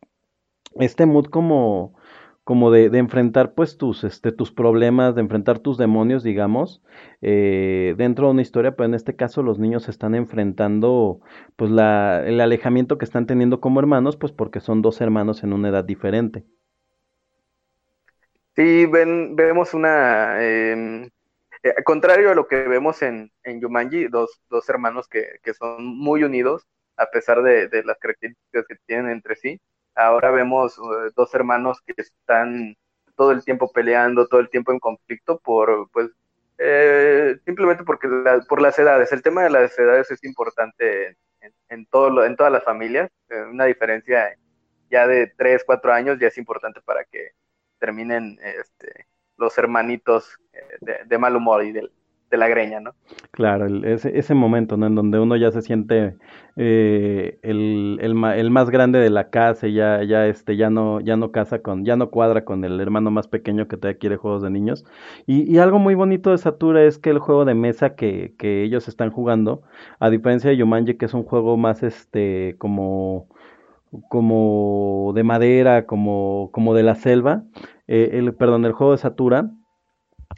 este mood como como de, de, enfrentar pues tus, este, tus problemas, de enfrentar tus demonios, digamos, eh, dentro de una historia, pero en este caso los niños están enfrentando pues la, el alejamiento que están teniendo como hermanos, pues porque son dos hermanos en una edad diferente. Sí, ven, vemos una, eh, eh, contrario a lo que vemos en, en Yumanji, dos, dos hermanos que, que son muy unidos, a pesar de, de las características que tienen entre sí ahora vemos uh, dos hermanos que están todo el tiempo peleando, todo el tiempo en conflicto por, pues, eh, simplemente porque la, por las edades. El tema de las edades es importante en, en, todo en todas las familias. Eh, una diferencia ya de 3, 4 años ya es importante para que terminen este, los hermanitos eh, de, mal humor y de la greña, ¿no? Claro, ese, ese momento, ¿no? En donde uno ya se siente eh, el, el, más grande de la casa y ya, ya, este, ya no, ya no casa con, ya no cuadra con el hermano más pequeño que todavía quiere juegos de niños. Y, y algo muy bonito de Satura es que el juego de mesa que, que ellos están jugando, a diferencia de Yumanji, que es un juego más este como como de madera, como, como de la selva, eh, el, perdón, el juego de Satura,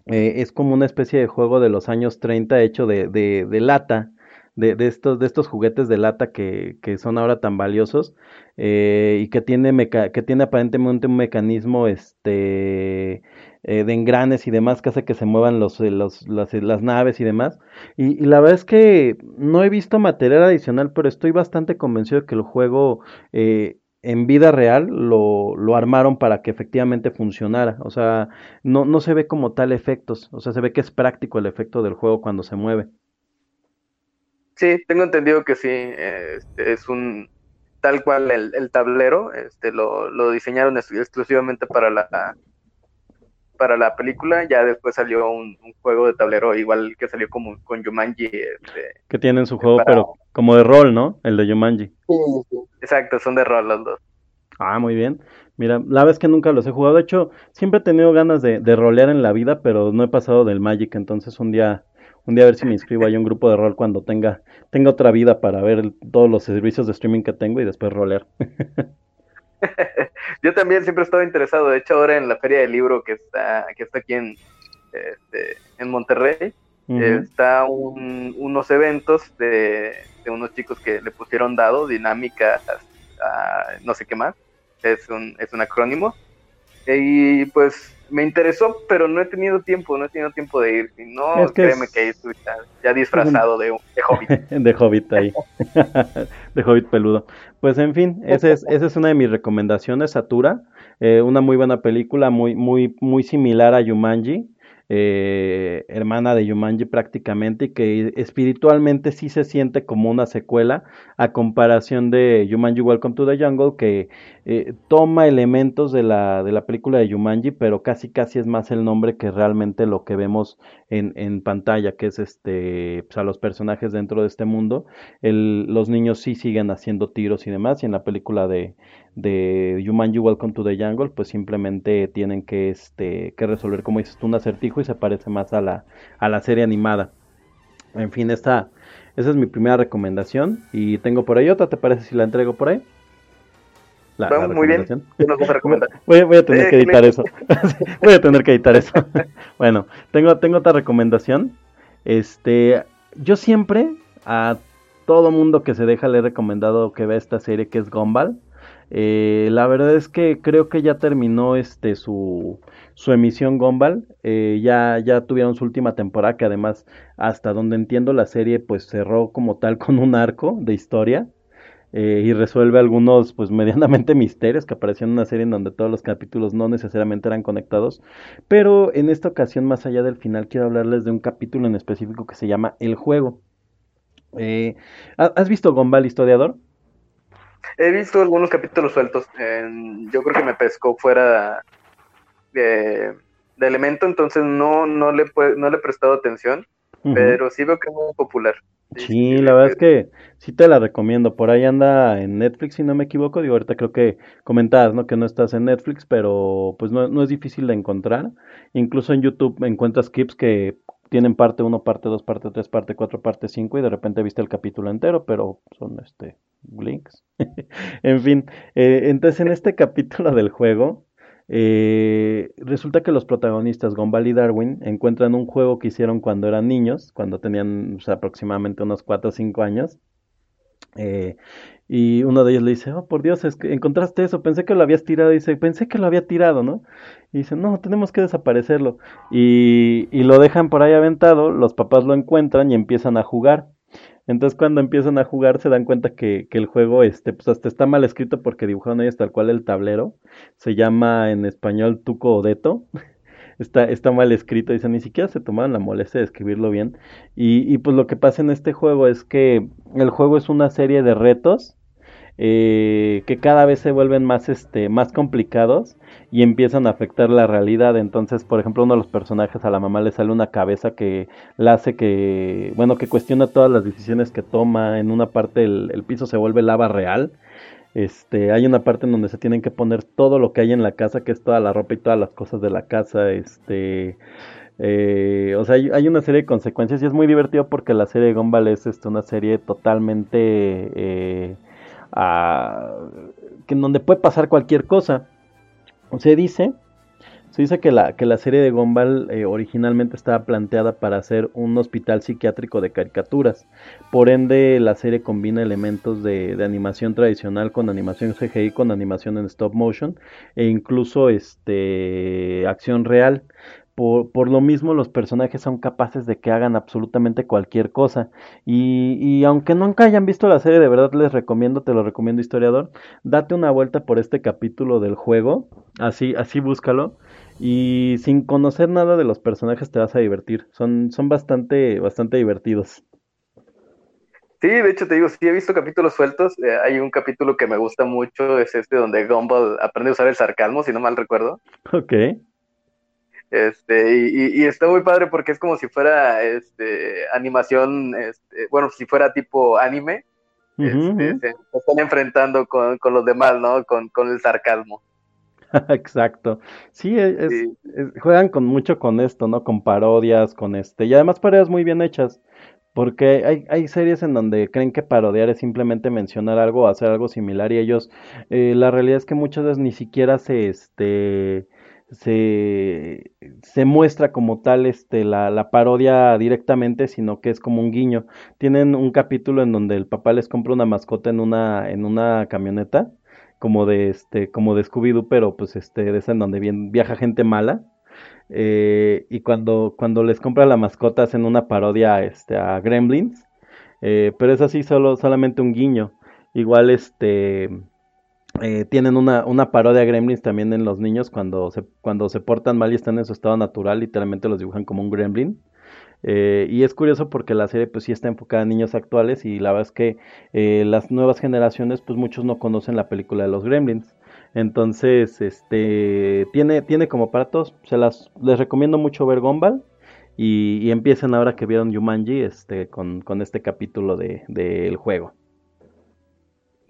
eh, es como una especie de juego de los años 30 hecho de, de, lata, de, de, estos, de estos juguetes de lata que, que son ahora tan valiosos eh, y que tiene, meca que tiene aparentemente un mecanismo este, eh, de engranes y demás que hace que se muevan los, eh, los, las, naves y demás. Y, la verdad es que no he visto material adicional, pero estoy bastante convencido de que el juego eh, en vida real lo, lo, armaron para que efectivamente funcionara. O sea, no, no se ve como tal efectos. O sea, se ve que es práctico el efecto del juego cuando se mueve. Sí, tengo entendido que sí. Este, es un tal cual el, el tablero. Este, lo, lo, diseñaron exclusivamente para la para la película. Ya después salió un, un juego de tablero igual que salió como con Jumanji. Este, que tienen su juego, para... pero como de rol, ¿no? El de Jumanji. Sí, sí. Exacto, son de rol los dos. Ah, muy bien. Mira, la vez que nunca los he jugado. De hecho, siempre he tenido ganas de, de, rolear en la vida, pero no he pasado del Magic. Entonces, un día, un día a ver si me inscribo a un grupo de rol cuando tenga, tenga otra vida para ver el, todos los servicios de streaming que tengo y después rolear. Yo también siempre he estado interesado. De hecho, ahora en la feria del libro que está, que está aquí en, este, en Monterrey, uh -huh. está un, unos eventos de, de, unos chicos que le pusieron dado, dinámica, uh, no sé qué más. Es un, es un acrónimo. Y pues me interesó, pero no he tenido tiempo, no he tenido tiempo de ir. Y no, es que créeme es... que estoy ya, ya disfrazado de, de, hobbit. de hobbit ahí. de hobbit peludo. Pues en fin, esa es, esa es una de mis recomendaciones, Satura. Eh, una muy buena película, muy, muy, muy similar a Yumanji. Eh, hermana de Yumanji prácticamente y que espiritualmente sí se siente como una secuela a comparación de Yumanji Welcome to the Jungle que eh, toma elementos de la, de la película de Yumanji pero casi casi es más el nombre que realmente lo que vemos en, en pantalla que es este pues, a los personajes dentro de este mundo. Los niños sí siguen haciendo tiros y demás y en la película de, de Yumanji Welcome to the Jungle pues simplemente tienen que, este, que resolver como dices tú un acertijo y se parece más a la, a la serie animada. En fin, esta, esa es mi primera recomendación. Y tengo por ahí otra, ¿te parece si la entrego por ahí? La, la muy bien. recomendación. ¿Qué nos vas a recomendar? Voy, voy a tener Eh, que ¿qué editar eso. voy a tener que editar eso. bueno, tengo, tengo otra recomendación. Este, yo siempre a todo mundo que se deja le he recomendado que vea esta serie que es Gumball. Eh, la verdad es que creo que ya terminó este su, emisión Gumball. Eh, ya, tuvieron su última temporada que además hasta donde entiendo la serie pues cerró como tal con un arco de historia eh, y resuelve algunos pues medianamente misterios que aparecían en una serie en donde todos los capítulos no necesariamente eran conectados. Pero en esta ocasión, más allá del final, quiero hablarles de un capítulo en específico que se llama El Juego. Eh, ¿ha- ¿Has visto Gumball Historiador? He visto algunos capítulos sueltos. en- yo creo que me pescó fuera de, de elemento, entonces no, no, le, no le he prestado atención, pero sí veo que es muy popular. Sí, la verdad es que sí te la recomiendo. Por ahí anda en Netflix, si no me equivoco. Digo, ahorita creo que comentabas, ¿no? Que no estás en Netflix, pero pues no, no es difícil de encontrar. Incluso en YouTube encuentras clips que tienen parte 1, parte 2, parte 3, parte 4, parte 5 y de repente viste el capítulo entero, pero son este links. En fin, eh, entonces en este capítulo del juego, eh, resulta que los protagonistas, Gumball y Darwin, encuentran un juego que hicieron cuando eran niños, cuando tenían aproximadamente unos 4 o 5 años. Eh, y uno de ellos le dice, oh, por Dios, es que encontraste eso, pensé que lo habías tirado. Y dice, pensé que lo había tirado, ¿no? Y dice, no, tenemos que desaparecerlo. Y, lo dejan por ahí aventado, los papás lo encuentran y empiezan a jugar. Entonces cuando empiezan a jugar se dan cuenta que, que el juego este, pues hasta está mal escrito porque dibujaron ellos tal cual el tablero. Se llama en español Tuco Odeto. Está, está mal escrito, dice, ni siquiera se tomaron la molestia de escribirlo bien. Y, y pues lo que pasa en este juego es que el juego es una serie de retos eh, que cada vez se vuelven más, este, más complicados y empiezan a afectar la realidad. Entonces, por ejemplo, uno de los personajes a la mamá le sale una cabeza que la hace que, bueno, que cuestiona todas las decisiones que toma. En una parte el, el piso se vuelve lava real. Este, hay una parte en donde se tienen que poner todo lo que hay en la casa, que es toda la ropa y todas las cosas de la casa. Este, eh, o sea, hay, hay una serie de consecuencias y es muy divertido porque la serie de Gumball es este, una serie totalmente eh, a- que en donde puede pasar cualquier cosa. Se dice, se dice que la, que la serie de Gumball eh, originalmente estaba planteada para ser un hospital psiquiátrico de caricaturas. Por ende, la serie combina elementos de, de animación tradicional con animación CGI, con animación en stop motion e incluso este acción real. Por, por lo mismo, los personajes son capaces de que hagan absolutamente cualquier cosa. Y, y aunque nunca hayan visto la serie, de verdad les recomiendo, te lo recomiendo, historiador, date una vuelta por este capítulo del juego, así, así búscalo. Y sin conocer nada de los personajes te vas a divertir. Son, son bastante, bastante divertidos. Sí, de hecho te digo, sí he visto capítulos sueltos. eh, hay un capítulo que me gusta mucho, es este donde Gumball aprende a usar el sarcasmo, si no mal recuerdo. Ok. Este, y, y- y está muy padre porque es como si fuera este, animación, este, bueno, si fuera tipo anime, este, se están enfrentando con, con los demás, ¿no? Con, con el sarcasmo. Exacto. Sí, es, es- Sí. es- juegan con mucho con esto, ¿no? Con parodias, con este, y además parodias muy bien hechas, porque hay, hay series en donde creen que parodiar es simplemente mencionar algo o hacer algo similar y ellos, eh, la realidad es que muchas veces ni siquiera se, este, se, se muestra como tal, este, la, la parodia directamente, sino que es como un guiño. Tienen un capítulo en donde el papá les compra una mascota en una, en una camioneta como de este, como de Scooby-Doo, pero pues este, de esa en donde viaja gente mala. eh, y cuando, cuando les compra la mascota hacen una parodia este, a Gremlins. eh, pero es así, solo, solamente un guiño. Igual este eh, tienen una, una parodia a Gremlins también en los niños cuando se, cuando se portan mal y están en su estado natural, literalmente los dibujan como un gremlin. Eh, y es curioso porque la serie pues sí está enfocada en niños actuales y la verdad es que eh, las nuevas generaciones pues muchos no conocen la película de los Gremlins. Entonces, este, tiene, tiene como para todos. Se las, les recomiendo mucho ver Gumball y, empiecen ahora que vieron Jumanji este, con, con este capítulo de, del juego.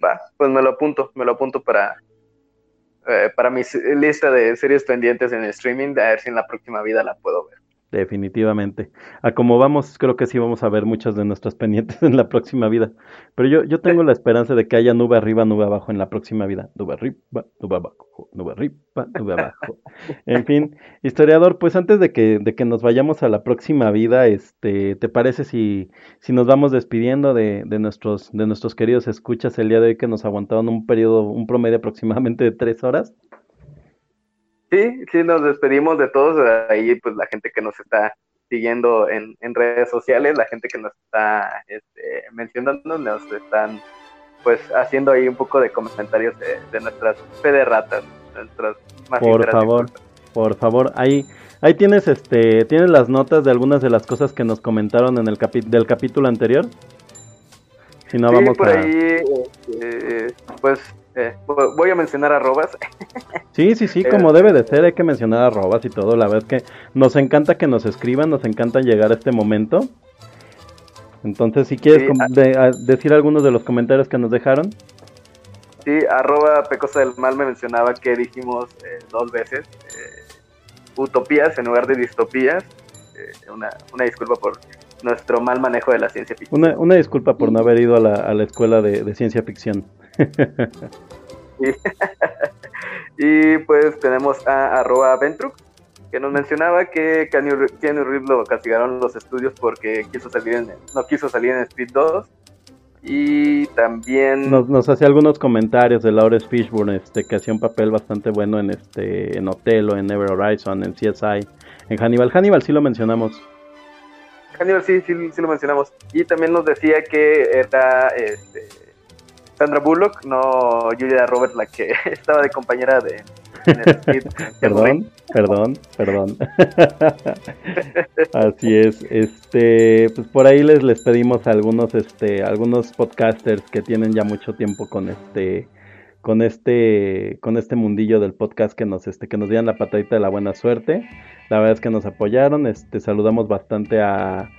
Va, pues me lo apunto, me lo apunto para, eh, para mi lista de series pendientes en streaming, a ver si en la próxima vida la puedo ver. Definitivamente. A como vamos, creo que sí vamos a ver muchas de nuestras pendientes en la próxima vida. Pero yo, yo tengo la esperanza de que haya nube arriba, nube abajo en la próxima vida. Nube arriba, nube abajo, nube arriba, nube abajo. En fin, historiador, pues antes de que, de que nos vayamos a la próxima vida, este, ¿te parece si, si nos vamos despidiendo de, de, nuestros, de nuestros queridos escuchas el día de hoy que nos aguantaron un periodo, un promedio aproximadamente de tres horas? Sí, sí, nos despedimos de todos. Ahí, pues la gente que nos está siguiendo en, en redes sociales, la gente que nos está este, mencionando, nos están pues haciendo ahí un poco de comentarios de, nuestras fe de ratas, nuestras más Por favor, por favor, ahí ahí tienes este tienes las notas de algunas de las cosas que nos comentaron en el capi del capítulo anterior. Si no vamos por ahí este, pues eh, voy a mencionar arrobas. Sí, sí, sí, como debe de ser, hay que mencionar arrobas y todo. La verdad es que nos encanta que nos escriban, nos encanta llegar a este momento. Entonces, si quieres decir algunos de los comentarios que nos dejaron. Sí, arroba Pecosa del Mal me mencionaba que dijimos eh, dos veces eh, utopías en lugar de distopías. una, una disculpa por nuestro mal manejo de la ciencia ficción. Una, una disculpa por no haber ido a la, a la escuela de, de ciencia ficción. y, pues tenemos a arroba Ventruk, que nos mencionaba que Keanu, Reeves lo castigaron los estudios porque quiso salir en, no quiso salir en Speed 2. Y también nos, nos hacía algunos comentarios de Lawrence Fishburne, este, que hacía un papel bastante bueno en este, en Otelo, en Never Horizon, en CSI, en Hannibal. Hannibal sí lo mencionamos. Hannibal sí, sí, sí lo mencionamos. Y también nos decía que era este, Sandra Bullock, no Julia Roberts, la que estaba de compañera de... perdón, perdón, perdón. Así es. Este, pues por ahí les, les pedimos a algunos, este, algunos podcasters que tienen ya mucho tiempo con este, con este, con este mundillo del podcast que nos, este, que nos dieran la patadita de la buena suerte. La verdad es que nos apoyaron. Este, saludamos bastante a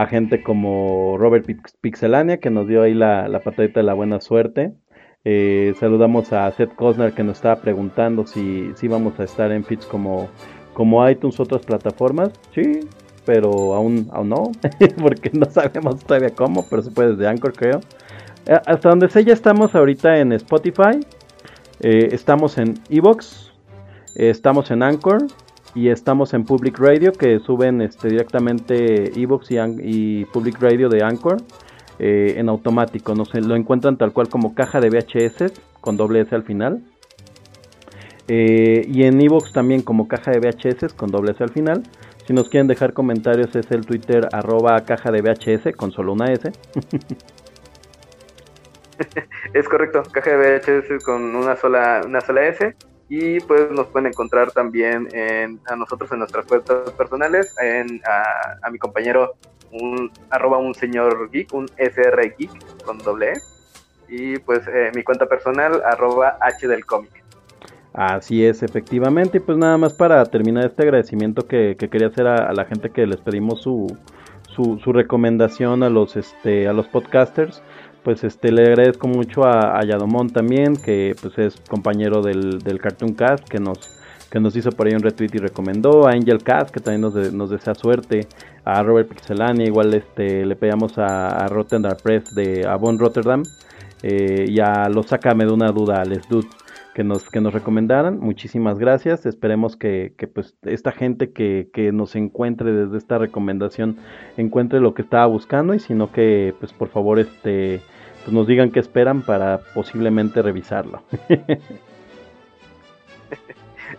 a gente como Robert Pixelania, que nos dio ahí la, la patadita de la buena suerte. Eh, saludamos a Seth Cosner, que nos estaba preguntando si, si vamos a estar en feeds como, como iTunes, otras plataformas. Sí, pero aún, aún no, porque no sabemos todavía cómo, pero se puede desde Anchor, creo. Eh, hasta donde sé, ya estamos ahorita en Spotify, eh, estamos en Evox, estamos en Anchor, y estamos en Public Radio que suben este, directamente Evox y, Public Radio de Anchor eh, en automático. Lo encuentran tal cual como caja de VHS con doble S al final. Eh, y en Evox también como caja de VHS con doble S al final. Si nos quieren dejar comentarios es el Twitter arroba caja de VHS con solo una S. es correcto, caja de VHS con una sola, una sola S y pues nos pueden encontrar también en, a nosotros en nuestras cuentas personales, en, a, mi compañero un arroba un señor geek, un SR geek con doble E, y pues eh, mi cuenta personal arroba H del cómic. Así es, efectivamente, y pues nada más para terminar este agradecimiento que, quería hacer a, la gente que les pedimos su, su, su recomendación a los, este, a los podcasters pues este le agradezco mucho a, a también, que pues es compañero del, del, Cartoon Cast, que nos, que nos hizo por ahí un retweet y recomendó, a Angel Cast, que también nos, desea suerte, a Robert Pixelania, igual este le pedíamos a, a Rotterdam Press de Avon Rotterdam, eh, y a los Sácame de una duda, Les Dude, que nos, que nos recomendaran. Muchísimas gracias. Esperemos que, que pues esta gente que, que, nos encuentre desde esta recomendación encuentre lo que estaba buscando y si no que pues por favor este pues nos digan qué esperan para posiblemente revisarlo.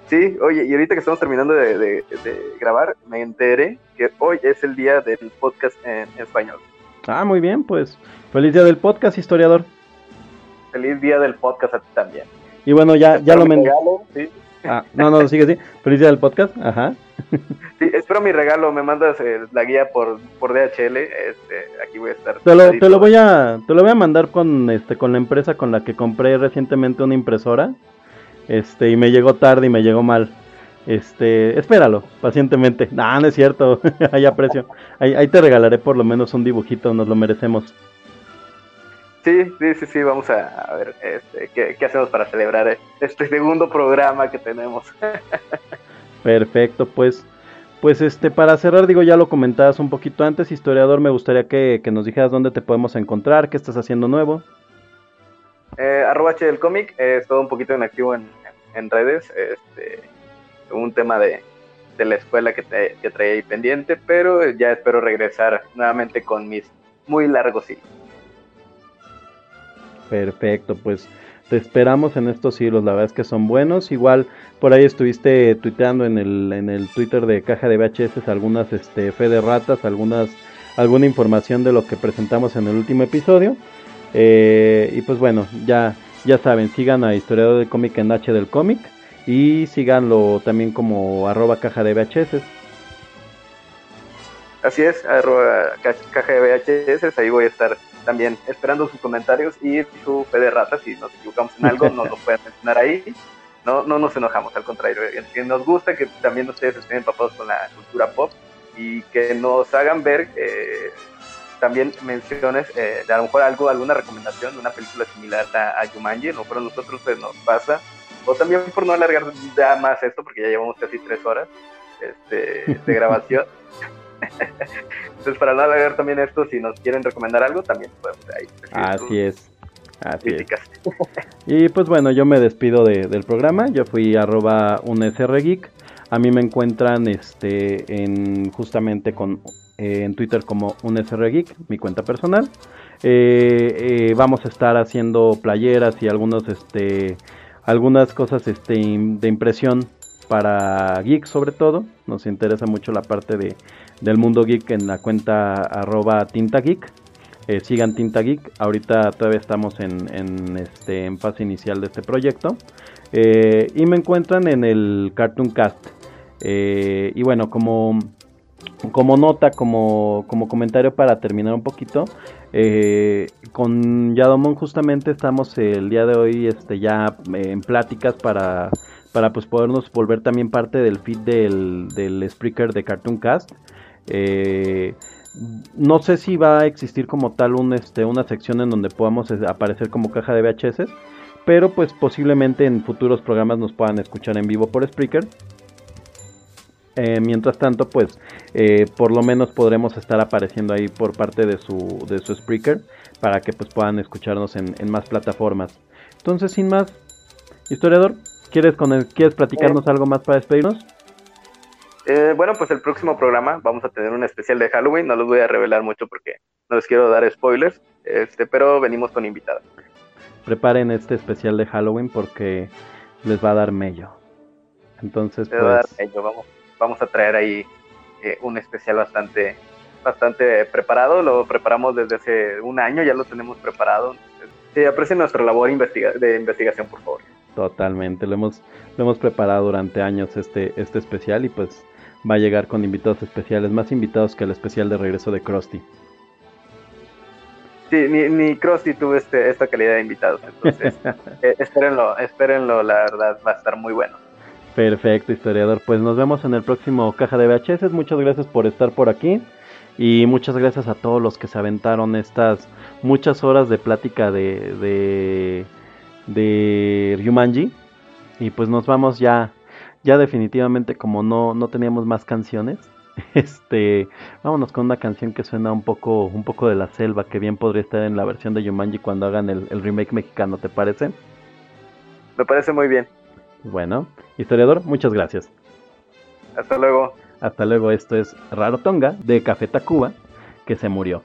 Sí, oye, y ahorita que estamos terminando de, grabar, me enteré que hoy es el día del podcast en, español. Ah, muy bien, pues feliz día del podcast, historiador. Feliz día del podcast a ti también. Y bueno, ya, ya lo mencioné. ¿sí? Ah, no, no, sigue así. Feliz día del podcast, ajá. Sí, espero mi regalo, me mandas eh, la guía por, por DHL, este, aquí voy a estar. Te lo, te lo, voy a te lo voy a mandar con este con la empresa con la que compré recientemente una impresora. Este, y me llegó tarde y me llegó mal. Este, espéralo, pacientemente. No, no es cierto. hay aprecio. Ahí, ahí te regalaré por lo menos un dibujito, nos lo merecemos. Sí, sí, sí, sí, vamos a, ver este, qué, qué, hacemos para celebrar este segundo programa que tenemos. Perfecto, pues pues este, para cerrar, digo, ya lo comentabas un poquito antes, historiador, me gustaría que, que nos dijeras dónde te podemos encontrar, qué estás haciendo nuevo. Eh, arroba H del cómic, eh, todo un poquito inactivo en, en redes, este, un tema de, de la escuela que, te, que traía ahí pendiente, pero ya espero regresar nuevamente con mis muy largos hilos. Perfecto, pues te esperamos en estos hilos, la verdad es que son buenos. Igual por ahí estuviste tuiteando en el, en el Twitter de Caja de VHS algunas este, fe de ratas, algunas, alguna información de lo que presentamos en el último episodio. Eh, y pues bueno, ya, ya saben, sigan a Historiador del Cómic en H del Cómic y síganlo también como arroba caja de VHS. Así es, arroba ca- caja de VHS, ahí voy a estar también esperando sus comentarios y su fe de ratas. Si nos equivocamos en algo, nos lo pueden mencionar ahí. No, no nos enojamos, al contrario. que Nos gusta que también ustedes estén empapados con la cultura pop y que nos hagan ver eh, también menciones eh, de a lo mejor algo, alguna recomendación de una película similar a, a Jumanji. A lo mejor a nosotros pues, nos pasa. O también por no alargar ya más esto, porque ya llevamos casi tres horas este, de grabación. Entonces, para no alargar también esto, si nos quieren recomendar algo, también podemos ahí. Así es. Así es. Y pues bueno, yo me despido de- del programa. Yo fui arroba un. A mí me encuentran este en justamente con eh, en Twitter como un SR Geek, mi cuenta personal. Eh, eh, vamos a estar haciendo playeras y algunos este algunas cosas este de impresión para geek sobre todo. Nos interesa mucho la parte de del mundo geek en la cuenta arroba tinta geek. Eh, sigan Tinta Geek. Ahorita todavía estamos en, en, este, en fase inicial de este proyecto. Eh, y me encuentran en el Cartoon Cast. Eh, y bueno, como, como nota, como, como comentario para terminar un poquito. eh, con Yadomon justamente estamos el día de hoy este, ya en pláticas para, para pues podernos volver también parte del feed del, del Spreaker de Cartoon Cast. Eh, no sé si va a existir como tal un, este, una sección en donde podamos eh, aparecer como caja de VHS, pero pues posiblemente en futuros programas nos puedan escuchar en vivo por Spreaker. Eh, mientras tanto, pues eh, por lo menos podremos estar apareciendo ahí por parte de su, de su Spreaker para que pues puedan escucharnos en más plataformas. Entonces, sin más, historiador, ¿quieres, con el- ¿quieres platicarnos algo más para despedirnos? Eh, bueno, pues el próximo programa vamos a tener un especial de Halloween. No los voy a revelar mucho porque no les quiero dar spoilers, este, pero venimos con invitados. Preparen este especial de Halloween porque les va a dar mello. Entonces, Te voy a dar pues, ello. Vamos, vamos a traer ahí eh, un especial bastante, bastante preparado. Lo preparamos desde hace un año, ya lo tenemos preparado. Sí, aprecien nuestra labor investiga- de investigación, por favor. Totalmente. Lo hemos, lo hemos preparado durante años este, este especial y pues va a llegar con invitados especiales, más invitados que el especial de regreso de Krusty. Sí, ni, ni Krusty tuvo este, esta calidad de invitados, entonces eh, espérenlo, espérenlo, la verdad va a estar muy bueno. Perfecto, historiador. Pues nos vemos en el próximo Caja de VHS. Muchas gracias por estar por aquí. Y muchas gracias a todos los que se aventaron estas muchas horas de plática de, de, de Ryumanji. Y pues nos vamos ya, ya definitivamente como no, no teníamos más canciones. Este, vámonos con una canción que suena un poco, un poco de la selva, que bien podría estar en la versión de Yumanji cuando hagan el, el remake mexicano, ¿te parece? Me parece muy bien. Bueno, historiador, muchas gracias. Hasta luego. Hasta luego, esto es Raro Tonga de Café Tacuba, que se murió.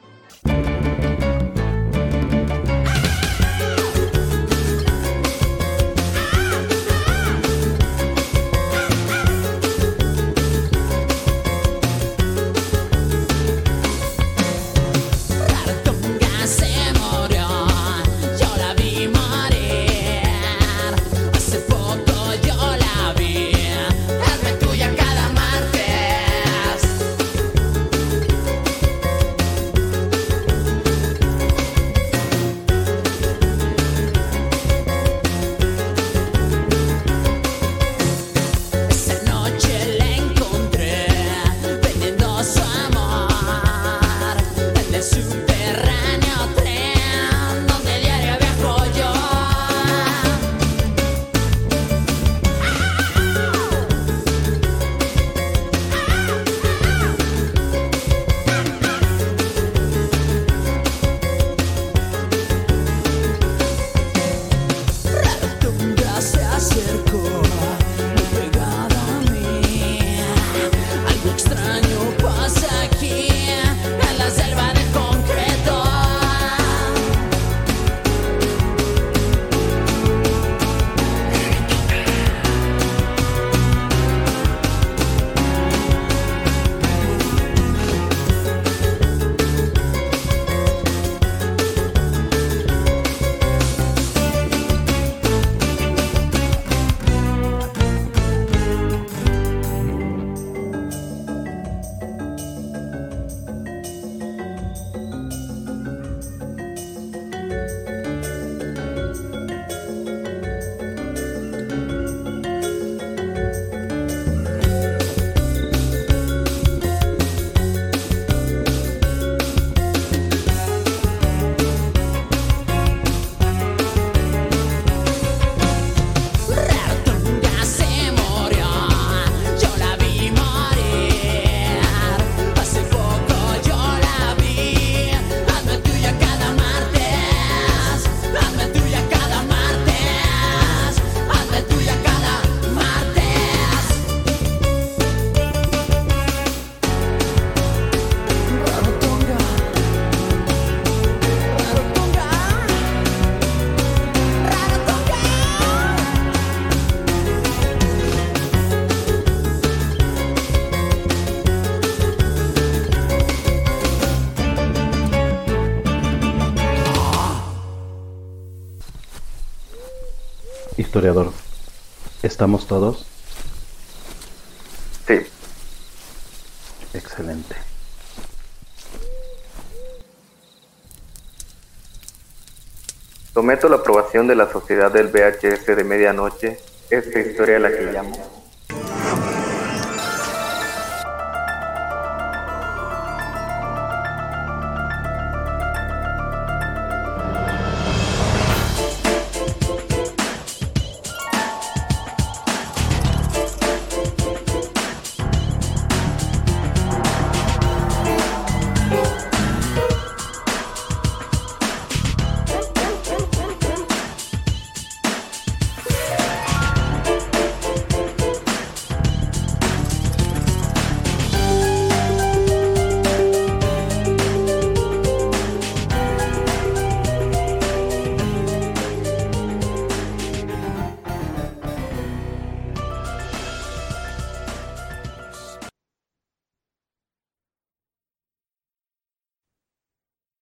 Historiador, ¿estamos todos? Sí. Excelente. Someto la aprobación de la Sociedad del VHS de Medianoche, esta historia a la que llamo